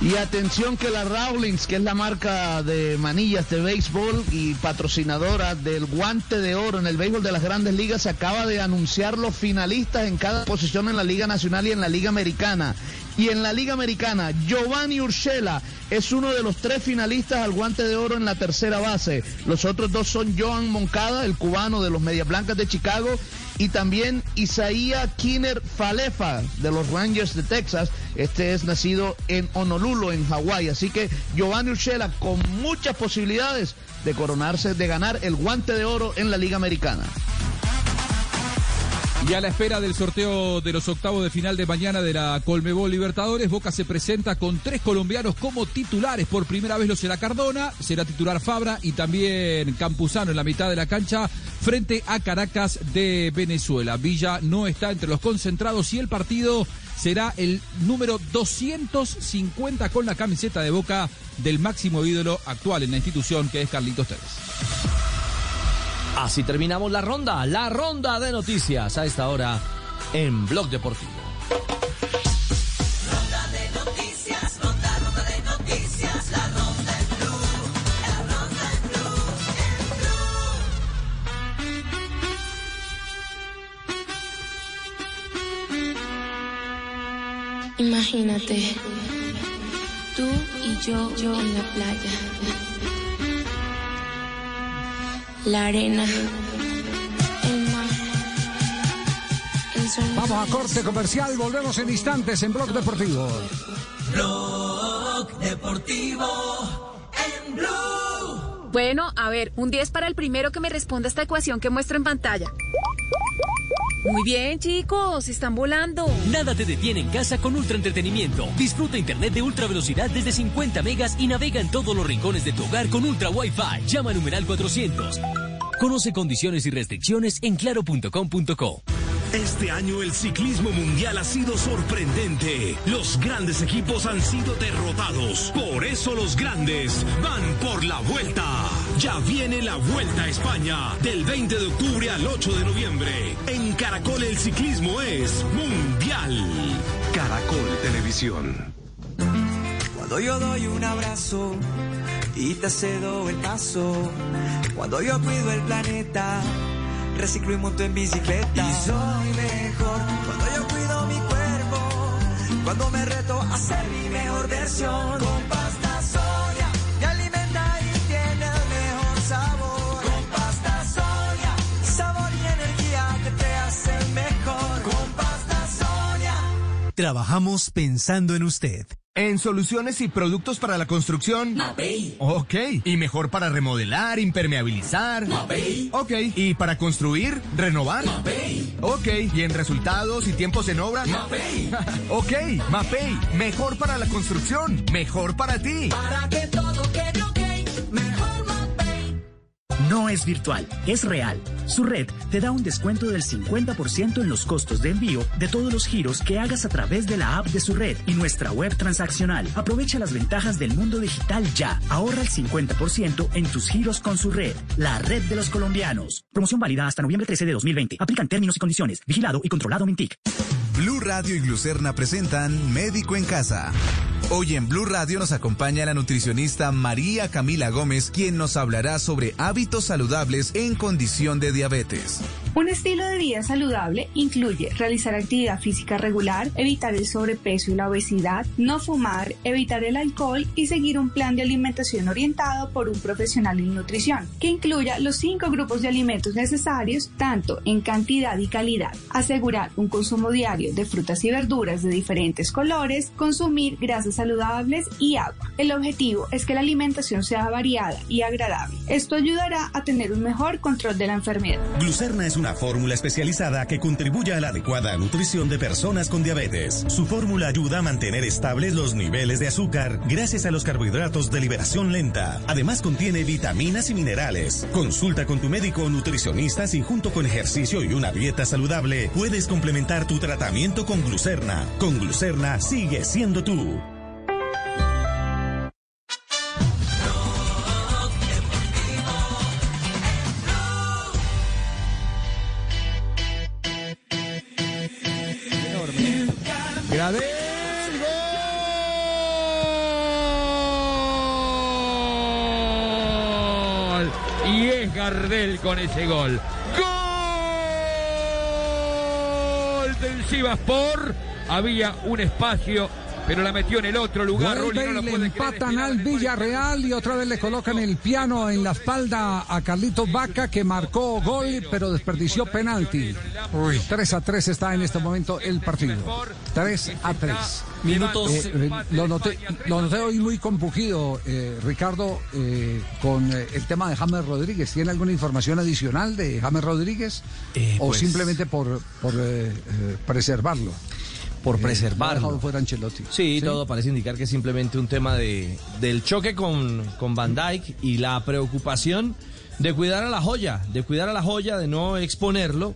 Y atención que la Rawlings, que es la marca de manillas de béisbol y patrocinadora del guante de oro en el béisbol de las grandes ligas, se acaba de anunciar los finalistas en cada posición en la Liga Nacional y en la Liga Americana. Y en la Liga Americana, Giovanni Urshela es uno de los tres finalistas al guante de oro en la tercera base. Los otros dos son Joan Moncada, el cubano de los Medias Blancas de Chicago, y también Isaías Kinner Falefa de los Rangers de Texas. Este es nacido en Honolulu, en Hawái. Así que Giovanni Urshela con muchas posibilidades de coronarse, de ganar el guante de oro en la Liga Americana. Y a la espera del sorteo de los octavos de final de mañana de la Colmebol Libertadores, Boca se presenta con tres colombianos como titulares. Por primera vez lo será Cardona, será titular Fabra y también Campuzano en la mitad de la cancha frente a Caracas de Venezuela. Villa no está entre los concentrados y el partido será el número 250 con la camiseta de Boca del máximo ídolo actual en la institución que es Carlitos Tevez. Así terminamos la ronda, la ronda de noticias a esta hora en Blog Deportivo. Imagínate, tú y yo, yo en la playa. La arena, el mar, el sol. Vamos a corte comercial, volvemos en instantes en Blog Deportivo. Blog Deportivo en blue. Bueno, a ver, un 10 para el primero que me responda esta ecuación que muestro en pantalla. Muy bien, chicos, están volando. Nada te detiene en casa con ultra entretenimiento. Disfruta internet de ultra velocidad desde 50 megas y navega en todos los rincones de tu hogar con ultra Wi-Fi. Llama a numeral 400. Conoce condiciones y restricciones en claro.com.co. Este año el ciclismo mundial ha sido sorprendente. Los grandes equipos han sido derrotados. Por eso los grandes van por la vuelta. Ya viene la Vuelta a España del 20 de octubre al 8 de noviembre. En Caracol el ciclismo es mundial. Caracol Televisión. Cuando yo doy un abrazo y te cedo el paso. Cuando yo cuido el planeta, reciclo y monto en bicicleta. Y soy mejor cuando yo cuido mi cuerpo. Cuando me reto a ser mi mejor versión. Con Trabajamos pensando en usted. En soluciones y productos para la construcción. Mapei. Ok. Y mejor para remodelar, impermeabilizar. Mapei. Ok. Y para construir, renovar. Mapei. Ok. Y en resultados y tiempos en obra. Mapei. ok. Mapei. Mejor para la construcción. Mejor para ti. Para que todo No es virtual, es real. Su red te da un descuento del 50% en los costos de envío de todos los giros que hagas a través de la app de su red y nuestra web transaccional. Aprovecha las ventajas del mundo digital ya. Ahorra el 50% en tus giros con su red. La red de los colombianos. Promoción válida hasta noviembre 13 de 2020. Aplican términos y condiciones. Vigilado y controlado Mintic. Blue Radio y Glucerna presentan Médico en Casa. Hoy en Blue Radio nos acompaña la nutricionista María Camila Gómez, quien nos hablará sobre hábitos saludables en condición de diabetes. Un estilo de vida saludable incluye realizar actividad física regular, evitar el sobrepeso y la obesidad, no fumar, evitar el alcohol y seguir un plan de alimentación orientado por un profesional en nutrición, que incluya los cinco grupos de alimentos necesarios, tanto en cantidad y calidad. Asegurar un consumo diario de frutas y verduras de diferentes colores, consumir grasas saludables y agua. El objetivo es que la alimentación sea variada y agradable. Esto ayudará a tener un mejor control de la enfermedad. Glucerna es una fórmula especializada que contribuye a la adecuada nutrición de personas con diabetes. Su fórmula ayuda a mantener estables los niveles de azúcar gracias a los carbohidratos de liberación lenta. Además contiene vitaminas y minerales. Consulta con tu médico o nutricionista si junto con ejercicio y una dieta saludable puedes complementar tu tratamiento con glucerna. Con glucerna sigue siendo tú. Gardel con ese gol. Gol del Sivaspor. Había un espacio, pero la metió en el otro lugar. Rulli no lo le empatan al Villarreal y otra vez le colocan el piano en la espalda a Carlitos Vaca que marcó gol pero desperdició penalti. 3 a 3 está en este momento el partido. 3 a 3. Minutos. Eh, eh, lo, noté, lo noté hoy muy compugido, eh, Ricardo, eh, con eh, el tema de James Rodríguez. ¿Tiene alguna información adicional de James Rodríguez? ¿O pues- simplemente por, por eh, eh, preservarlo? Por preservarlo. fuera Ancelotti. Sí, todo parece indicar que es simplemente un tema de, del choque con, con Van Dyke y la preocupación de cuidar a la joya, de cuidar a la joya, de no exponerlo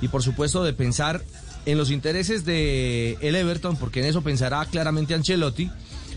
y por supuesto de pensar en los intereses de el Everton, porque en eso pensará claramente Ancelotti,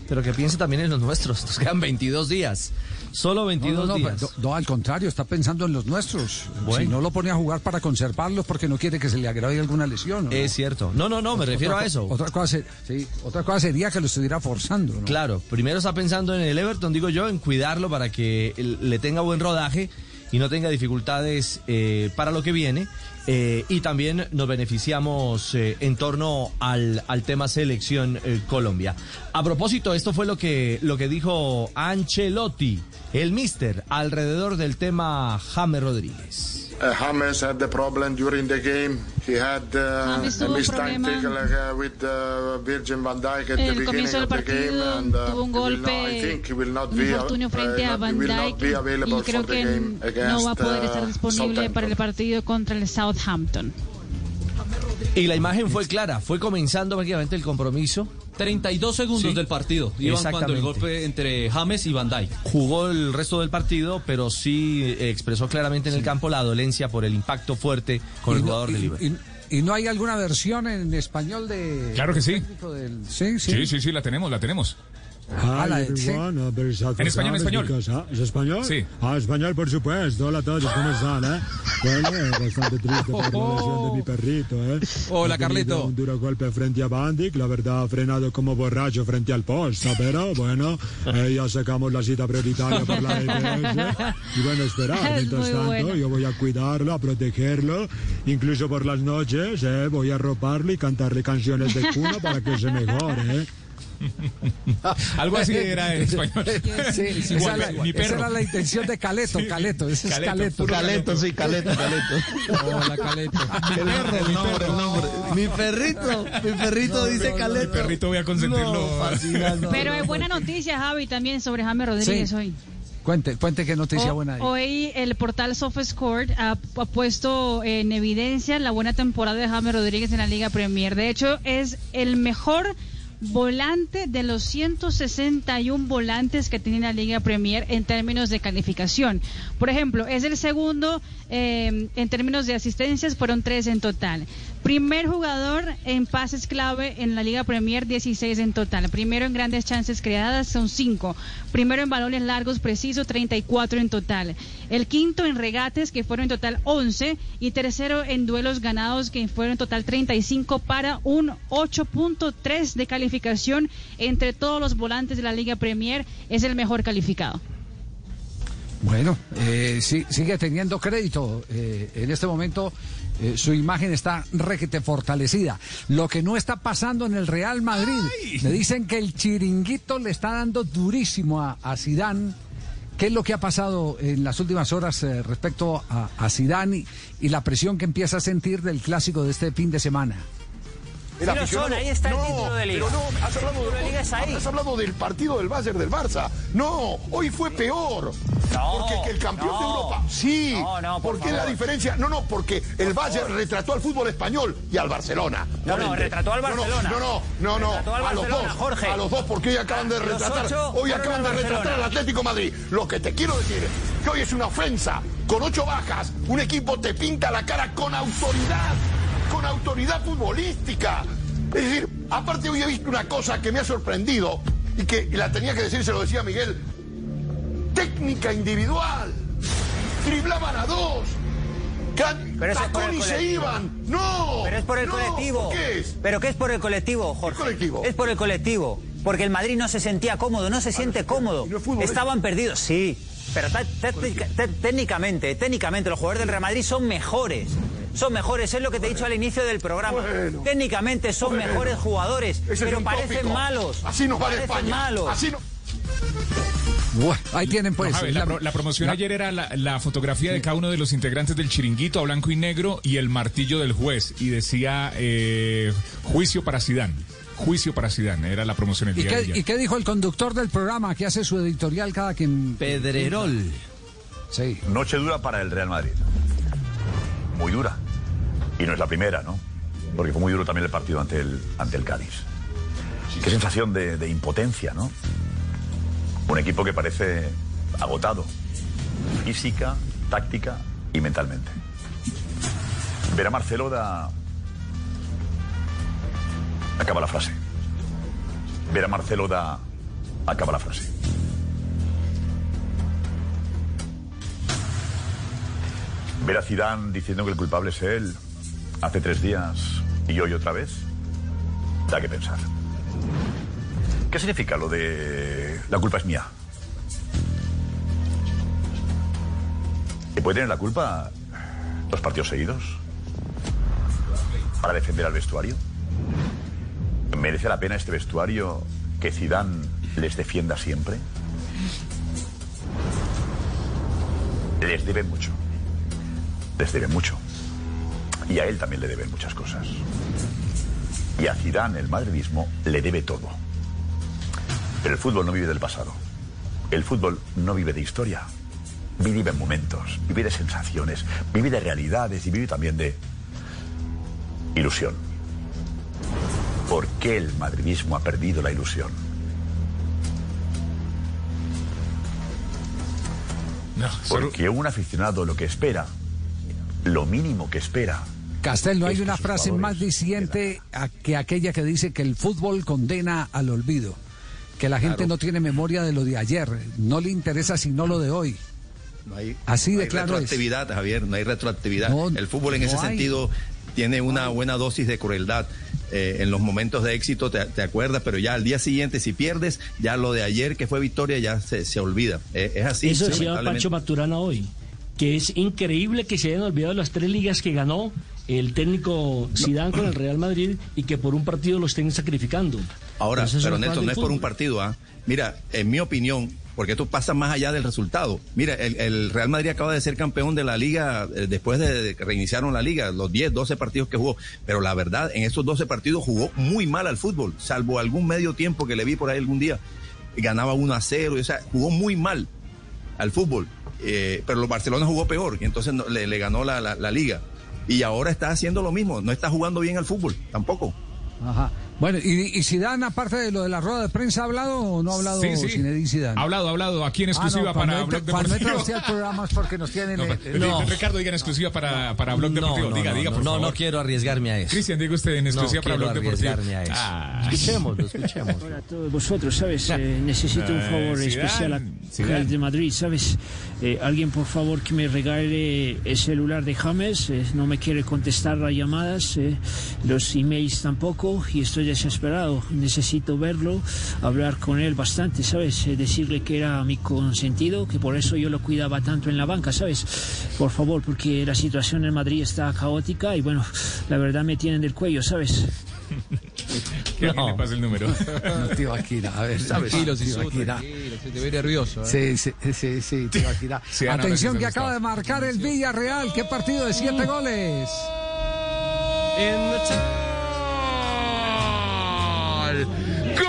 pero que piense también en los nuestros. Nos quedan 22 días. Solo 22 no, no, no, días. no, al contrario, está pensando en los nuestros. Bueno. Si no lo pone a jugar para conservarlos porque no quiere que se le agrave alguna lesión. Es cierto. No, no, no, me Otra- refiero otra a eso. Otra cosa, sí, otra cosa sería que lo estuviera forzando. Claro, primero está pensando en el Everton, digo yo, en cuidarlo para que le tenga buen rodaje y no tenga dificultades eh, para lo que viene. Eh, y también nos beneficiamos eh, en torno al, al tema selección eh, Colombia. A propósito, esto fue lo que, lo que dijo Ancelotti, el mister, alrededor del tema James Rodríguez. Uh, James had the problem during the game. He had uh, a mistake uh, with uh, Virgin van Dijk at En the el beginning of the game, and uh, tuvo un not- I think he will not be, uh, frente a Van Dijk be available y creo for the que game no va a against, poder estar uh, disponible para el partido contra el Southampton. Y la imagen fue clara, fue comenzando prácticamente el compromiso. 32 segundos Sí. del partido. Iban cuando el Exactamente. golpe entre James y Van Dijk. Jugó el resto del partido, pero sí eh, expresó claramente en el campo la dolencia por el impacto fuerte con el no- jugador de Liverpool. y- ¿Y no hay alguna versión en español de... Claro que sí. del- Sí, sí. Sí, sí, sí, la tenemos, la tenemos. Ah, sí. En español, en español. ¿Es español? Sí. Ah, español, por supuesto. Hola a todos, ¿cómo están, eh? Bueno, eh, bastante triste por la lesión de mi perrito, ¿eh? Hola, Carleto. Un duro golpe frente a Bandic, la verdad ha frenado como borracho frente al posta, pero bueno, eh, ya sacamos la cita prioritaria por la EPS. Y bueno, esperar. Es Mientras tanto, bueno. yo voy a cuidarlo, a protegerlo, incluso por las noches, eh, voy a arroparlo y cantarle canciones de cuna para que se mejore, ¿eh? Algo así era en español. Sí, esa, Igual, era, mi esa perro. era la intención de Caleto, Caleto, ese es Caleto, Caleto. sí, Caleto, Caleto. Hola, Caleto. El nombre, el nombre, el nombre. Mi perrito, mi perrito dice Caleto. Mi perrito voy a consentirlo. No. Pero hay buena noticia, Javi, también sobre James Rodríguez Sí. hoy. Cuente, cuente qué noticia O- buena hay. Hoy el portal SofaScore ha, ha puesto en evidencia la buena temporada de James Rodríguez en la Liga Premier. De hecho, es el mejor volante de los 161 volantes que tiene la Liga Premier en términos de calificación. Por ejemplo, es el segundo eh, en términos de asistencias, fueron tres en total. Primer jugador en pases clave en la Liga Premier, 16 en total. Primero en grandes chances creadas, son 5. Primero en balones largos precisos, 34 en total. El quinto en regates, que fueron en total 11. Y tercero en duelos ganados, que fueron en total 35 para un 8.3 de calificación entre todos los volantes de la Liga Premier. Es el mejor calificado. Bueno, eh, sí, sigue teniendo crédito. Eh, en este momento eh, su imagen está requete fortalecida. Lo que no está pasando en el Real Madrid. Le dicen que el chiringuito le está dando durísimo a, a Zidane. ¿Qué es lo que ha pasado en las últimas horas eh, respecto a, a Zidane y, y la presión que empieza a sentir del clásico de este fin de semana? Lo son, ahí está el título de Liga. Pero no, has hablado, de, Liga es ahí. has hablado del partido del Bayern del Barça. No, hoy fue peor. No, porque que el campeón no. de Europa. Sí. No, no, por porque favor. la diferencia. No, no, porque el Bayern retrató al fútbol español y al Barcelona. No, no, retrató al No, no, Barcelona. No, no, no, no. Al a los dos. Jorge. A los dos, porque hoy acaban de retratar. Hoy acaban de retratar al Atlético Madrid. Lo que te quiero decir es que hoy es una ofensa. Con ocho bajas, un equipo te pinta la cara con autoridad. Con autoridad futbolística. Es decir, aparte hoy he visto una cosa que me ha sorprendido y que la tenía que decir, se lo decía Miguel. Técnica individual. Driblaban a dos. Pero eso es por el tacón y se iban. No. Pero es por el no, colectivo. ¿por qué es? ¿Pero qué es por el colectivo, Jorge? colectivo? Es por el colectivo. Porque el Madrid no se sentía cómodo, no se siente cómodo. Estaban perdidos, sí. Pero técnicamente, técnicamente los jugadores del Real Madrid son mejores. Son mejores, es lo que te he dicho al inicio del programa. técnicamente son Bueno. mejores jugadores, Ese pero parecen tópico. malos. Así nos va de parecen España. malos. Así no. Bueno, ahí tienen pues. No, Javi, la, pro- la promoción la- ayer era la, la fotografía de cada uno de los integrantes del chiringuito a blanco y negro y el martillo del juez y decía eh, juicio para Sidán. Juicio para Sidán, era la promoción el ¿Y día de qué, ayer. ¿Y qué dijo el conductor del programa que hace su editorial cada quien? Pedrerol. Sí. Noche dura para el Real Madrid. Muy dura. Y no es la primera, ¿no? Porque fue muy duro también el partido ante el, ante el Cádiz. Qué sensación de, impotencia, ¿no? Un equipo que parece agotado. Física, táctica y mentalmente. Ver a Marcelo da... Acaba la frase. Ver a Marcelo da... Acaba la frase. Ver a Zidane diciendo que el culpable es él hace tres días y hoy otra vez, da que pensar. ¿Qué significa lo de la culpa es mía? ¿Que puede tener la culpa dos partidos seguidos? ¿Para defender al vestuario? ¿Merece la pena este vestuario que Zidane les defienda siempre? Les debe mucho. Les debe mucho. Y a él también le deben muchas cosas. Y a Zidane, el madridismo, le debe todo. Pero el fútbol no vive del pasado. El fútbol no vive de historia. Vive en momentos, vive de sensaciones, vive de realidades y vive también de ilusión. ¿Por qué el madridismo ha perdido la ilusión? Porque un aficionado lo que espera, lo mínimo que espera, Castel, no hay una frase más diciente a- que aquella que dice que el fútbol condena al olvido, que la gente Claro. no tiene memoria de lo de ayer, no le interesa sino lo de hoy. No hay, Así no de hay claro es. retroactividad, Javier, no hay retroactividad. No, el fútbol en no ese hay. sentido tiene una buena dosis de crueldad. Eh, en los momentos de éxito te, te acuerdas, pero ya al día siguiente, si pierdes, ya lo de ayer que fue victoria ya se, se olvida. Eh, es así. Eso decía. Pancho Maturana hoy, que es increíble que se hayan olvidado las tres ligas que ganó el técnico Zidane con el Real Madrid y que por un partido lo estén sacrificando. Ahora, Pero cosas no es por un partido, ¿ah? Mira, en mi opinión, porque esto pasa más allá del resultado. Mira, el, el Real Madrid acaba de ser campeón de la liga eh, después de, de que reiniciaron la liga, los 10, 12 partidos que jugó. Pero la verdad, en esos 12 partidos jugó muy mal al fútbol, salvo algún medio tiempo que le vi por ahí algún día. Ganaba 1 a 0, o sea, jugó muy mal al fútbol. Eh, pero los Barcelona jugó peor y entonces no- le, le ganó la, la- la liga. Y ahora está haciendo lo mismo, no está jugando bien al fútbol, tampoco. Ajá. Bueno, ¿y, y Zidane, aparte de lo de la rueda de prensa, ha hablado o no ha hablado Sí, sí. Zinedine Zidane? Ha hablado, ha hablado aquí en Ah, exclusiva no, cuando para Blog Cuando entra Deportivo. usted al programa es porque nos tienen... No, eh, pero- eh, Ricardo, diga en exclusiva para, para Blog No, Deportivo. no, diga, no, diga, por no, favor. no quiero arriesgarme a eso. Cristian, diga usted en exclusiva No para quiero Blog Deportivo. arriesgarme a eso. Ah. Escuchémoslo, escuchemos. Hola a todos vosotros, ¿sabes? Eh, necesito un Eh, favor Zidane, especial acá Zidane. de Madrid, ¿sabes? Eh, alguien, por favor, que me regale el celular de James. eh, no me quiere contestar las llamadas, eh, los emails tampoco, y estoy desesperado. Necesito verlo, hablar con él bastante, ¿sabes? Eh, decirle que era mi consentido, que por eso yo lo cuidaba tanto en la banca, ¿sabes? Por favor, porque la situación en Madrid está caótica y, bueno, la verdad me tienen del cuello, ¿sabes? Que alguien le pase el número. No, tío Aquila, a ver, ¿sabes? Tranquilo, Tío Sisu, Aquila. tranquilo, se te ve nervioso. ¿eh? Sí, sí, sí, sí, tío Aquila. Sí, Ana, Atención que acaba de marcar el Villarreal. ¿Qué partido de siete goles? Gol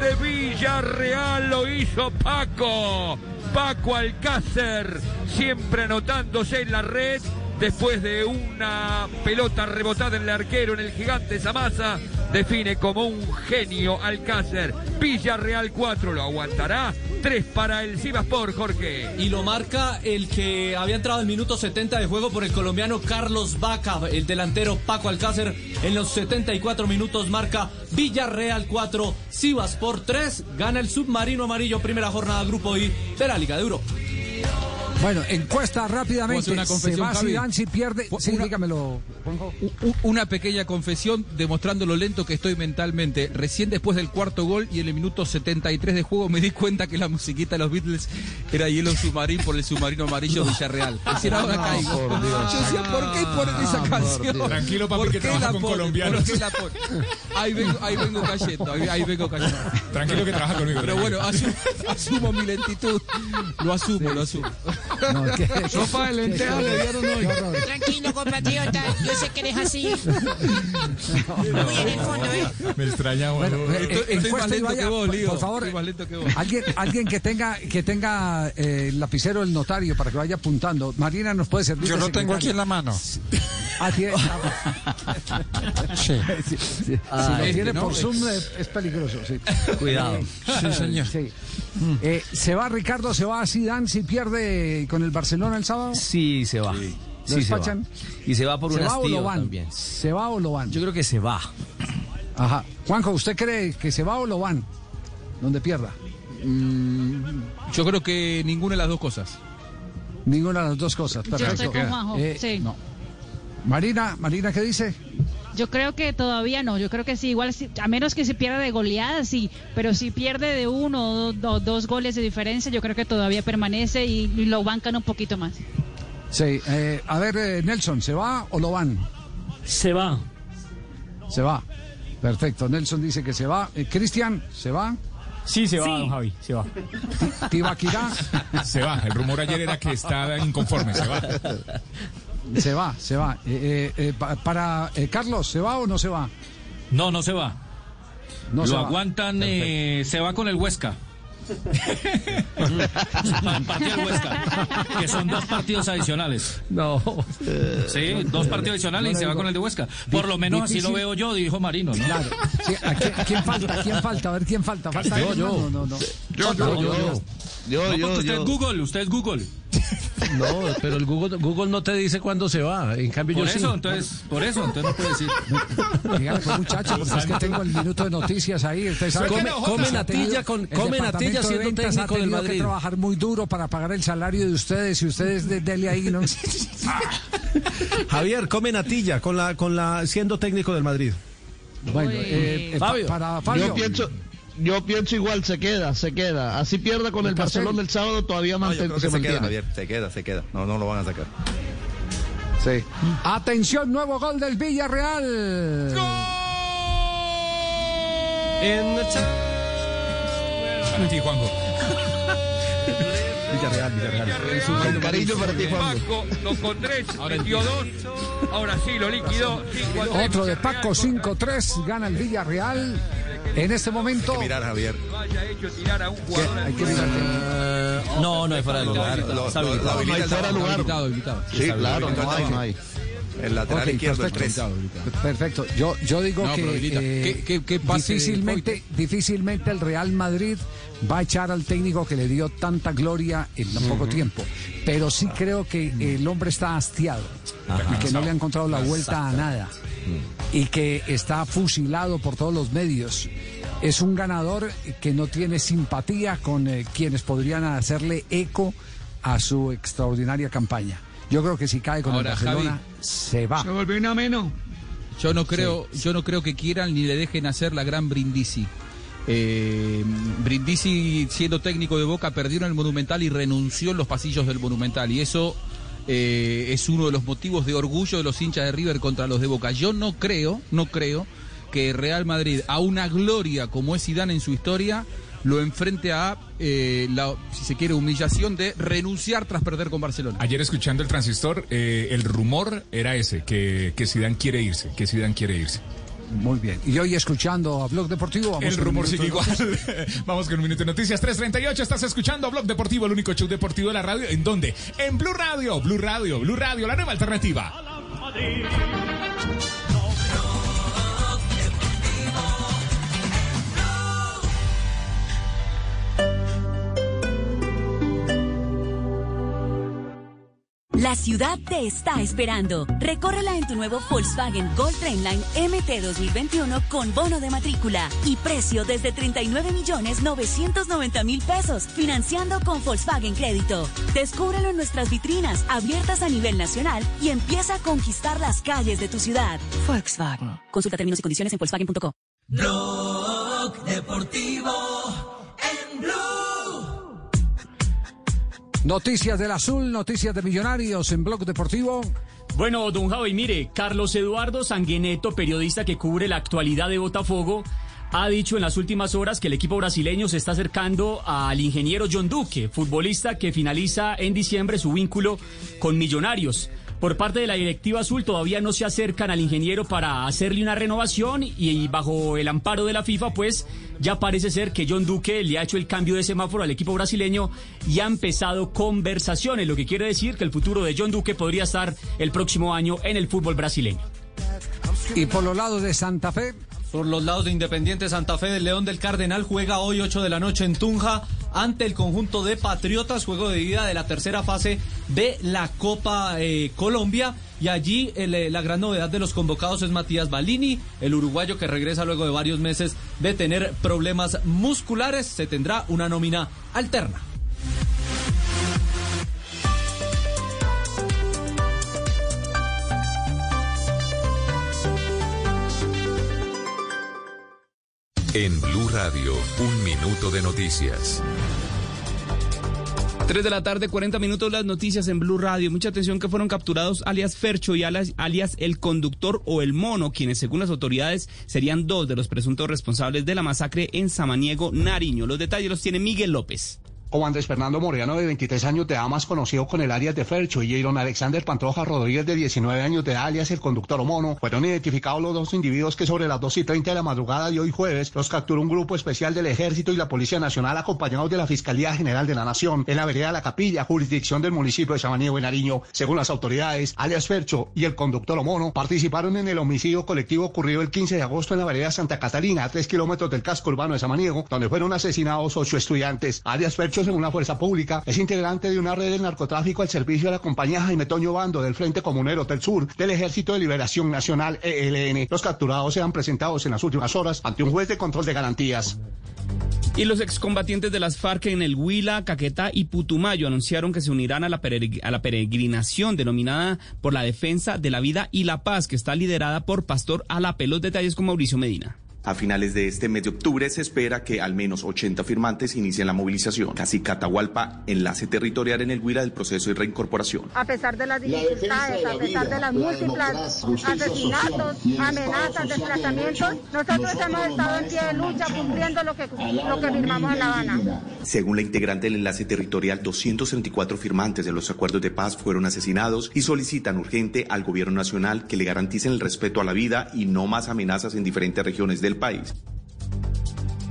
de Villarreal lo hizo Paco. Paco Alcácer, siempre anotándose en la red después de una pelota rebotada en el arquero en el gigante Zamasa. Define como un genio Alcácer. Villarreal 4 lo aguantará. 3 para el Sivaspor, Jorge. Y lo marca el que había entrado al minuto 70 de juego por el colombiano Carlos Vaca, el delantero Paco Alcácer. En los 74 minutos marca Villarreal 4, Sivaspor 3. Gana el submarino amarillo, primera jornada Grupo I de la Liga de Europa. Bueno, encuesta ¿Puedo rápidamente. una Se confesión, va Javi? Zidane si pierde. Sí, Una- dígamelo. Una pequeña confesión demostrando lo lento que estoy mentalmente. Recién después del cuarto gol y en el minuto 73 de juego me di cuenta que la musiquita de los Beatles era Hielo Submarino por el submarino amarillo Villarreal. Recién ahora No, caigo. por Dios. Yo decía, ¿por qué ponen esa por canción? Tranquilo, papi, ¿Por que qué trabaja la con ponen? colombianos. ¿Por qué la ponen? Ahí vengo, ahí vengo cayendo, ahí, ahí vengo cayendo. Tranquilo que trabaja conmigo. Pero bueno, asumo, asumo mi lentitud. Lo asumo, lo asumo. No, ¿qué- Sopa de lentejas le dieron hoy. Tranquilo, compatriota, yo sé que eres así. Muy en el fondo, ¿eh? Me extraña, Bueno, bueno. eh, Estoy- estoy encuesta más y lento vaya, que vos, por- Lío. Por favor, Estoy más lento que vos. alguien, alguien que tenga, que tenga eh, el lapicero del notario para que vaya apuntando. Marina nos puede servir. Yo lo tengo aquí en la mano. Ah, tiene- Sí. Sí, sí, si Ah, lo este, tiene ¿no? por Zoom es, es peligroso. Sí. Cuidado. Eh, Sí, señor. sí. Eh, ¿Se va Ricardo, se va Zidane si pierde con el Barcelona el sábado? Sí, se va. ¿Lo Sí, se va. despachan? Y se va por ¿Se un va o lo van? también. ¿Se va o lo van? Yo creo que se va. Ajá. Juanjo, ¿usted cree que se va o lo van? Donde pierda. Mm, yo creo que ninguna de las dos cosas. Ninguna de las dos cosas. Yo Perfecto. estoy con Juanjo, Eh, sí. Marina, Marina, ¿qué dice? Yo creo que todavía no, yo creo que sí, igual a menos que se pierda de goleada, sí, pero si pierde de uno o do- dos goles de diferencia, yo creo que todavía permanece y, y lo bancan un poquito más. Sí. eh, a ver, eh, Nelson, ¿se va o lo van? Se va. Se va. Perfecto. Nelson dice que se va. Eh, Cristian, ¿se va? Sí, se va, Sí. don Javi, se va. Tibaquirá, Se va. El rumor ayer era que está inconforme. Se va. Se va, se va. Eh, eh, eh, pa- para eh, Carlos, ¿se va o no se va? No, no se va. No Lo se va. aguantan, eh, se va con el Huesca. Partido del Huesca, que son dos partidos adicionales. No. Sí, dos partidos adicionales y se va con el de Huesca. Por lo menos así lo difícil. veo yo, dijo Marino, ¿no? Claro. Sí, ¿a quién, quién falta? ¿Quién falta? A ver, ¿quién falta? ¿Falta Yo, yo. más? No, no, no. Yo, yo, yo. Yo, No, yo, porque usted yo. es Google, usted es Google. No, pero el Google, Google no te dice cuándo se va. En cambio, Por yo eso, sí. entonces, por eso, entonces no puede decir. Dígale, pues, muchacho, porque es que tengo el minuto de noticias ahí. Usted sabe Come- come natilla con- come natilla siendo técnico del Madrid. que trabajar muy duro para pagar el salario de ustedes y ustedes de, dele ahí, ¿no? Javier, come natilla con la, con la, siendo técnico del Madrid. Bueno, eh, eh, Fabio. para Fabio. Yo pienso, yo pienso igual, se queda, se queda. Así pierda con el. Barcelona el sábado, todavía No, creo que se se queda, mantiene. Javier. Se queda, se queda. No, no lo van a sacar. Sí. Atención, nuevo gol del Villarreal. Sí, Juanjo. Villarreal, Villarreal. Con cariño para ti, Juan. Paco tocó tres, metió dos. Ahora sí, lo liquidó. cinco a tres, Otro de. Paco 5-3, gana el Villarreal. En este momento. Hay que mirar, Javier. haya hecho tirar a un jugador Hay que mirar. No, no hay fuera de lugar. Fuera de habilitado. Sí, claro, no hay, el lateral izquierdo es perfecto. tres. Perfecto. Yo, yo digo No, que eh, ¿Qué- qué- qué pase de difícilmente, difícilmente el Real Madrid va a echar al técnico que le dio tanta gloria en tan poco tiempo. Pero sí creo que el hombre está hastiado y que no le ha encontrado la vuelta a nada y que está fusilado por todos los medios. Es un ganador que no tiene simpatía con eh, quienes podrían hacerle eco a su extraordinaria campaña. Yo creo que si cae con Ahora, el Barcelona, Javi. se va. volvió un ameno. Yo no creo, yo no creo que quieran ni le dejen hacer la gran Brindisi. Eh, Brindisi, siendo técnico de Boca, perdió en el Monumental y renunció en los pasillos del Monumental. Y eso eh, es uno de los motivos de orgullo de los hinchas de River contra los de Boca. Yo no creo, no creo que Real Madrid, a una gloria como es Zidane en su historia, lo enfrente a eh, la, si se quiere, humillación de renunciar tras perder con Barcelona. Ayer escuchando el transistor, eh, el rumor era ese, que, que Zidane quiere irse, que Zidane quiere irse. Muy bien. Y hoy escuchando a Blog Deportivo. Vamos El rumor sigue igual. Vamos con un minuto de noticias. 338, estás escuchando Blog Deportivo, el único show deportivo de la radio. ¿En dónde? En Blue Radio, Blue Radio, Blue Radio, la nueva alternativa. La ciudad te está esperando. Recórrela en tu nuevo Volkswagen Gold Trainline MT 2021 con bono de matrícula y precio desde 39 millones 990 mil pesos, financiando con Volkswagen Crédito. Descúbrelo en nuestras vitrinas abiertas a nivel nacional y empieza a conquistar las calles de tu ciudad. Volkswagen. Consulta términos y condiciones en Volkswagen.co. Blog Deportivo Noticias del Azul, noticias de Millonarios en Blog Deportivo. Bueno, don Javi, mire, Carlos Eduardo Sanguineto, periodista que cubre la actualidad de Botafogo, ha dicho en las últimas horas que el equipo brasileño se está acercando al ingeniero John Duque, futbolista que finaliza en diciembre su vínculo con Millonarios. Por parte de la directiva azul todavía no se acercan al ingeniero para hacerle una renovación y bajo el amparo de la FIFA pues ya parece ser que John Duque le ha hecho el cambio de semáforo al equipo brasileño y ha empezado conversaciones, lo que quiere decir que el futuro de John Duque podría estar el próximo año en el fútbol brasileño. Y por los lados de Santa Fe. Por los lados de Independiente Santa Fe del León del Cardenal juega hoy 8 de la noche en Tunja ante el conjunto de Patriotas, juego de ida de la tercera fase de la Copa eh, Colombia. Y allí eh, la gran novedad de los convocados es Matías Balini, el uruguayo que regresa luego de varios meses de tener problemas musculares. Se tendrá una nómina alterna. En Blue Radio, un minuto de noticias. 3 de la tarde, 40 minutos las noticias en Blue Radio. Mucha atención que fueron capturados alias Fercho y alias, alias el conductor o el mono, quienes según las autoridades serían dos de los presuntos responsables de la masacre en Samaniego, Nariño. Los detalles los tiene Miguel López. Como Andrés Fernando Moreano, de 23 años de edad, más conocido con el alias de Fercho, y Aaron Alexander Pantoja Rodríguez, de 19 años de edad, alias el conductor mono, fueron identificados los dos individuos que sobre las 2 y 30 de la madrugada de hoy jueves los capturó un grupo especial del Ejército y la Policía Nacional acompañados de la Fiscalía General de la Nación en la vereda La Capilla, jurisdicción del municipio de Samaniego y Nariño. Según las autoridades, alias Fercho y el conductor mono participaron en el homicidio colectivo ocurrido el 15 de agosto en la vereda Santa Catalina, a 3 kilómetros del casco urbano de Samaniego, donde fueron asesinados ocho estudiantes. Alias Fercho, según la Fuerza Pública, es integrante de una red de narcotráfico al servicio de la compañía Jaime Toño Bando del Frente Comunero del Sur del Ejército de Liberación Nacional ELN. Los capturados sean presentados en las últimas horas ante un juez de control de garantías. Y los excombatientes de las FARC en el Huila, Caquetá y Putumayo anunciaron que se unirán a la, a la peregrinación denominada por la defensa de la vida y la paz, que está liderada por Pastor Alape. Los detalles con Mauricio Medina. A finales de este mes de octubre se espera que al menos 80 firmantes inicien la movilización. Casi Catahualpa, enlace territorial en el Huila del proceso de reincorporación. a pesar de las dificultades, de la a pesar vida, de las la múltiples asesinatos, social amenazas, desplazamientos, nosotros hemos estado en pie de lucha cumpliendo lo que, lo que firmamos en La Habana. Según la integrante del enlace territorial, 234 firmantes de los acuerdos de paz fueron asesinados y solicitan urgente al gobierno nacional que le garanticen el respeto a la vida y no más amenazas en diferentes regiones del país.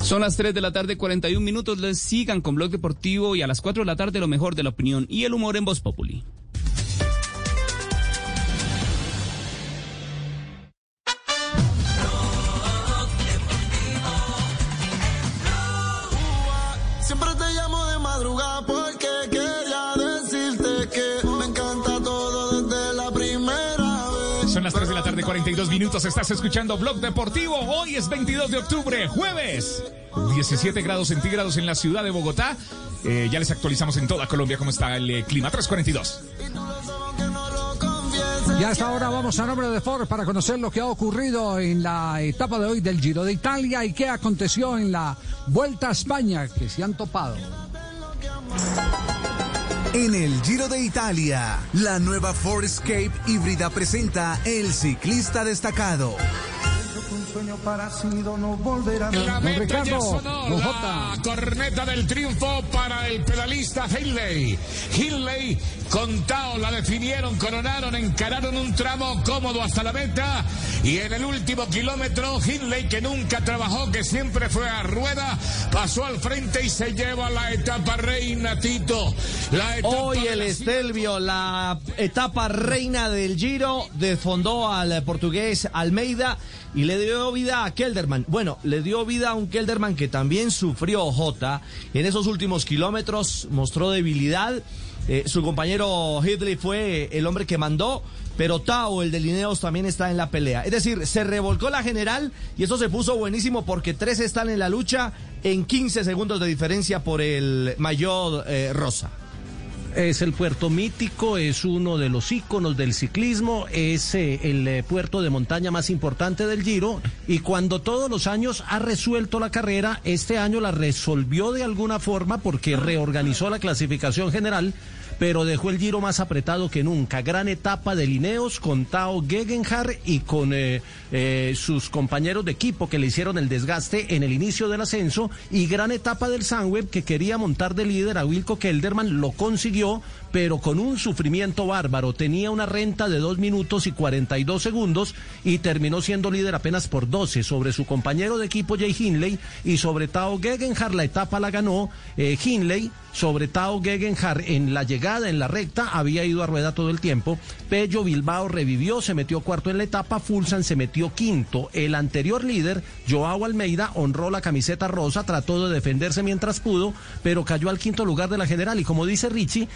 Son las 3 de la tarde, 41 minutos. Les sigan con Blog Deportivo y a las 4 de la tarde lo mejor de la opinión y el humor en Voz Populi. Siempre te llamo de madrugada porque quería decirte que me encanta todo desde la primera vez. Son las 3 de la tarde, 42 minutos. Estás escuchando Blog Deportivo. Hoy es 22 de octubre, jueves. 17 grados centígrados en la ciudad de Bogotá. Eh, ya les actualizamos en toda Colombia cómo está el eh, clima. 342. Y a esta hora vamos a nombre de Ford para conocer lo que ha ocurrido en la etapa de hoy del Giro de Italia y qué aconteció en la Vuelta a España, que se han topado. En el Giro de Italia, la nueva Ford Escape híbrida presenta el ciclista destacado. La meta ya sonó, la corneta del triunfo para el pedalista Hindley. Hindley con Tao la definieron, coronaron, encararon un tramo cómodo hasta la meta y en el último kilómetro Hindley que nunca trabajó, que siempre fue a rueda, pasó al frente y se lleva la etapa reina Tito. La etapa Hoy el la- Estelvio, la etapa reina del Giro, desfondó al portugués Almeida y le dio vida a Kelderman. Bueno, le dio vida a un Kelderman que también sufrió Jota. En esos últimos kilómetros mostró debilidad. Eh, su compañero Hidley fue el hombre que mandó, pero Tao, el de Lineos, también está en la pelea. Es decir, se revolcó la general y eso se puso buenísimo porque tres están en la lucha en 15 segundos de diferencia por el mayor eh, Rosa. Es el puerto mítico, es uno de los íconos del ciclismo, es eh, el eh, puerto de montaña más importante del Giro y cuando todos los años ha resuelto la carrera, este año la resolvió de alguna forma porque reorganizó la clasificación general, pero dejó el Giro más apretado que nunca. Gran etapa de Lineos con Tao Gegenhardt y con eh, eh, sus compañeros de equipo que le hicieron el desgaste en el inicio del ascenso y gran etapa del Sunweb que quería montar de líder a Wilco Kelderman, lo consiguió, pero con un sufrimiento bárbaro. Tenía una renta de 2 minutos y 42 segundos y terminó siendo líder apenas por 12 sobre su compañero de equipo Jay Hindley y sobre Tao Gegenhardt. La etapa la ganó eh, Hindley sobre Tao Gegenhardt en la llegada, en la recta, había ido a rueda todo el tiempo. Pello Bilbao revivió, se metió cuarto en la etapa, Fulsan se metió quinto. El anterior líder, Joao Almeida, honró la camiseta rosa, trató de defenderse mientras pudo, pero cayó al quinto lugar de la general. Y como dice Richie,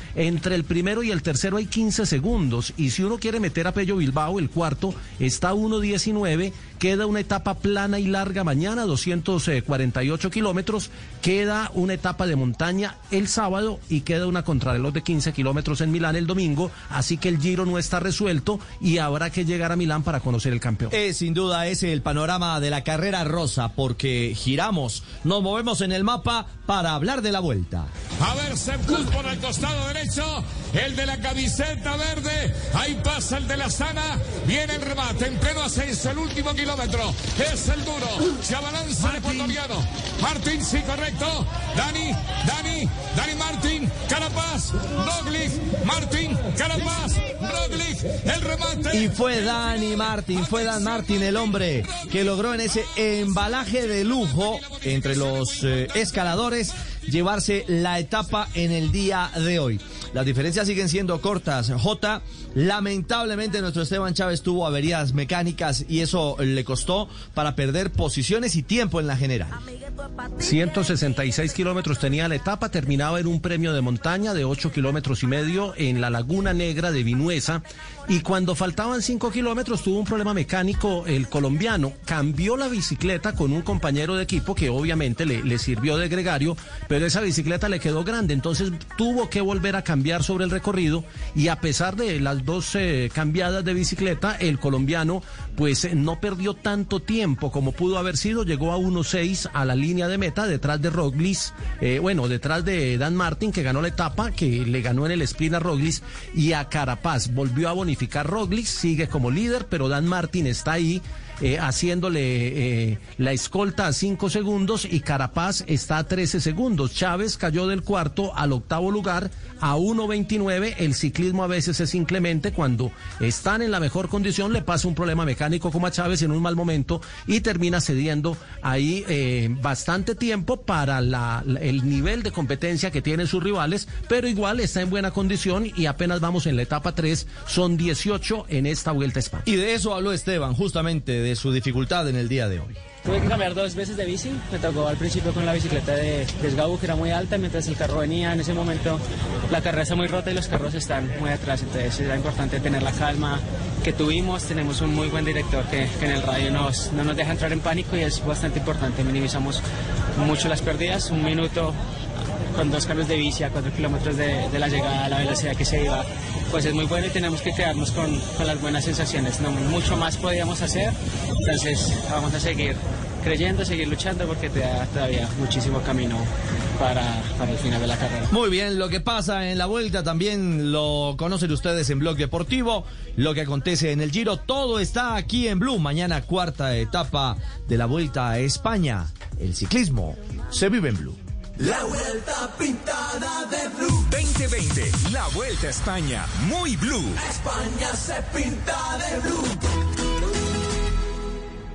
entre el primero y el tercero hay 15 segundos. Y si uno quiere meter a Pello Bilbao, el cuarto, está a 1.19. Queda una etapa plana y larga mañana, 248 kilómetros. Queda una etapa de montaña el sábado y queda una contrarreloj de 15 kilómetros en Milán el domingo. Así que el giro no está resuelto y habrá que llegar a Milán para conocer el campeón. Es sin duda ese el panorama de la carrera rosa porque giramos, nos movemos en el mapa para hablar de la vuelta. A ver, Sepkus por el costado derecho, el de la camiseta verde, ahí pasa el de la sana, viene el remate, en pleno ascenso, el último kilómetro, es el duro, se abalanza el ecuatoriano, Martín, sí, correcto, Dani, Dani, Dani Martín, Carapaz, Roglic, Martín, Carapaz, Roglic, el remate. Y fue Dani Martin, fue Dan Martin el hombre que logró en ese embalaje de lujo entre los eh, escaladores llevarse la etapa en el día de hoy. Las diferencias siguen siendo cortas. J, lamentablemente nuestro Esteban Chávez tuvo averías mecánicas y eso le costó para perder posiciones y tiempo en la general. 166 kilómetros tenía la etapa, terminaba en un premio de montaña de 8 kilómetros y medio en la Laguna Negra de Vinuesa. Y cuando faltaban 5 kilómetros tuvo un problema mecánico el colombiano. Cambió la bicicleta con un compañero de equipo que obviamente le, le sirvió de gregario, pero esa bicicleta le quedó grande. Entonces tuvo que volver a cambiar sobre el recorrido. Y a pesar de las dos eh, cambiadas de bicicleta, el colombiano pues eh, no perdió tanto tiempo como pudo haber sido. Llegó a 1.6 a la línea de meta detrás de Roglic, eh, bueno, detrás de Dan Martin que ganó la etapa, que le ganó en el sprint a Roglic y a Carapaz. Volvió a bonificar Roglic, sigue como líder, pero Dan Martin está ahí. Eh, haciéndole eh, la escolta a 5 segundos y Carapaz está a 13 segundos. Chávez cayó del cuarto al octavo lugar a 1.29. El ciclismo a veces es inclemente cuando están en la mejor condición, le pasa un problema mecánico como a Chávez en un mal momento y termina cediendo ahí eh, bastante tiempo para el nivel de competencia que tienen sus rivales, pero igual está en buena condición y apenas vamos en la etapa 3, son 18 en esta vuelta a España. Y de eso habló Esteban, justamente de su dificultad en el día de hoy. Tuve que cambiar dos veces de bici. Me tocó al principio con la bicicleta de desgabu que era muy alta, mientras el carro venía. En ese momento la carrera está muy rota y los carros están muy atrás. Entonces era importante tener la calma que tuvimos. Tenemos un muy buen director que, que en el radio nos, no nos deja entrar en pánico y es bastante importante. Minimizamos mucho las pérdidas. Un minuto con dos cambios de bici a cuatro kilómetros de, la llegada la velocidad que se iba, pues es muy bueno y tenemos que quedarnos con, con las buenas sensaciones. No mucho más podíamos hacer, entonces vamos a seguir creyendo, seguir luchando porque te da todavía muchísimo camino para, para el final de la carrera. Muy bien, lo que pasa en la vuelta también lo conocen ustedes en Blog Deportivo, lo que acontece en el Giro, todo está aquí en Blue. Mañana cuarta etapa de la Vuelta a España. El ciclismo se vive en Blue. La vuelta pintada de blue. 2020, la Vuelta a España, muy blue. España se pinta de blue.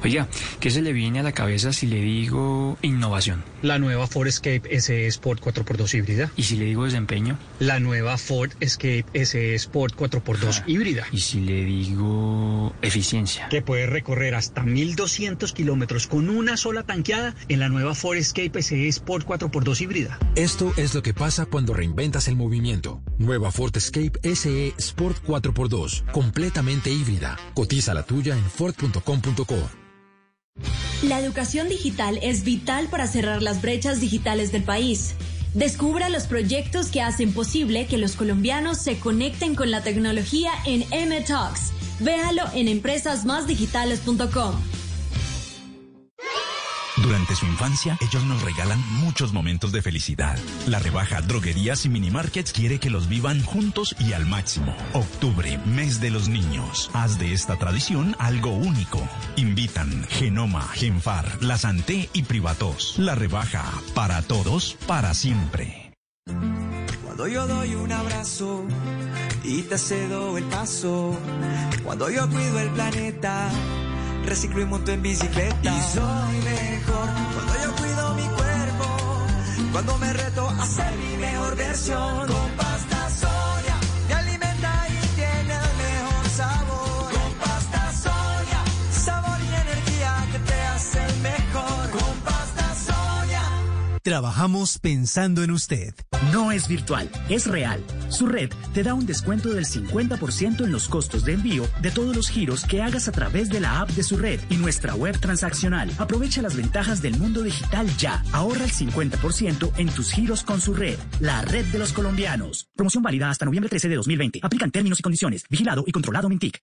Oiga, ¿qué se le viene a la cabeza si le digo innovación? La nueva Ford Escape SE Sport 4x2 híbrida. ¿Y si le digo desempeño? La nueva Ford Escape SE Sport 4x2 híbrida. ¿Y si le digo eficiencia? Que puede recorrer hasta 1200 kilómetros con una sola tanqueada en la nueva Ford Escape SE Sport 4x2 híbrida. Esto es lo que pasa cuando reinventas el movimiento. Nueva Ford Escape SE Sport 4x2, completamente híbrida. Cotiza la tuya en Ford.com.co. La educación digital es vital para cerrar las brechas digitales del país. Descubra los proyectos que hacen posible que los colombianos se conecten con la tecnología en M Talks. Véalo en empresasmásdigitales.com. Durante su infancia, ellos nos regalan muchos momentos de felicidad. La rebaja Droguerías y Minimarkets quiere que los vivan juntos y al máximo. Octubre, mes de los niños. Haz de esta tradición algo único. Invitan Genoma, Genfar, La Santé y Privatos. La rebaja para todos, para siempre. Cuando yo doy un abrazo y te cedo el paso. Cuando yo cuido el planeta, reciclo y monto en bicicleta. Y soy mejor cuando yo cuido mi cuerpo. Cuando me reto a ser mi mejor versión. Con Trabajamos pensando en usted. No es virtual, es real. Su red te da un descuento del 50% en los costos de envío de todos los giros que hagas a través de la app de su red y nuestra web transaccional. Aprovecha las ventajas del mundo digital ya. Ahorra el 50% en tus giros con su red, la red de los colombianos. Promoción válida hasta noviembre 13 de 2020. Aplican términos y condiciones. Vigilado y controlado Mintic.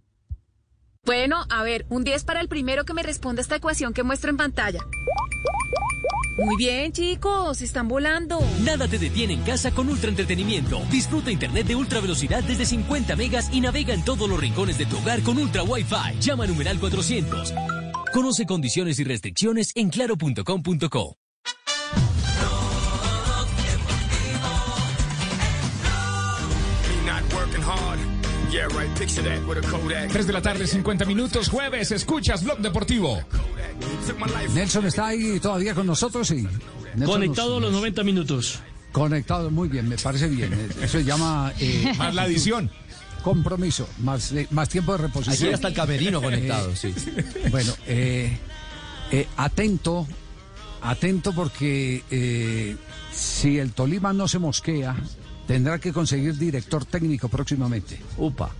Bueno, a ver, un 10 para el primero que me responda esta ecuación que muestro en pantalla. Muy bien, chicos, están volando. Nada te detiene en casa con ultra entretenimiento. Disfruta internet de ultra velocidad desde 50 megas y navega en todos los rincones de tu hogar con ultra Wi-Fi. Llama a numeral 400. Conoce condiciones y restricciones en claro.com.co. 3 de la tarde, 50 minutos, jueves. Escuchas Blog Deportivo. Nelson está ahí todavía con nosotros y Conectado los 90 minutos. Conectado, muy bien, me parece bien. Eso se llama... eh, Más la adición. Compromiso, más, eh, más tiempo de reposición. Aquí hasta el camerino conectado, Eh, sí. Bueno, eh, eh, atento, atento porque eh, si el Tolima no se mosquea, tendrá que conseguir director técnico próximamente. Upa.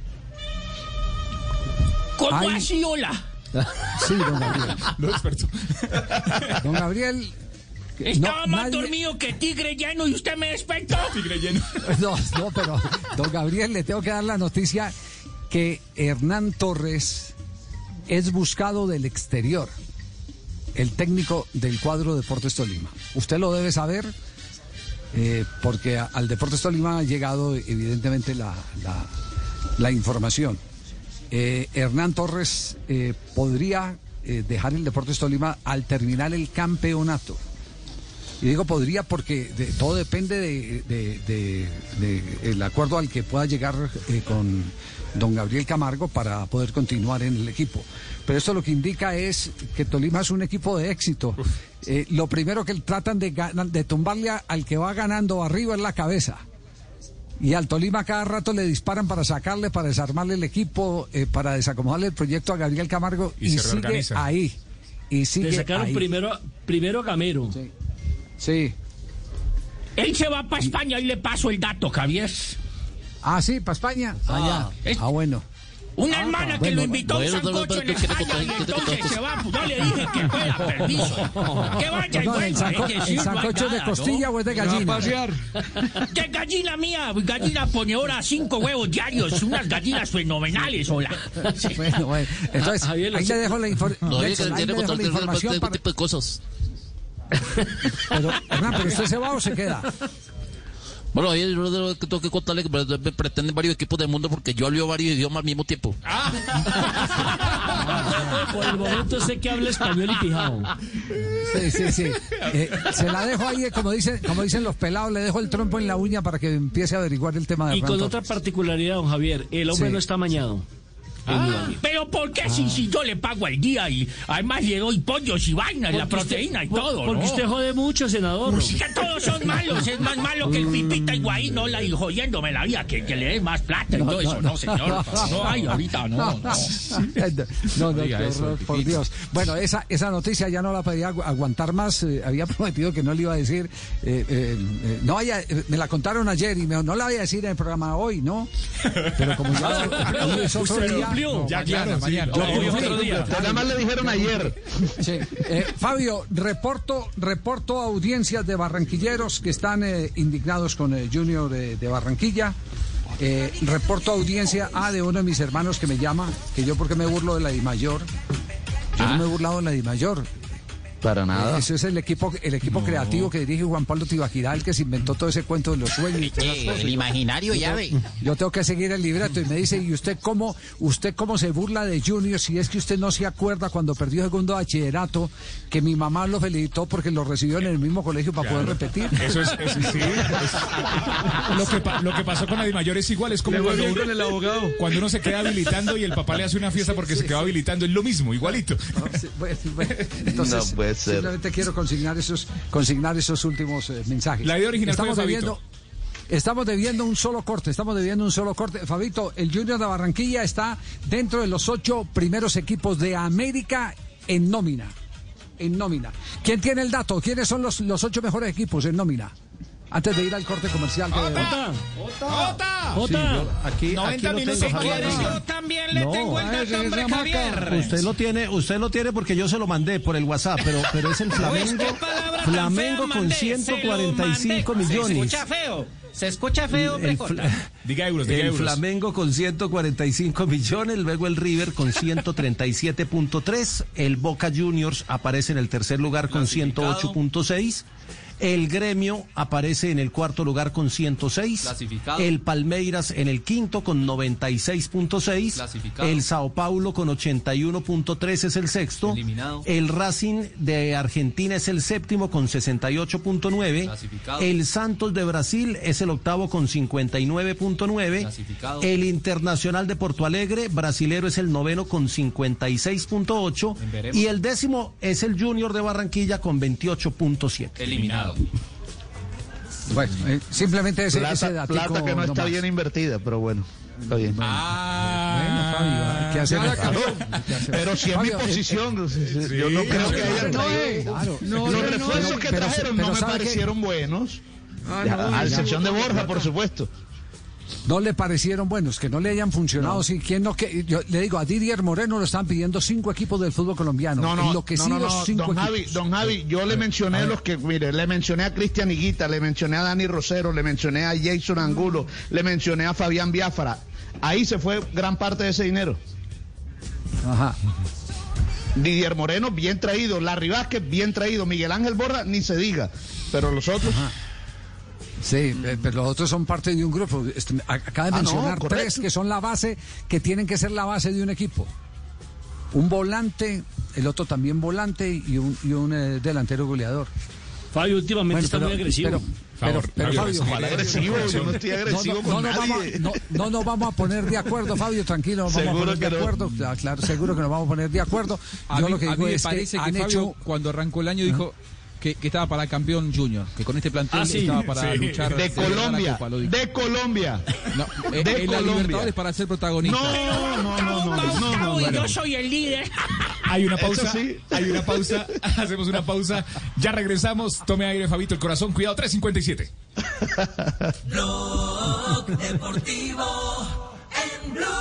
¿Cómo Ay. así, hola? Sí, don Gabriel. No experto. Don Gabriel. que Estaba no, más nadie- dormido que tigre lleno y usted me despertó. Tigre lleno. No, no, pero don Gabriel, le tengo que dar la noticia que Hernán Torres es buscado del exterior, el técnico del cuadro Deportes Tolima. Usted lo debe saber eh, porque a- al Deportes Tolima ha llegado evidentemente la, la- la información. Eh, Hernán Torres eh, podría eh, dejar el Deportes Tolima al terminar el campeonato. Y digo podría porque de- todo depende de, de- de- de el acuerdo al que pueda llegar eh, con don Gabriel Camargo para poder continuar en el equipo. Pero esto lo que indica es que Tolima es un equipo de éxito. Eh, lo primero que tratan de, de tumbarle a- al que va ganando arriba es la cabeza. Y al Tolima cada rato le disparan para sacarle, para desarmarle el equipo, eh, para desacomodarle el proyecto a Gabriel Camargo Y y, se sigue reorganiza. ahí. Y sigue Le sacaron ahí. primero, primero a Gamero. Sí. Él se va para España y le paso el dato, Javier. Ah, sí, para España. Ah, ya. Ah, bueno. Una Ah, hermana que lo invitó a un bueno, sancocho en España y entonces se va. Pues yo le dije que fuera, permiso. Que vaya y No, ¿El, sanco- es que el no sancocho es de costilla ¿no? o es de gallina? Que gallina mía, gallina ponedora, cinco huevos diarios, unas gallinas fenomenales, hola. Bueno, bueno. Entonces, ahí le dejo la, infor- No, Nelson, que ahí quiere le dejo la información para... tipo de cosas. Pero, Hernán, ¿pero usted se va o se queda? Bueno, ahí lo que tengo que contarle que pretenden varios equipos del mundo porque yo hablo varios idiomas al mismo tiempo. Por el momento sé que habla español y pijao. Sí, sí, sí. Eh, se la dejo ahí, como dicen, como dicen los pelados, le dejo el trompo en la uña para que empiece a averiguar el tema de Y con Torres. otra particularidad, don Javier, el hombre Sí. no está mañado. Ah, pero ¿por qué si, si yo le pago al día y además le doy pollos y vainas, la usted- proteína y todo? porque ¿no? usted jode mucho, senador. Pues que todos son malos, es más malo que el pipita Higuaín, no la y jodiéndome la vida, que, que le dé más plata y todo eso, no, señor. No hay ahorita, no, no. No, no, horror, por. Dios. Bueno, esa, esa noticia ya no la podía agu- aguantar más. eh, había prometido que no le iba a decir. eh, eh, no me la contaron ayer y me dijo, no la voy a decir en el programa hoy, ¿no? Pero como ya hoy es otro Usted día- cumplió. Ya, claro, sí. mañana. Yo Hoy es cumplí. otro día. Nada más le dijeron ayer. Sí. Eh, Fabio, reporto, reporto a audiencias de barranquilleros que están eh, indignados con el Junior de, de Barranquilla. Eh, reporto a audiencia A de uno de mis hermanos que me llama, que yo porque me burlo de la Dimayor. Yo no me he burlado de la Dimayor. Para nada. Ese es el equipo, el equipo creativo que dirige Juan Pablo Tibaquirá, el que se inventó todo ese cuento de los sueños. y todas esas Eh, cosas. el Yo- imaginario yo ya tengo- ve. Yo tengo que seguir el libreto y me dice, ¿y usted cómo, usted cómo se burla de Junior si es que usted no se acuerda cuando perdió segundo bachillerato que mi mamá lo felicitó porque lo recibió en el mismo colegio para poder repetir? Eso es, eso sí. es- lo, que, pa- lo que pasó con la Mayor es igual, es como cuando uno, el abogado. cuando uno se queda habilitando y el papá le hace una fiesta porque se quedó habilitando, es lo mismo, igualito. Bueno, bueno, Entonces, No puede ser. simplemente quiero consignar esos, consignar esos últimos eh, mensajes. La idea original estamos debiendo, estamos debiendo un solo corte, estamos debiendo un solo corte. Fabito, el Junior de Barranquilla está dentro de los ocho primeros equipos de América en nómina. En nómina. ¿Quién tiene el dato? ¿Quiénes son los, los ocho mejores equipos en nómina? Antes de ir al corte comercial. que- ¡Ota! Sí, yo- aquí, 90 aquí lo minutos tengo, Javier. Yo también le No, tengo el dato, hombre, Javier. Usted lo tiene, usted lo tiene porque yo se lo mandé por el WhatsApp, pero, pero es el Flamengo, Pues, ¿qué palabra tan Flamengo fea con mandé? 145 Se lo mandé. millones. Se escucha feo. Se escucha feo, El. Fla- Diga euros, diga el euros. Flamengo con 145 millones, luego el River con 137.3, el Boca Juniors aparece en el tercer lugar con 108.6. El gremio aparece en el cuarto lugar con 106. Clasificado. El Palmeiras en el quinto con 96.6. Clasificado. El Sao Paulo con 81.3 es el sexto. Eliminado. El Racing de Argentina es el séptimo con 68.9. Clasificado. El Santos de Brasil es el octavo con 59.9. Clasificado. El Internacional de Porto Alegre, brasilero, es el noveno con 56.8. Veremos. Y el décimo es el Junior de Barranquilla con 28.7. Eliminado. Bueno, eh, simplemente ese, plata, ese datico plata que no está más. bien invertida, pero bueno, está bien. Bueno, Fabio, que hacer Claro, pero si es mi Fabio, eh, posición, yo no creo que haya no, traído. claro. Los Pero- refuerzos pero- que pero- trajeron pero no me ¿sabe qué? parecieron buenos. Ah, Ya, no, a excepción de Borja, por supuesto. No le parecieron buenos, que no le hayan funcionado. Sí, ¿quién no, que, yo le digo, a Didier Moreno lo están pidiendo cinco equipos del fútbol colombiano. No, no, no, no, no, cinco don Javi, don Javi, yo le mencioné los que, mire, le mencioné a Cristian Higuita, le mencioné a Dani Rosero, le mencioné a Jason Angulo, le mencioné a Fabián Biafara. ahí se fue gran parte de ese dinero. Ajá. Didier Moreno, bien traído. Larry Vázquez, bien traído. Miguel Ángel Borra, ni se diga. Pero los otros. Sí, eh, pero los otros son parte de un grupo. Este, Acaba de Ah, no, mencionar tres que son la base, que tienen que ser la base de un equipo. Un volante, el otro también volante y un, y un eh, delantero goleador. Fabio últimamente Bueno, está pero- muy agresivo. Pero, pero, pero, Fabio, ¿cuál agresivo? Yo no estoy agresivo no, con no, no, nadie. vamos, a- no, no nos vamos a poner de acuerdo, Fabio, tranquilo, nos vamos a Seguro poner de que no. acuerdo. Claro, seguro que nos vamos a poner de acuerdo. A Yo mí, lo que a digo mí me es parece que que, han Fabio, hecho cuando arrancó el año, dijo que, que estaba para campeón junior, que con este plantel Ah, sí, estaba para sí. luchar. De la Colombia. Copa, lo dijo. De Colombia. No, eh, de en la Colombia. Libertadores para ser protagonista. No, no, no, no, no, no, Uy, no. yo soy el líder. Hay una pausa, sí. hay una pausa, hacemos una pausa, ya regresamos, tome aire Fabito, el corazón, cuidado, 357. Blog Deportivo en Blue.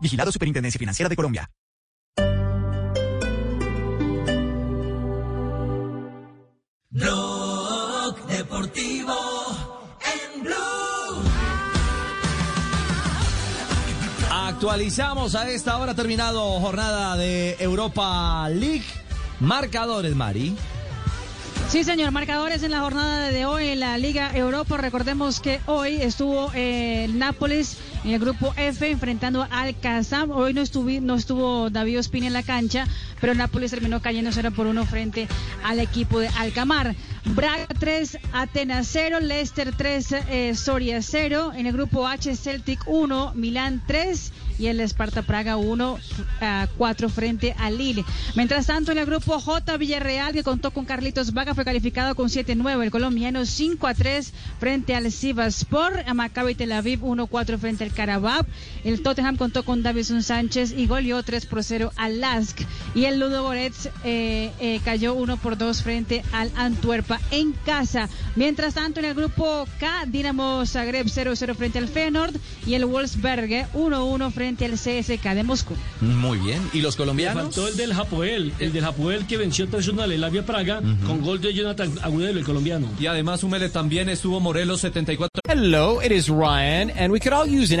Vigilado Superintendencia Financiera de Colombia. Blog Deportivo en Blue. Actualizamos a esta hora terminado jornada de Europa League. Marcadores, Mari. Sí, señor, marcadores en la jornada de hoy en la Liga Europa. Recordemos que hoy estuvo el Nápoles en el grupo F enfrentando al Kazam. Hoy no estuvo, no estuvo David Ospina en la cancha, pero Nápoles terminó cayendo 0 por 1 frente al equipo de Alcamar. Braga 3, Atenas 0, Leicester 3, eh, Soria 0. En el grupo H, Celtic 1, Milán 3 y el Esparta Praga 1 a 4 frente al Lille. Mientras tanto, en el grupo J, Villarreal, que contó con Carlitos Vaga, fue calificado con 7-9. El colombiano 5 a 3 frente al Sivaspor. A Maccabi Tel Aviv 1-4 frente al Karabab. El Tottenham contó con Davison Sánchez y goleó 3 por 0 al Lask. Y el Ludo Goretz eh, eh, cayó 1 por 2 frente al Antwerpa en casa. Mientras tanto, en el grupo K, Dinamo Zagreb 0-0 frente al Feyenoord y el Wolfsberg 1-1 frente al CSK de Moscú. Muy bien. ¿Y los colombianos? faltó el del Hapoel, el del Hapoel que venció 3-1 al Elavia Praga con gol de Jonathan Agudelo, el colombiano. Y además, súmele también estuvo Morelos 74. Hello, it is Ryan, and we could all use an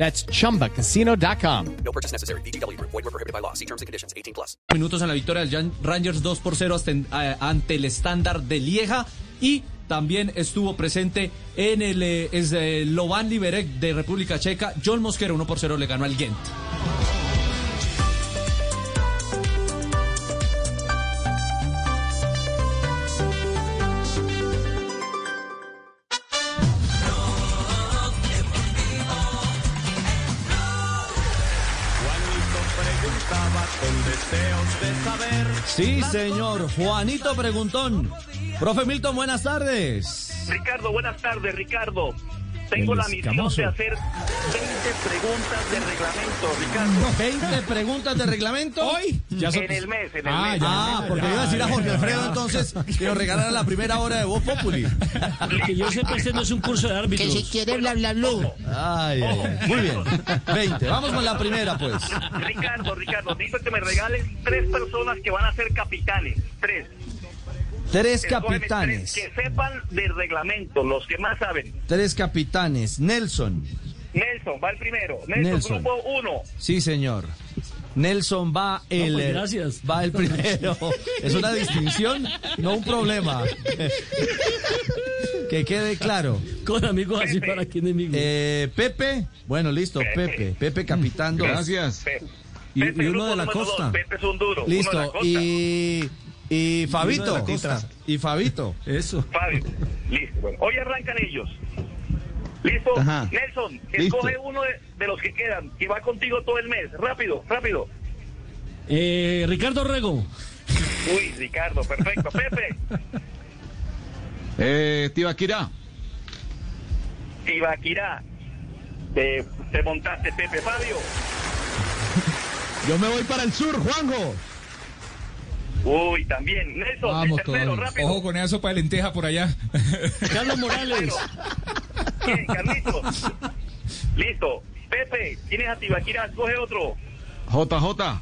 That's chumbacasino.com. No purchase necessary. VGW Group. Void were prohibited by law. See terms and conditions. 18 plus. Minutos en la victoria del Rangers 2 por 0 hasta en- a- ante el estándar de Lieja. Y también estuvo presente en el eh, es, eh, Lovan Liberec de República Checa. John Mosquera 1 por 0 le ganó al Ghent. Sí, señor. Juanito Preguntón. Profe Milton, buenas tardes. Ricardo, buenas tardes, Ricardo. Tengo la misión escamoso. de hacer 20 preguntas de reglamento, Ricardo. ¿20 preguntas de reglamento? ¿Hoy? en el mes, en el Ah, mes. ya, porque iba a decir a Jorge Alfredo entonces que nos regalara la primera hora de Voz Populi. Que yo sepa, este no es un curso de árbitros. Que si quiere bla bla bla. Ay, ay, ay. Muy bien. 20. Vamos con la primera, pues. Ricardo, Ricardo, necesito que me regales tres personas que van a ser capitanes. Tres. Tres capitanes. tres que sepan del reglamento, los que más saben. Tres capitanes. Nelson. Nelson, va el primero. Nelson, Nelson. grupo uno. Sí, señor. Nelson va el. pues, gracias. Va el primero. Es una distinción, no un problema. Que quede claro. Con amigos así para que enemigos. Eh, Pepe, bueno, listo, Pepe. Pepe, capitán. dos. Gracias. Pepe, Y, Pepe, y uno de la costa. dos, Pepe es un duro. uno de la Listo. costa. Y, y Fabito. Y Fabito. Eso. Fabio, listo. Bueno, hoy arrancan ellos. ¿Listo? Ajá. Nelson, Listo. escoge uno de, de los que quedan, que va contigo todo el mes. Rápido, rápido. Eh, Ricardo Rego. Uy, Ricardo, perfecto. Pepe, Eh, Tibaquirá. Ibaquirá. Te, te montaste, Pepe. Fabio, Yo me voy para el sur, Juanjo. Uy, también. Nelson, Vamos el tercero, todos. rápido. Ojo con esa sopa de lenteja por allá. Carlos Morales. Carlitos. Listo. Pepe, tienes a Tibaquirá, escoge otro. JJ.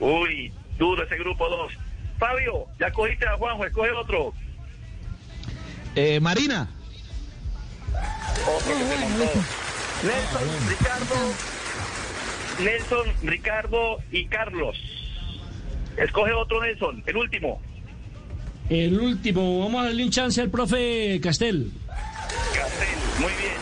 Uy, duro ese grupo 2. Fabio, ya cogiste a Juanjo, escoge otro. Eh, Marina. Otro que se montó. Nelson, Ricardo. Nelson, Ricardo y Carlos. Escoge otro Nelson, el último. El último. Vamos a darle un chance al profe Castel. Castel, muy bien.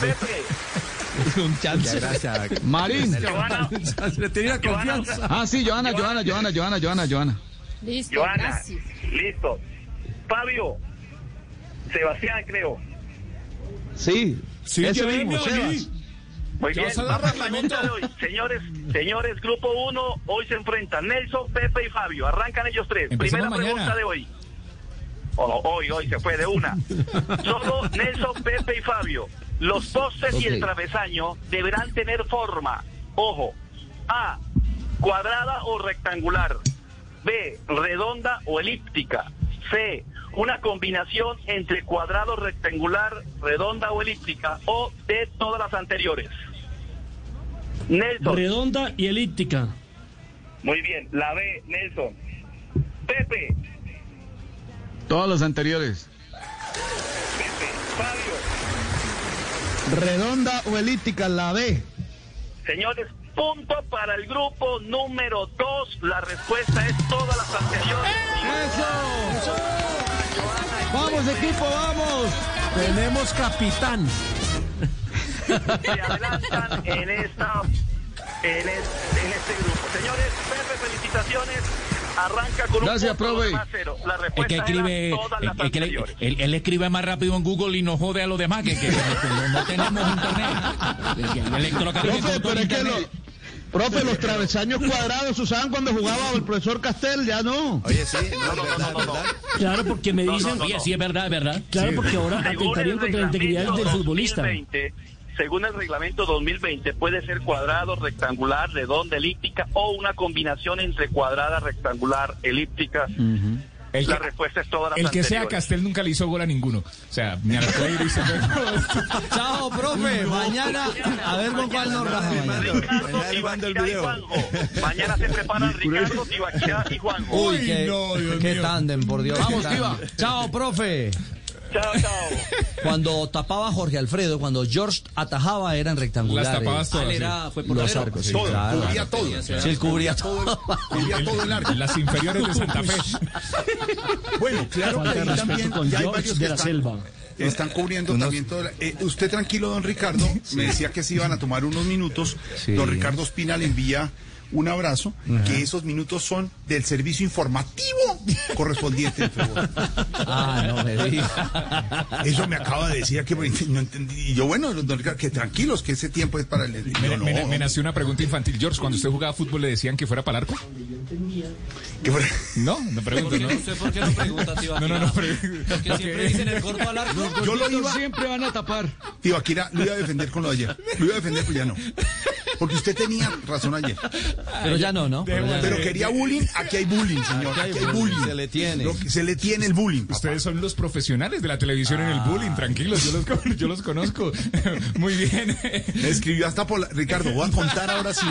Pepe, Un chance. Gracias. Marín. Joana, Le tenía confianza. Ah, sí, Joana, Joana, Joana, Joana, Joana, Joana. Listo, Joana, gracias. listo. Fabio, Sebastián, creo. Sí. Sí, Ese mismo, mí. Muy Ya bien, vamos la pregunta de hoy. Señores, señores, grupo 1, hoy se enfrentan Nelson, Pepe y Fabio. Arrancan ellos tres. Empecemos Primera mañana. pregunta de hoy. Oh, hoy, hoy se fue de una. Solo Nelson, Pepe y Fabio. Los postes y el travesaño deberán tener forma. Ojo. A. Cuadrada o rectangular. B. Redonda o elíptica. C. Una combinación entre cuadrado, rectangular, redonda o elíptica. O de todas las anteriores. Nelson. Redonda y elíptica. Muy bien. La B. Nelson. Pepe. Todos los anteriores. Pepe. Fabio. Redonda o elíptica, la B. Señores, punto para el grupo número 2. La respuesta es todas las anteriores. Vamos, equipo, vamos. Tenemos capitán. Se adelantan en esta en, es- en este grupo. Señores, Pepe, felicitaciones. Arranca con Gracias, un punto profe. más cero. La Es que respuesta escribe, todas las es que anteriores. él, él escribe más rápido en Google y nos jode a los demás que, que- no, no tenemos internet. Profe, pero es que internet. lo- Profe, los travesaños cuadrados se usaban cuando jugaba el profesor Castel, ya no. Oye, sí, No, no, no, no, no. Claro, porque me No, dicen. no, no, Oye, sí, es verdad, es verdad. Claro, porque ahora atentarían contra la integridad del futbolista. 2020, según el reglamento 2020, puede ser cuadrado, rectangular, redonda, elíptica o una combinación entre cuadrada, rectangular, elíptica. El La que, respuesta es todas las el que sea. Castel nunca le hizo gol a ninguno. O sea, ni al Freire hizo gol. Chao, profe. Mañana, a ver con cuál nos raja mañana. Ricardo, Tibaquirá y Juanjo. Mañana se preparan Ricardo, Tibaquirá y Juanjo. Uy, qué, no, Dios qué mío. tándem, por Dios. Vamos, tándem. Chao, profe. Chao, chao. Cuando tapaba Jorge Alfredo, cuando George atajaba, eran rectangulares. Las tapabas todas. Él sí. era, fue por Los arcos, sí, Todo, claro. cubría todo. Sí, él cubría todo. Cubría todo el arco. Las inferiores de Santa Fe. Bueno, claro que ahí también con ya hay George varios de la están, Selva. están cubriendo también todo. la- eh, usted tranquilo, don Ricardo. Me decía que se iban a tomar unos minutos. Sí. Don Ricardo Espina le envía un abrazo, que esos minutos son del servicio informativo correspondiente. Ah, no me diga. Eso me acaba de decir que no entendí. Y yo, bueno, don Ricardo, que tranquilos, que ese tiempo es para el. Me, No, no, me- me nació una pregunta infantil. George, cuando usted jugaba fútbol, ¿le decían que fuera para el arco? que fuera- No, no pregunto, ¿no? No sé por qué no pregunta, tío. No, no, no. pregunto. Porque siempre dicen el corto al arco. Yo lo iba. siempre van a tapar. Tío, Akira, lo iba a defender con lo de ayer. Lo iba a defender, pues ya no. Porque usted tenía razón ayer. Pero ya no, ¿no? Pero quería bullying, aquí hay bullying, señor. Aquí hay bullying. Se le tiene. Lo que- se le tiene el bullying. papá. Ustedes son los profesionales de la televisión en el bullying, tranquilos, yo los, con- yo los conozco. Muy bien. Me escribió hasta por la... Ricardo, voy a contar ahora sí.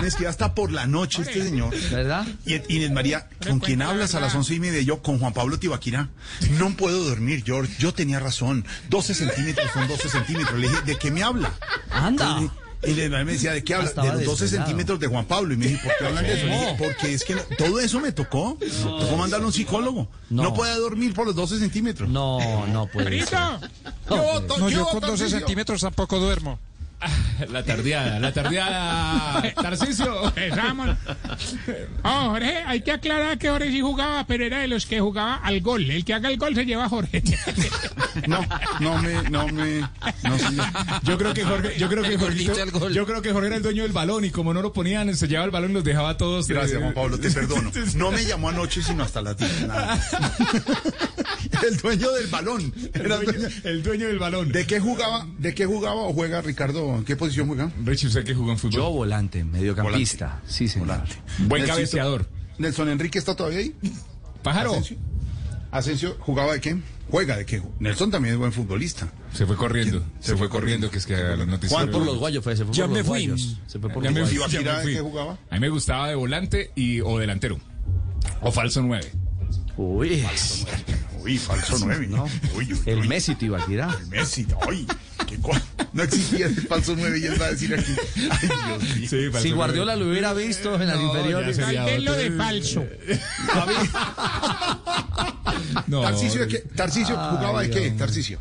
Me escribió hasta por la noche este señor. ¿Verdad? Y Inés María, ¿con quién hablas a las once y media? Yo, con Juan Pablo Tibaquirá. No puedo dormir, George. Yo tenía razón. 12 centímetros son 12 centímetros. Le dije, ¿de qué me habla? Anda. Entonces, Y el man me decía, ¿de qué hablas? Estaba De los 12 desvelado. centímetros de Juan Pablo. Y me dije, ¿por qué hablan de eso? Le dije, Porque es que no- todo eso me tocó. Tocó mandarle a un psicólogo. No. No. puede dormir por los 12 centímetros. No, no puede ser. No, yo yo, con 12 Tarcisio. centímetros tampoco duermo. La tardeada, la tardeada. Tarcicio. Empezamos. Oh, Jorge, hay que aclarar que Jorge sí jugaba, pero era de los que jugaba al gol. El que haga el gol se lleva a Jorge. No, no me, no me, no señor. Yo creo que Jorge, yo creo que gol. yo creo que Jorge era el dueño del balón y como no lo ponían, se llevaba el balón y los dejaba a todos. Gracias, eh, Juan Pablo, te perdono. No me llamó anoche, sino hasta las 10. nada. El dueño del balón. Era el, dueño, el dueño del balón. ¿De qué jugaba? ¿De qué jugaba o juega Ricardo? ¿En qué posición juega? Richie, ¿usted que jugó en fútbol? Yo volante, mediocampista. Sí, señor. Buen Nelsito- cabeceador. ¿Nelson Enrique está todavía ahí? Pájaro. Asensio. Asensio, ¿jugaba de qué? ¿Juega de qué? Nelson también es buen futbolista. Se fue corriendo. Se fue corriendo, que es que a las noticias. Juan, por los guayos fue, se fue Ya por me los fui. guayos. Se fue por Ya los me guayos. fui. ¿Iba a ya tirar me de qué jugaba? A mí me gustaba de volante y o delantero. O falso 9. Uy, Uy, falso 9. ¿no? Uy, uy, el uy. Messi te iba a tirar. El Messi, ay, qué No existía el falso 9 y él va a decir aquí. Ay, Dios mío. Si Guardiola lo hubiera visto en las inferiores. Saltélo de falso. No. Tarcisio, ¿de qué? Tarcisio, ¿jugaba de qué? Tarcisio.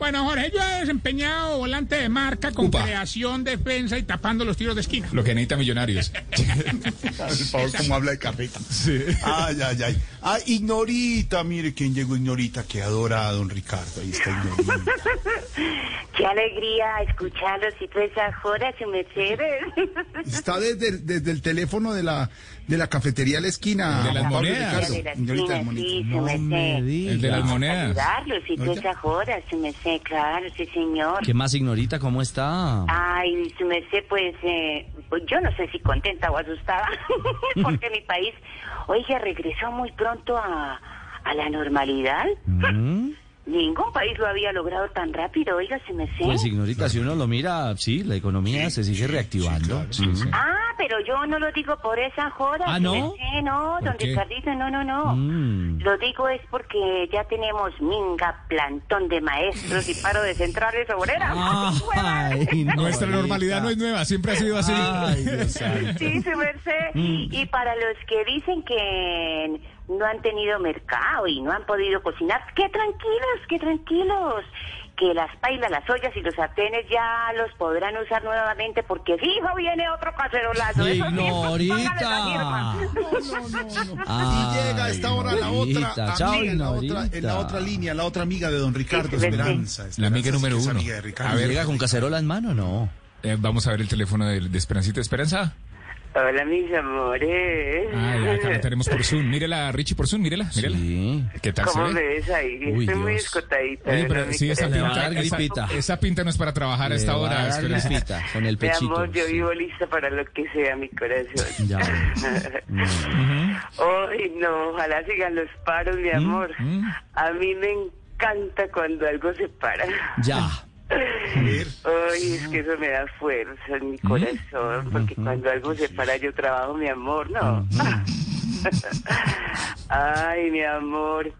Bueno, Jorge, yo he desempeñado volante de marca con Upa. creación, defensa y tapando los tiros de esquina. Lo que necesita Millonarios. Por favor, como habla de carreta. Ay, ay, ay. Ah, Ignorita, mire quién llegó Ignorita, que adora a don Ricardo. Ahí está Ignorita. Qué alegría escucharlos y todas esas horas, su Mercedes. Está desde, desde el teléfono de la, de la cafetería a la esquina. De las Juan Pablo monedas. Ricardo. De la esquina, sí, monito. su merced. El de las monedas. Saludarlos y todas esas horas, su merced, claro, sí, señor. ¿Qué más, Ignorita? ¿Cómo está? Ay, su merced, pues, eh, pues yo no sé si contenta o asustada, porque mi país, oiga, regresó muy pronto a, a la normalidad. Mm, Ningún país lo había logrado tan rápido, oiga, su merced. Pues, Ignorita, si uno lo mira, sí, la economía se sigue reactivando. Mm. Ah, pero yo no lo digo por esa joda. ¿Ah, no? merced, no, don? Ricardito, no, no, no. Mm. Lo digo es porque ya tenemos minga, plantón de maestros y paro de centrales obreras. Ay, no, Nuestra normalidad no es nueva, siempre ha sido así. Ay, Dios. Sí, su merced. Y para los que dicen que no han tenido mercado y no han podido cocinar, que tranquilos, que tranquilos. Que las pailas, las ollas y los sartenes ya los podrán usar nuevamente porque fijo viene otro cacerolazo. Eso sí, póngale la firma. Y llega a esta hora la otra Ignorita, chao, amiga, en la otra, en la Ignorita. otra línea, la otra amiga de don Ricardo, Sí, Esperanza. La amiga número uno. amiga de Ricardo. A ver. ¿Llega con cacerola en mano no? Eh, vamos a ver el teléfono de, de Esperancita. ¿Esperanza? Hola, mis amores. Ah, ya, acá la tenemos por Zoom. Mírela, Richie, por Zoom, mírela, mírela. Sí. ¿Qué tal se ¿Cómo ve? me ves ahí? Uy, Estoy muy Dios. escotadita. Oye, ¿no, pero mi sí, esa pinta, esa, pinta no es para trabajar a esta hora. gripita con el Mi pechito. amor, yo sí. vivo lista para lo que sea, mi corazón. Ya. Ay, no, ojalá sigan los paros, mi amor. A mí me encanta cuando algo se para. Ya. Ay, es que eso me da fuerza en mi corazón, porque cuando algo se para yo trabajo, mi amor, ¿no? Ay, mi amor,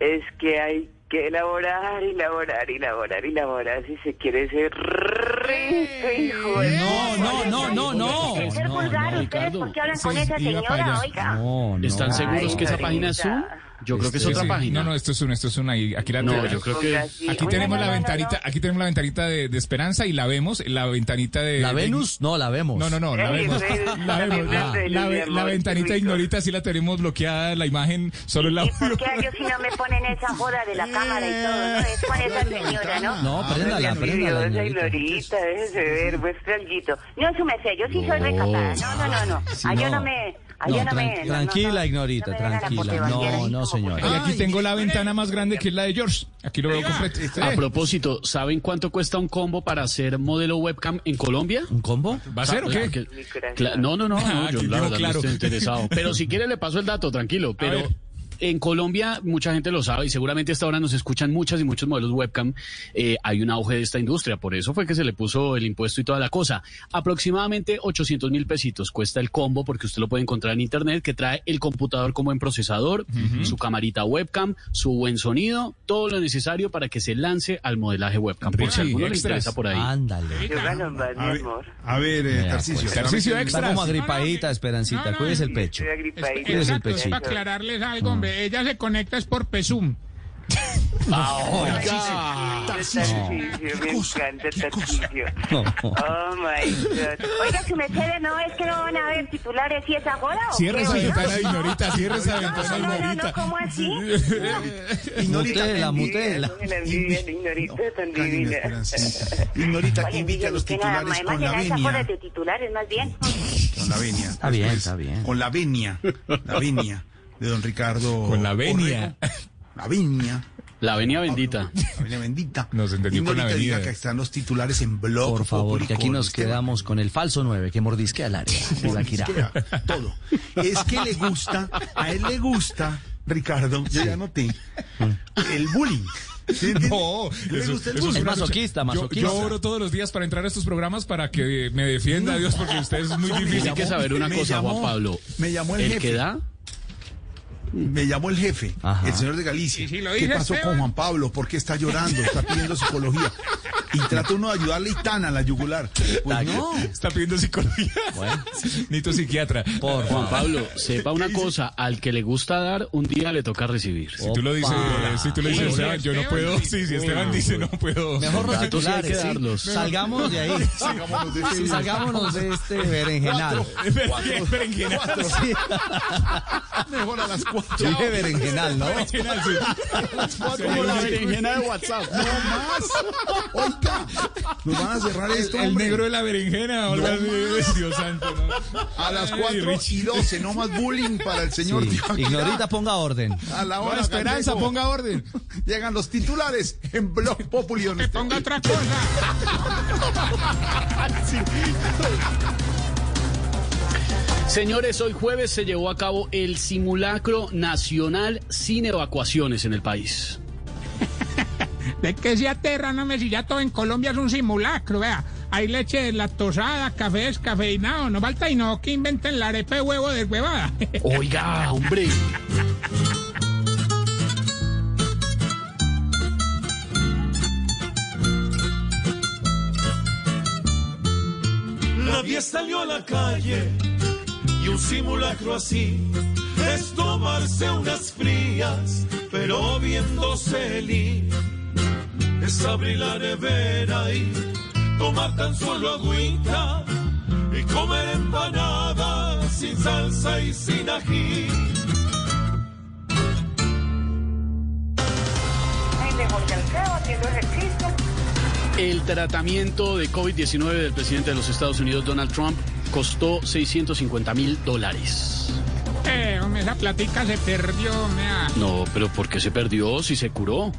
es que hay que elaborar, elaborar, elaborar, elaborar si se quiere ser rico, hijo de No, no, no, no, no. Hay que ser No, vulgar, no, ustedes, Ricardo. ¿por qué hablan Sí, con esa iba para señora, allá. oiga? No, no. ¿Están seguros que esa página es Zoom? Yo creo que es Sí, otra sí. página. No, no, esto es una, esto es una. Aquí la No, yo creo que- Aquí tenemos la ventanita, aquí tenemos la ventanita de, de Esperanza y la vemos, la ventanita de. ¿La de- Venus? No, la vemos. No, no, no, la vemos. Venus, La vemos. La, la- la ventanita ignorita sí la tenemos bloqueada, la imagen, solo el ¿Y por qué ellos si no me ponen esa joda de la cámara y todo? No, es con esa señora, ¿no? No, préndala, préndala, Ignorita. Ignorita, déjese ver, muestra alguito. No, su merced, yo sí soy recatada. No, no, no, no. Ah, yo no. no me... No, tran- tranquila, no. Ignorita, No tranquila. No, no, señora. Y aquí tengo la ventana más grande que es la de George. Aquí lo veo completo. A propósito, ¿saben cuánto cuesta un combo para hacer modelo webcam en Colombia? ¿Un combo? ¿Va a ser o qué? No, no, no, no, Ah, yo la quedó verdad claro. no estoy interesado. Pero si quiere le paso el dato, tranquilo. Pero. En Colombia mucha gente lo sabe y seguramente hasta ahora nos escuchan muchas y muchos modelos webcam. Eh, hay un auge de esta industria, por eso fue que se le puso el impuesto y toda la cosa. Aproximadamente 800 mil pesitos cuesta el combo porque usted lo puede encontrar en internet que trae el computador como buen procesador, su camarita webcam, su buen sonido, todo lo necesario para que se lance al modelaje webcam. Por si alguno le interesa por ahí. Ándale. A ver, a ver eh, Tarcisio. Está como agripadita, Esperancita. No, no, Cuídese el pecho. Es, Cuídese el pechito. para aclararles algo, hombre. Ella se conecta es por Pesum. Tarcisio, me encanta. Oh my God. Oiga, si me quede, no es que no van a haber titulares y. ¿o Cierre qué, esa ventana, Ignorita, cierre esa ventana, No, no, no, Ignorita. no, ¿cómo así? Mutela. Ignorita tan divina. Ignorita, ¿Cuál que invite a los titulares con de la venia. joda de titulares, más bien. Con la venia. Está bien, está bien. Con la venia. La venia de don Ricardo. Con la venia. Orrego. La venia. La venia bendita. La venia bendita. Nos entendió con la avenida. que están los titulares en blog. Por favor, que aquí nos quedamos con el falso 9 que mordisquea al área. Mordisquea, Todo. Es que le gusta, a él le gusta, Ricardo, yo ya noté, el bullying. ¿Sí? No, eso, eso es una masoquista, lucha. Yo- masoquista. Yo, oro todos los días para entrar a estos programas para que me defienda Dios, porque ustedes es muy difícil. Tiene que saber una me cosa, llamó- Juan Pablo. Me llamó el, El jefe. que da Me llamó el jefe, Ajá. el señor de Galicia. ¿Y si lo ¿Qué pasó Esteban? con Juan Pablo? ¿Por qué está llorando? Está pidiendo psicología. Y trata uno de ayudarle y tan a la yugular. Pues no. Está pidiendo psicología. Nito psiquiatra. Por Juan. Pablo, sepa una cosa, al que le gusta dar, un día le toca recibir. Si tú lo dices, Opa. si tú lo dices, Esteban, yo no puedo. sí. Sí, si Esteban dice no puedo. Mejor los hay que. Salgámonos de ahí. Salgámonos de este salgámonos de este berenjenal. Berenjenal. Sí. Mejor a las cuatro. Dije berenjenal, ¿no? Berenjenal, sí. Como la berenjena de WhatsApp. No más. Oiga, nos van a cerrar esto. El negro de la berenjena. Dios santo, ¿no? A las Ay, 4 Richie. y 12, no más bullying para el señor Sí. Ignorita, ponga orden. A la hora, No, Esperanza, Gallego. ponga orden. Llegan los titulares en Blog Populi. Que ponga otra cosa. Señores, hoy jueves se llevó a cabo el simulacro nacional sin evacuaciones en el país. De que se aterra, no me si ya todo en Colombia es un simulacro, vea. Hay leche deslactosada, café descafeinado, no falta y no que inventen la arepa de huevo deshuevada. Oiga, hombre. Nadie salió a la calle y un simulacro así es tomarse unas frías, pero viéndose el es abrir la nevera y tomar tan solo agüita y comer empanadas sin salsa y sin ají. El tratamiento de COVID-19 del presidente de los Estados Unidos, Donald Trump, costó 650 mil dólares. Eh, hombre, esa platica se perdió, mea. No, pero ¿por qué se perdió si se curó?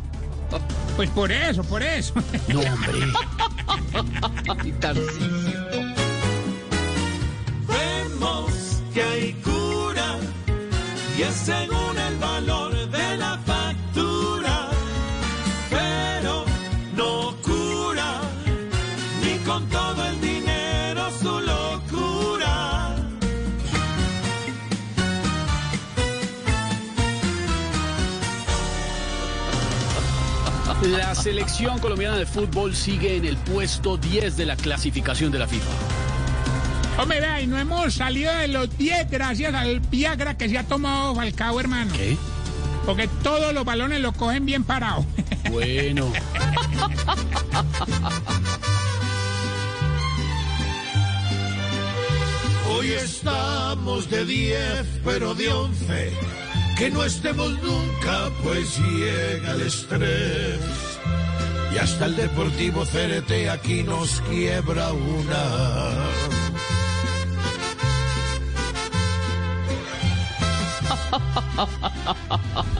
Pues por eso, por eso. No, hombre. Vemos que hay cura y es según el valor de La selección colombiana de fútbol sigue en el puesto 10 de la clasificación de la FIFA. Hombre, vea, y no hemos salido de los 10 gracias al Viagra que se ha tomado Falcao, hermano. ¿Qué? Porque todos los balones lo cogen bien parado. Bueno. Hoy estamos de 10, pero de 11. Que no estemos nunca, pues llega el estrés. Y hasta el Deportivo CRT aquí nos quiebra una.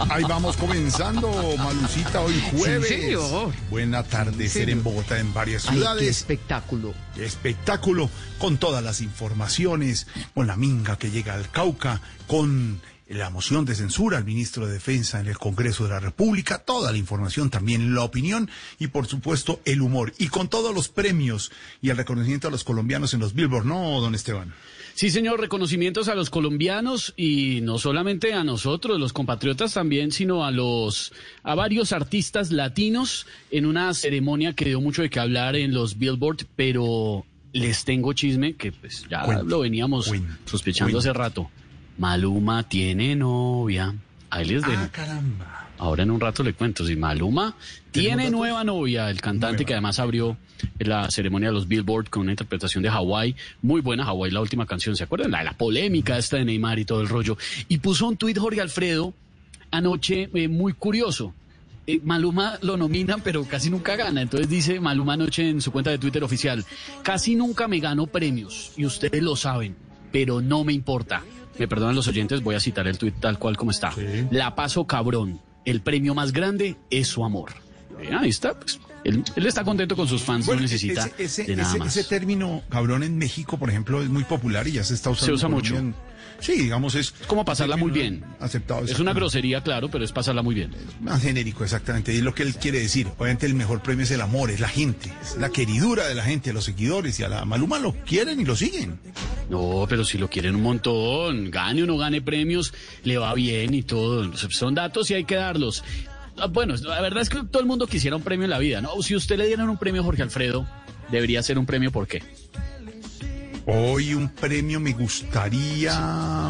Ahí vamos comenzando, Malucita, hoy jueves. Sí, señor. Buen atardecer Sí, en. Bogotá, en varias Ay, ciudades. qué espectáculo. Qué espectáculo, con todas las informaciones, con la minga que llega al Cauca, con la moción de censura al ministro de Defensa en el Congreso de la República, toda la información, también la opinión y por supuesto el humor. Y con todos los premios y el reconocimiento a los colombianos en los Billboard, ¿no, don Esteban? Sí, señor, reconocimientos a los colombianos y no solamente a nosotros, los compatriotas también, sino a los a varios artistas latinos en una ceremonia que dio mucho de qué hablar en los Billboard, pero les tengo chisme que pues ya lo veníamos sospechando hace rato. Maluma tiene novia. Ahí les dejo. Ah, caramba. Ahora en un rato le cuento, si Maluma tiene nueva novia, el cantante que además abrió la ceremonia de los Billboard con una interpretación de Hawaii, muy buena Hawaii, la última canción, ¿se acuerdan? La, la polémica esta de Neymar y todo el rollo. Y puso un tuit Jorge Alfredo anoche eh, muy curioso. Eh, Maluma lo nominan, pero casi nunca gana. Entonces dice Maluma anoche en su cuenta de Twitter oficial, casi nunca me gano premios, y ustedes lo saben, pero no me importa. Me perdonan los oyentes, voy a citar el tuit tal cual como está. La paso cabrón el premio más grande es su amor. Eh, ahí está, pues. Él, él está contento con sus fans, no necesita ese, ese- de nada ese- más. ese término cabrón en México, por ejemplo, es muy popular y ya se está usando. Se usa mucho. en- Sí, digamos, es. como pasarla muy bien. Aceptado. Es una grosería, claro, pero es pasarla muy bien. Más genérico, exactamente. Y es lo que él quiere decir. Obviamente el mejor premio es el amor, es la gente, es la queridura de la gente, a los seguidores y a la Maluma lo quieren y lo siguen. No, pero si lo quieren un montón, gane o no gane premios, le va bien y todo. Son datos y hay que darlos. Ah, Bueno, la verdad es que todo el mundo quisiera un premio en la vida, ¿no? Si usted le dieran un premio a Jorge Alfredo, debería ser un premio, ¿por qué? Hoy un premio me gustaría.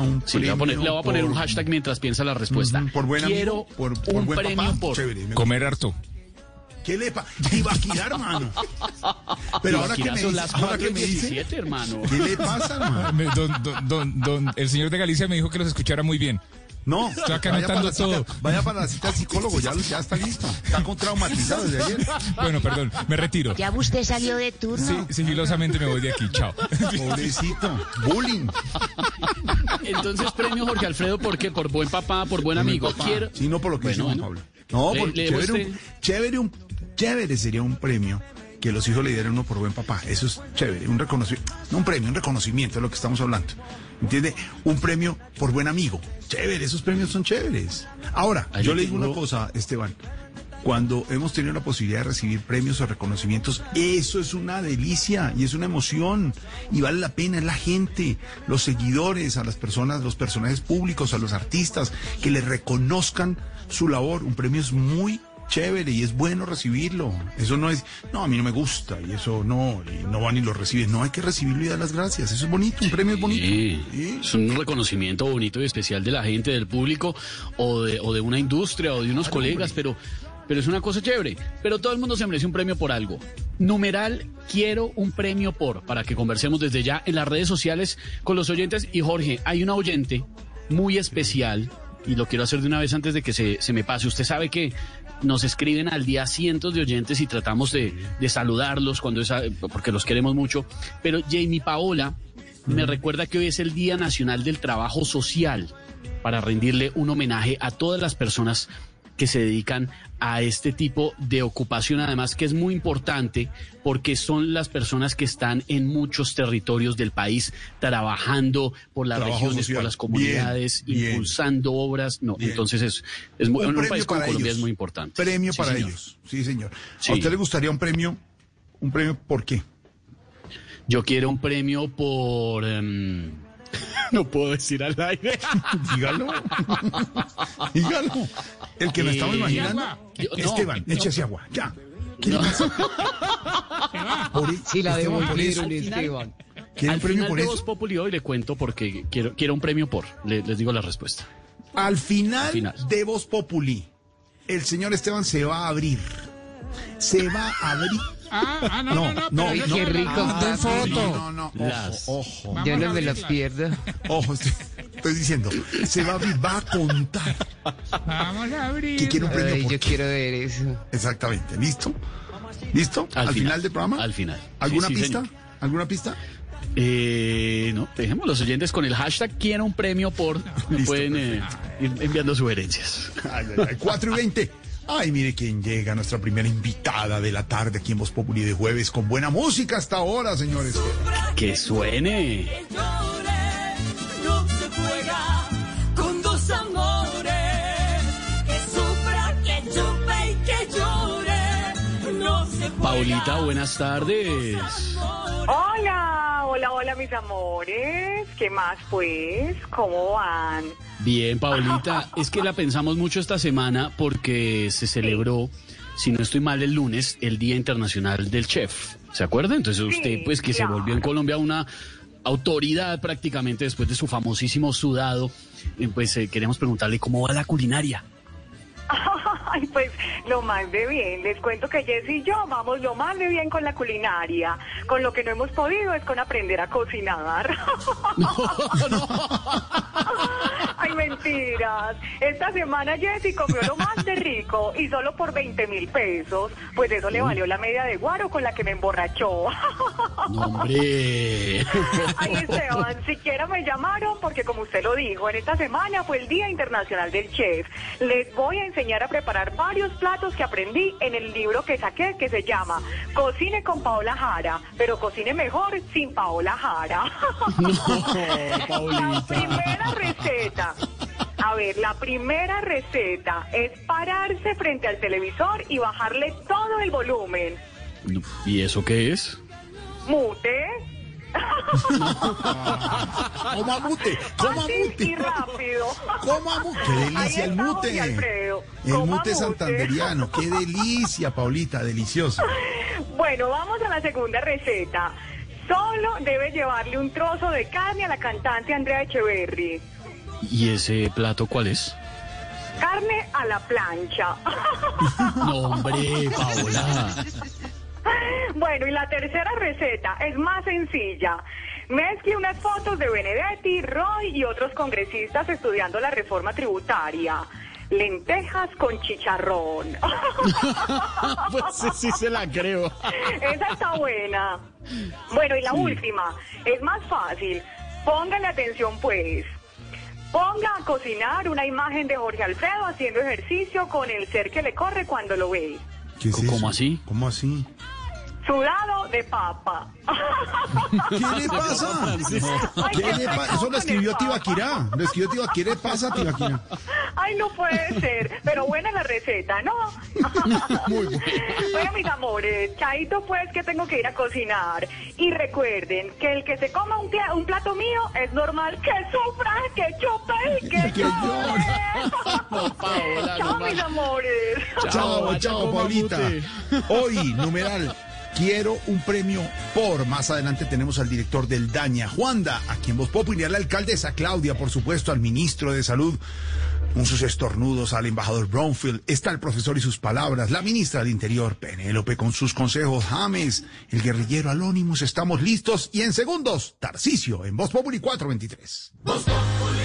Un Sí, le voy a poner, le voy a poner un por- hashtag mientras piensa la respuesta. Por buen Quiero amigo, por- por un buen premio papá, por chévere, me Comer harto. ¿Qué le pasa? Ibaquira, hermano. Pero ahora que me dice, ahora que me 4:17, dice, hermano. ¿qué le pasa, hermano? Me- don- don- don- don- el señor de Galicia me dijo que los escuchara muy bien. No, Estoy acá vaya para, anotando todo. vaya para la cita del psicólogo, ya, ya está listo. Está con traumatizado desde ayer. Bueno, perdón, me retiro. ¿Ya usted salió de turno? Sí, sigilosamente me voy de aquí. Chao. Pobrecito, bullying. Entonces, premio Jorge Alfredo, ¿por qué? Por buen papá, por buen amigo. Papá. Quiero... Sí, no por lo que Bueno. Pablo. No, Le- porque le chévere, usted- un, chévere, un, chévere sería un premio que los hijos le dieran uno por buen papá. Eso es chévere, un reconocimiento. No un premio, un reconocimiento es lo que estamos hablando. ¿Entiende? Un premio por buen amigo. Chévere, esos premios son chéveres. Ahora, Ahí yo le digo tengo- una cosa, Esteban. Cuando hemos tenido la posibilidad de recibir premios o reconocimientos, eso es una delicia y es una emoción y vale la pena, es la gente, los seguidores, a las personas, los personajes públicos, a los artistas, que le reconozcan su labor. Un premio es muy chévere y es bueno recibirlo. Eso no es, no, a mí no me gusta y eso no, y no van y lo reciben. No, hay que recibirlo y dar las gracias. Eso es bonito, un premio es bonito. Sí, es un reconocimiento bonito y especial de la gente, del público o de, o de una industria o de unos colegas, pero, pero es una cosa chévere. Pero todo el mundo se merece un premio por algo. Numeral, quiero un premio por, para que conversemos desde ya en las redes sociales con los oyentes. Y Jorge, hay una oyente muy especial y lo quiero hacer de una vez antes de que se, se me pase. Usted sabe que nos escriben al día cientos de oyentes y tratamos de, de saludarlos cuando es porque los queremos mucho. Pero Jamie Paola me recuerda que hoy es el Día Nacional del Trabajo Social para rendirle un homenaje a todas las personas que se dedican a este tipo de ocupación, además que es muy importante porque son las personas que están en muchos territorios del país trabajando por las Trabajo regiones, social. por las comunidades, Bien, bien. impulsando obras. No, Bien. entonces es, es muy- Un en un premio país como Colombia ellos. es muy importante. Premio Sí, para señor. ellos. Sí, señor. Sí. ¿A usted le gustaría un premio? ¿Un premio por qué? Yo quiero un premio por... em, no puedo decir al aire. Dígalo. Dígalo. El que me estaba Eh, imaginando. yo- no, Esteban, no. échese agua. Ya. ¿Qué le No. pasa? Por Sí, la debo Esteban. ¿Quiere Al un premio final por de eso? Populi hoy le cuento porque quiero, quiero un premio por. Le- les digo la respuesta. Al final, Al final. de Voz Populi, el señor Esteban se va a abrir. Se va a abrir. Ah, ah, no, no, no. no, no, qué rico. Ah, foto. No, no, Las- ojo, ojo. Yo no me las abrirlas. pierdo. Ojo, estoy, estoy diciendo, se va a abrir, va a contar Vamos a abrir. que quiere un premio Ay, yo qué. quiero ver eso. Exactamente, ¿listo? ¿Listo? Al, final, del programa. Al final. ¿Alguna Sí, sí, pista? señor. ¿Alguna pista? Eh, no, dejemos los oyentes con el hashtag quiero un premio por. Me Listo, pueden eh, ir enviando sugerencias. Ay, ay, ay, 4 y 20. Ay, mire quién llega, nuestra primera invitada de la tarde aquí en Voz Populi de jueves con buena música hasta ahora, señores. Que suene. Que llore, no se juega con dos amores. Que que chupe y que llore, no se juega. Paulita, buenas tardes. Hola hola, hola mis amores. ¿Qué más pues? ¿Cómo van? Bien, Paulita, es que la pensamos mucho esta semana porque se celebró, si no estoy mal, el lunes, el Día Internacional del Chef. ¿Se acuerda? Entonces usted, pues que se volvió en Colombia una autoridad prácticamente después de su famosísimo sudado, pues eh, queremos preguntarle cómo va la culinaria. Ay, pues lo más de bien. Les cuento que Jess y yo vamos lo más de bien con la culinaria. Con lo que no hemos podido es con aprender a cocinar. Ay, mentiras. Esta semana Jessy comió lo más de rico y solo por 20 mil pesos. Pues eso le valió la media de guaro con la que me emborrachó. No, hombre. Ay, Esteban, siquiera me llamaron porque como usted lo dijo, en esta semana fue el Día Internacional del Chef. Les voy a enseñar a preparar varios platos que aprendí en el libro que saqué que se llama Cocine con Paola Jara, pero cocine mejor sin Paola Jara. La primera receta. A ver, la primera receta es pararse frente al televisor y bajarle todo el volumen. ¿Y eso qué es? Mute. Coma mute, coma mute. y rápido. Coma mute. Qué delicia el mute. Alfredo. El mute santanderiano. Qué delicia, Paulita, delicioso. Bueno, vamos a la segunda receta. Solo debe llevarle un trozo de carne a la cantante Andrea Echeverry. ¿Y ese plato cuál es? Carne a la plancha. No, hombre, Paola. Bueno, y la tercera receta es más sencilla. Mezcle unas fotos de Benedetti, Roy y otros congresistas estudiando la reforma tributaria. Lentejas con chicharrón. Pues sí, sí se la creo. Esa está buena. Bueno, y la última, es más fácil. Póngale atención, pues. Ponga a cocinar una imagen de Jorge Alfredo haciendo ejercicio con el ser que le corre cuando lo ve. ¿Qué es ¿Cómo eso? así? ¿Cómo así? Sudado de papa. ¿Qué le pasa? ¿Qué le pasa? pecado Eso lo escribió Tibaquirá. Lo escribió Tibaquirá. ¿Qué le pasa a Tibaquirá? Ay, no puede ser. Pero buena la receta, ¿no? Muy bueno. Bueno, mis amores, chaito pues que tengo que ir a cocinar. Y recuerden que el que se coma un, pla- un plato mío es normal que sufra, que chupe y que, Que llore. Paola, Chao, no mis amores. Chao, chao, coma Paulita. Hoy, numeral, quiero un premio por. Más adelante tenemos al director del Daña, Juanda, a quien vos puedo a la alcaldesa Claudia, por supuesto, al ministro de Salud. Con sus estornudos al embajador Brownfield, está el profesor y sus palabras, la ministra del Interior, Penélope, con sus consejos, James, el guerrillero Anonymous, estamos listos, y en segundos, Tarcisio, en Voz Populi 423. Y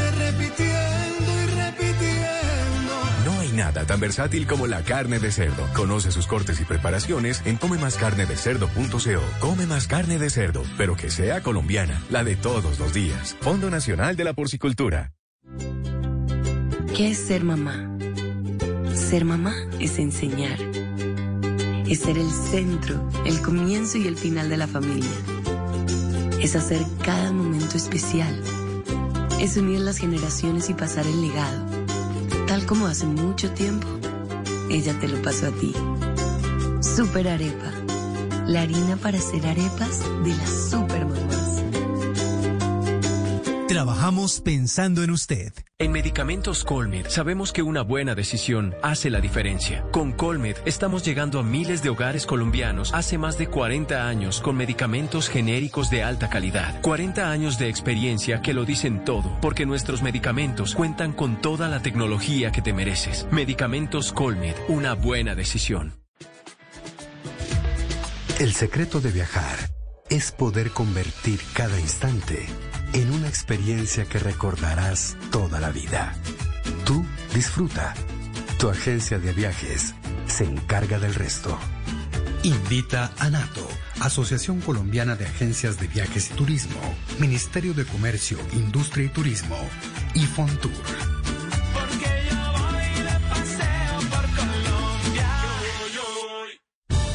nada tan versátil como la carne de cerdo. Conoce sus cortes y preparaciones en comemascarnedecerdo.co. Come más carne de cerdo, pero que sea colombiana, la de todos los días. Fondo Nacional de la Porcicultura. ¿Qué es ser mamá? Ser mamá es enseñar. Es ser el centro, el comienzo y el final de la familia. Es hacer cada momento especial. Es unir las generaciones y pasar el legado. Como hace mucho tiempo, ella te lo pasó a ti. Super Arepa. La harina para hacer arepas de las super mamás. Trabajamos pensando en usted. En Medicamentos Colmed sabemos que una buena decisión hace la diferencia. Con Colmed estamos llegando a miles de hogares colombianos hace más de 40 años con medicamentos genéricos de alta calidad. 40 años de experiencia que lo dicen todo, porque nuestros medicamentos cuentan con toda la tecnología que te mereces. Medicamentos Colmed, una buena decisión. El secreto de viajar es poder convertir cada instante en una experiencia que recordarás toda la vida. Tú disfruta. Tu agencia de viajes se encarga del resto. Invita a NATO, Asociación Colombiana de Agencias de Viajes y Turismo, Ministerio de Comercio, Industria y Turismo y Fontour.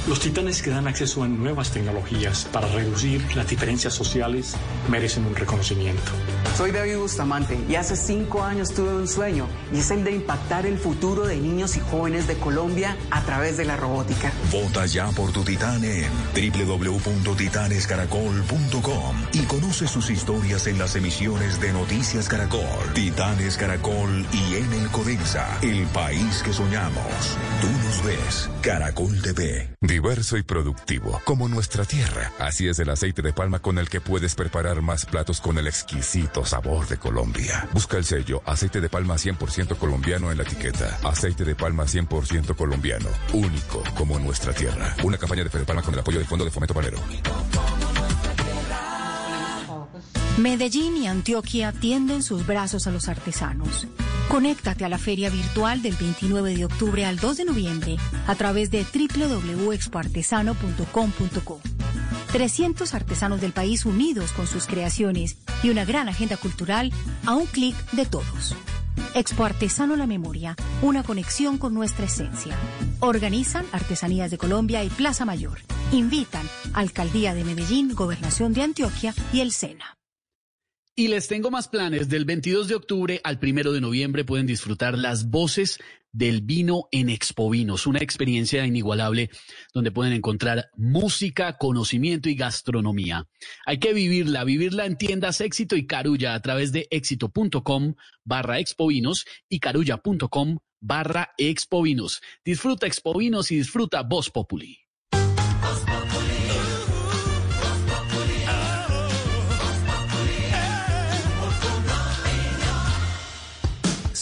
Los titanes que dan acceso a nuevas tecnologías para reducir las diferencias sociales merecen un reconocimiento. Soy David Bustamante y hace cinco años tuve un sueño y es el de impactar el futuro de niños y jóvenes de Colombia a través de la robótica. Vota ya por tu titán en www.titanescaracol.com y conoce sus historias en las emisiones de Noticias Caracol, Titanes Caracol y en el Codensa, el país que soñamos. Tú nos ves, Caracol TV. Diverso y productivo, como nuestra tierra. Así es el aceite de palma con el que puedes preparar más platos con el exquisito sabor de Colombia. Busca el sello aceite de palma 100% colombiano en la etiqueta. Aceite de palma 100% colombiano. Único como nuestra tierra. Una campaña de Fede Palma con el apoyo del Fondo de Fomento Panero. Medellín y Antioquia tienden sus brazos a los artesanos. Conéctate a la feria virtual del 29 de octubre al 2 de noviembre a través de www.expoartesano.com.co. 300 artesanos del país unidos con sus creaciones y una gran agenda cultural a un clic de todos. Expo Artesano La Memoria, una conexión con nuestra esencia. Organizan Artesanías de Colombia y Plaza Mayor. Invitan Alcaldía de Medellín, Gobernación de Antioquia y el SENA. Y les tengo más planes. Del 22 de octubre al 1 de noviembre pueden disfrutar las voces del vino en Expo Vinos, una experiencia inigualable donde pueden encontrar música, conocimiento y gastronomía. Hay que vivirla, vivirla en tiendas Éxito y Carulla a través de éxito.com barra expovinos y carulla.com barra expovinos. Disfruta Expovinos y disfruta Voz Populi.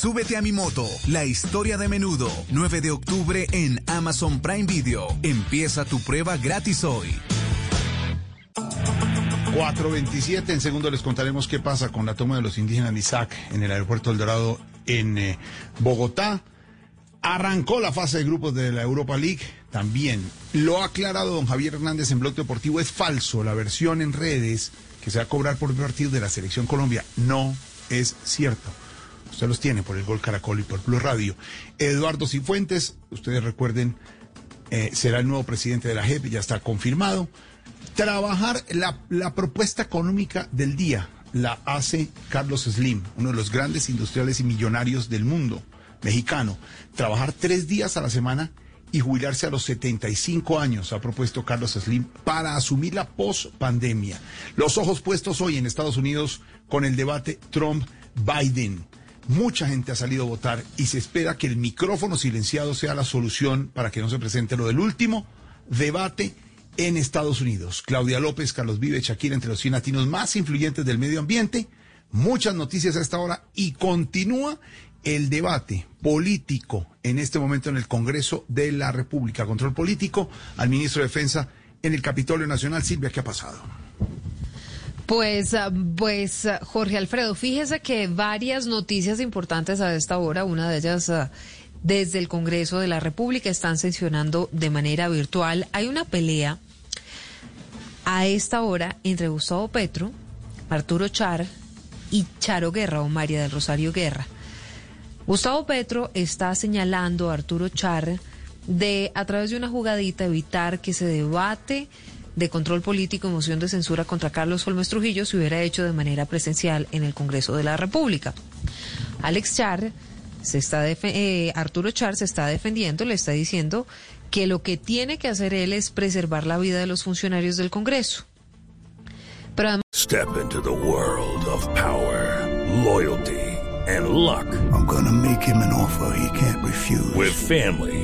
Súbete a mi moto, la historia de menudo, 9 de octubre en Amazon Prime Video. Empieza tu prueba gratis hoy. 427, en segundo les contaremos qué pasa con la toma de los indígenas de en el aeropuerto El Dorado en eh, Bogotá. Arrancó la fase de grupos de la Europa League también. Lo ha aclarado don Javier Hernández en Blog Deportivo. Es falso la versión en redes que se va a cobrar por partido de la Selección Colombia. No es cierto. Usted los tiene por el Gol Caracol y por Plus Radio. Eduardo Cifuentes, ustedes recuerden, eh, será el nuevo presidente de la JEP, ya está confirmado. Trabajar la, la propuesta económica del día la hace Carlos Slim, uno de los grandes industriales y millonarios del mundo mexicano. Trabajar tres días a la semana y jubilarse a los 75 años, ha propuesto Carlos Slim, para asumir la post-pandemia. Los ojos puestos hoy en Estados Unidos con el debate Trump-Biden. Mucha gente ha salido a votar y se espera que el micrófono silenciado sea la solución para que no se presente lo del último debate en Estados Unidos. Claudia López, Carlos Vive, Shakira, entre los 100 latinos más influyentes del medio ambiente. Muchas noticias a esta hora y continúa el debate político en este momento en el Congreso de la República. Control político al ministro de Defensa en el Capitolio Nacional. Silvia, ¿qué ha pasado? Pues, ah, pues ah, Jorge Alfredo, fíjese que varias noticias importantes a esta hora, una de ellas ah, desde el Congreso de la República están sesionando de manera virtual. Hay una pelea a esta hora entre Gustavo Petro, Arturo Char y Charo Guerra o María del Rosario Guerra. Gustavo Petro está señalando a Arturo Char de, a través de una jugadita, evitar que se debate de control político y moción de censura contra Carlos Holmes Trujillo se hubiera hecho de manera presencial en el Congreso de la República. Alex Char se está eh, Arturo Char se está defendiendo, le está diciendo que lo que tiene que hacer él es preservar la vida de los funcionarios del Congreso. Pero además... Step into the world of power, loyalty and luck. I'm gonna make him an offer he can't refuse. With family,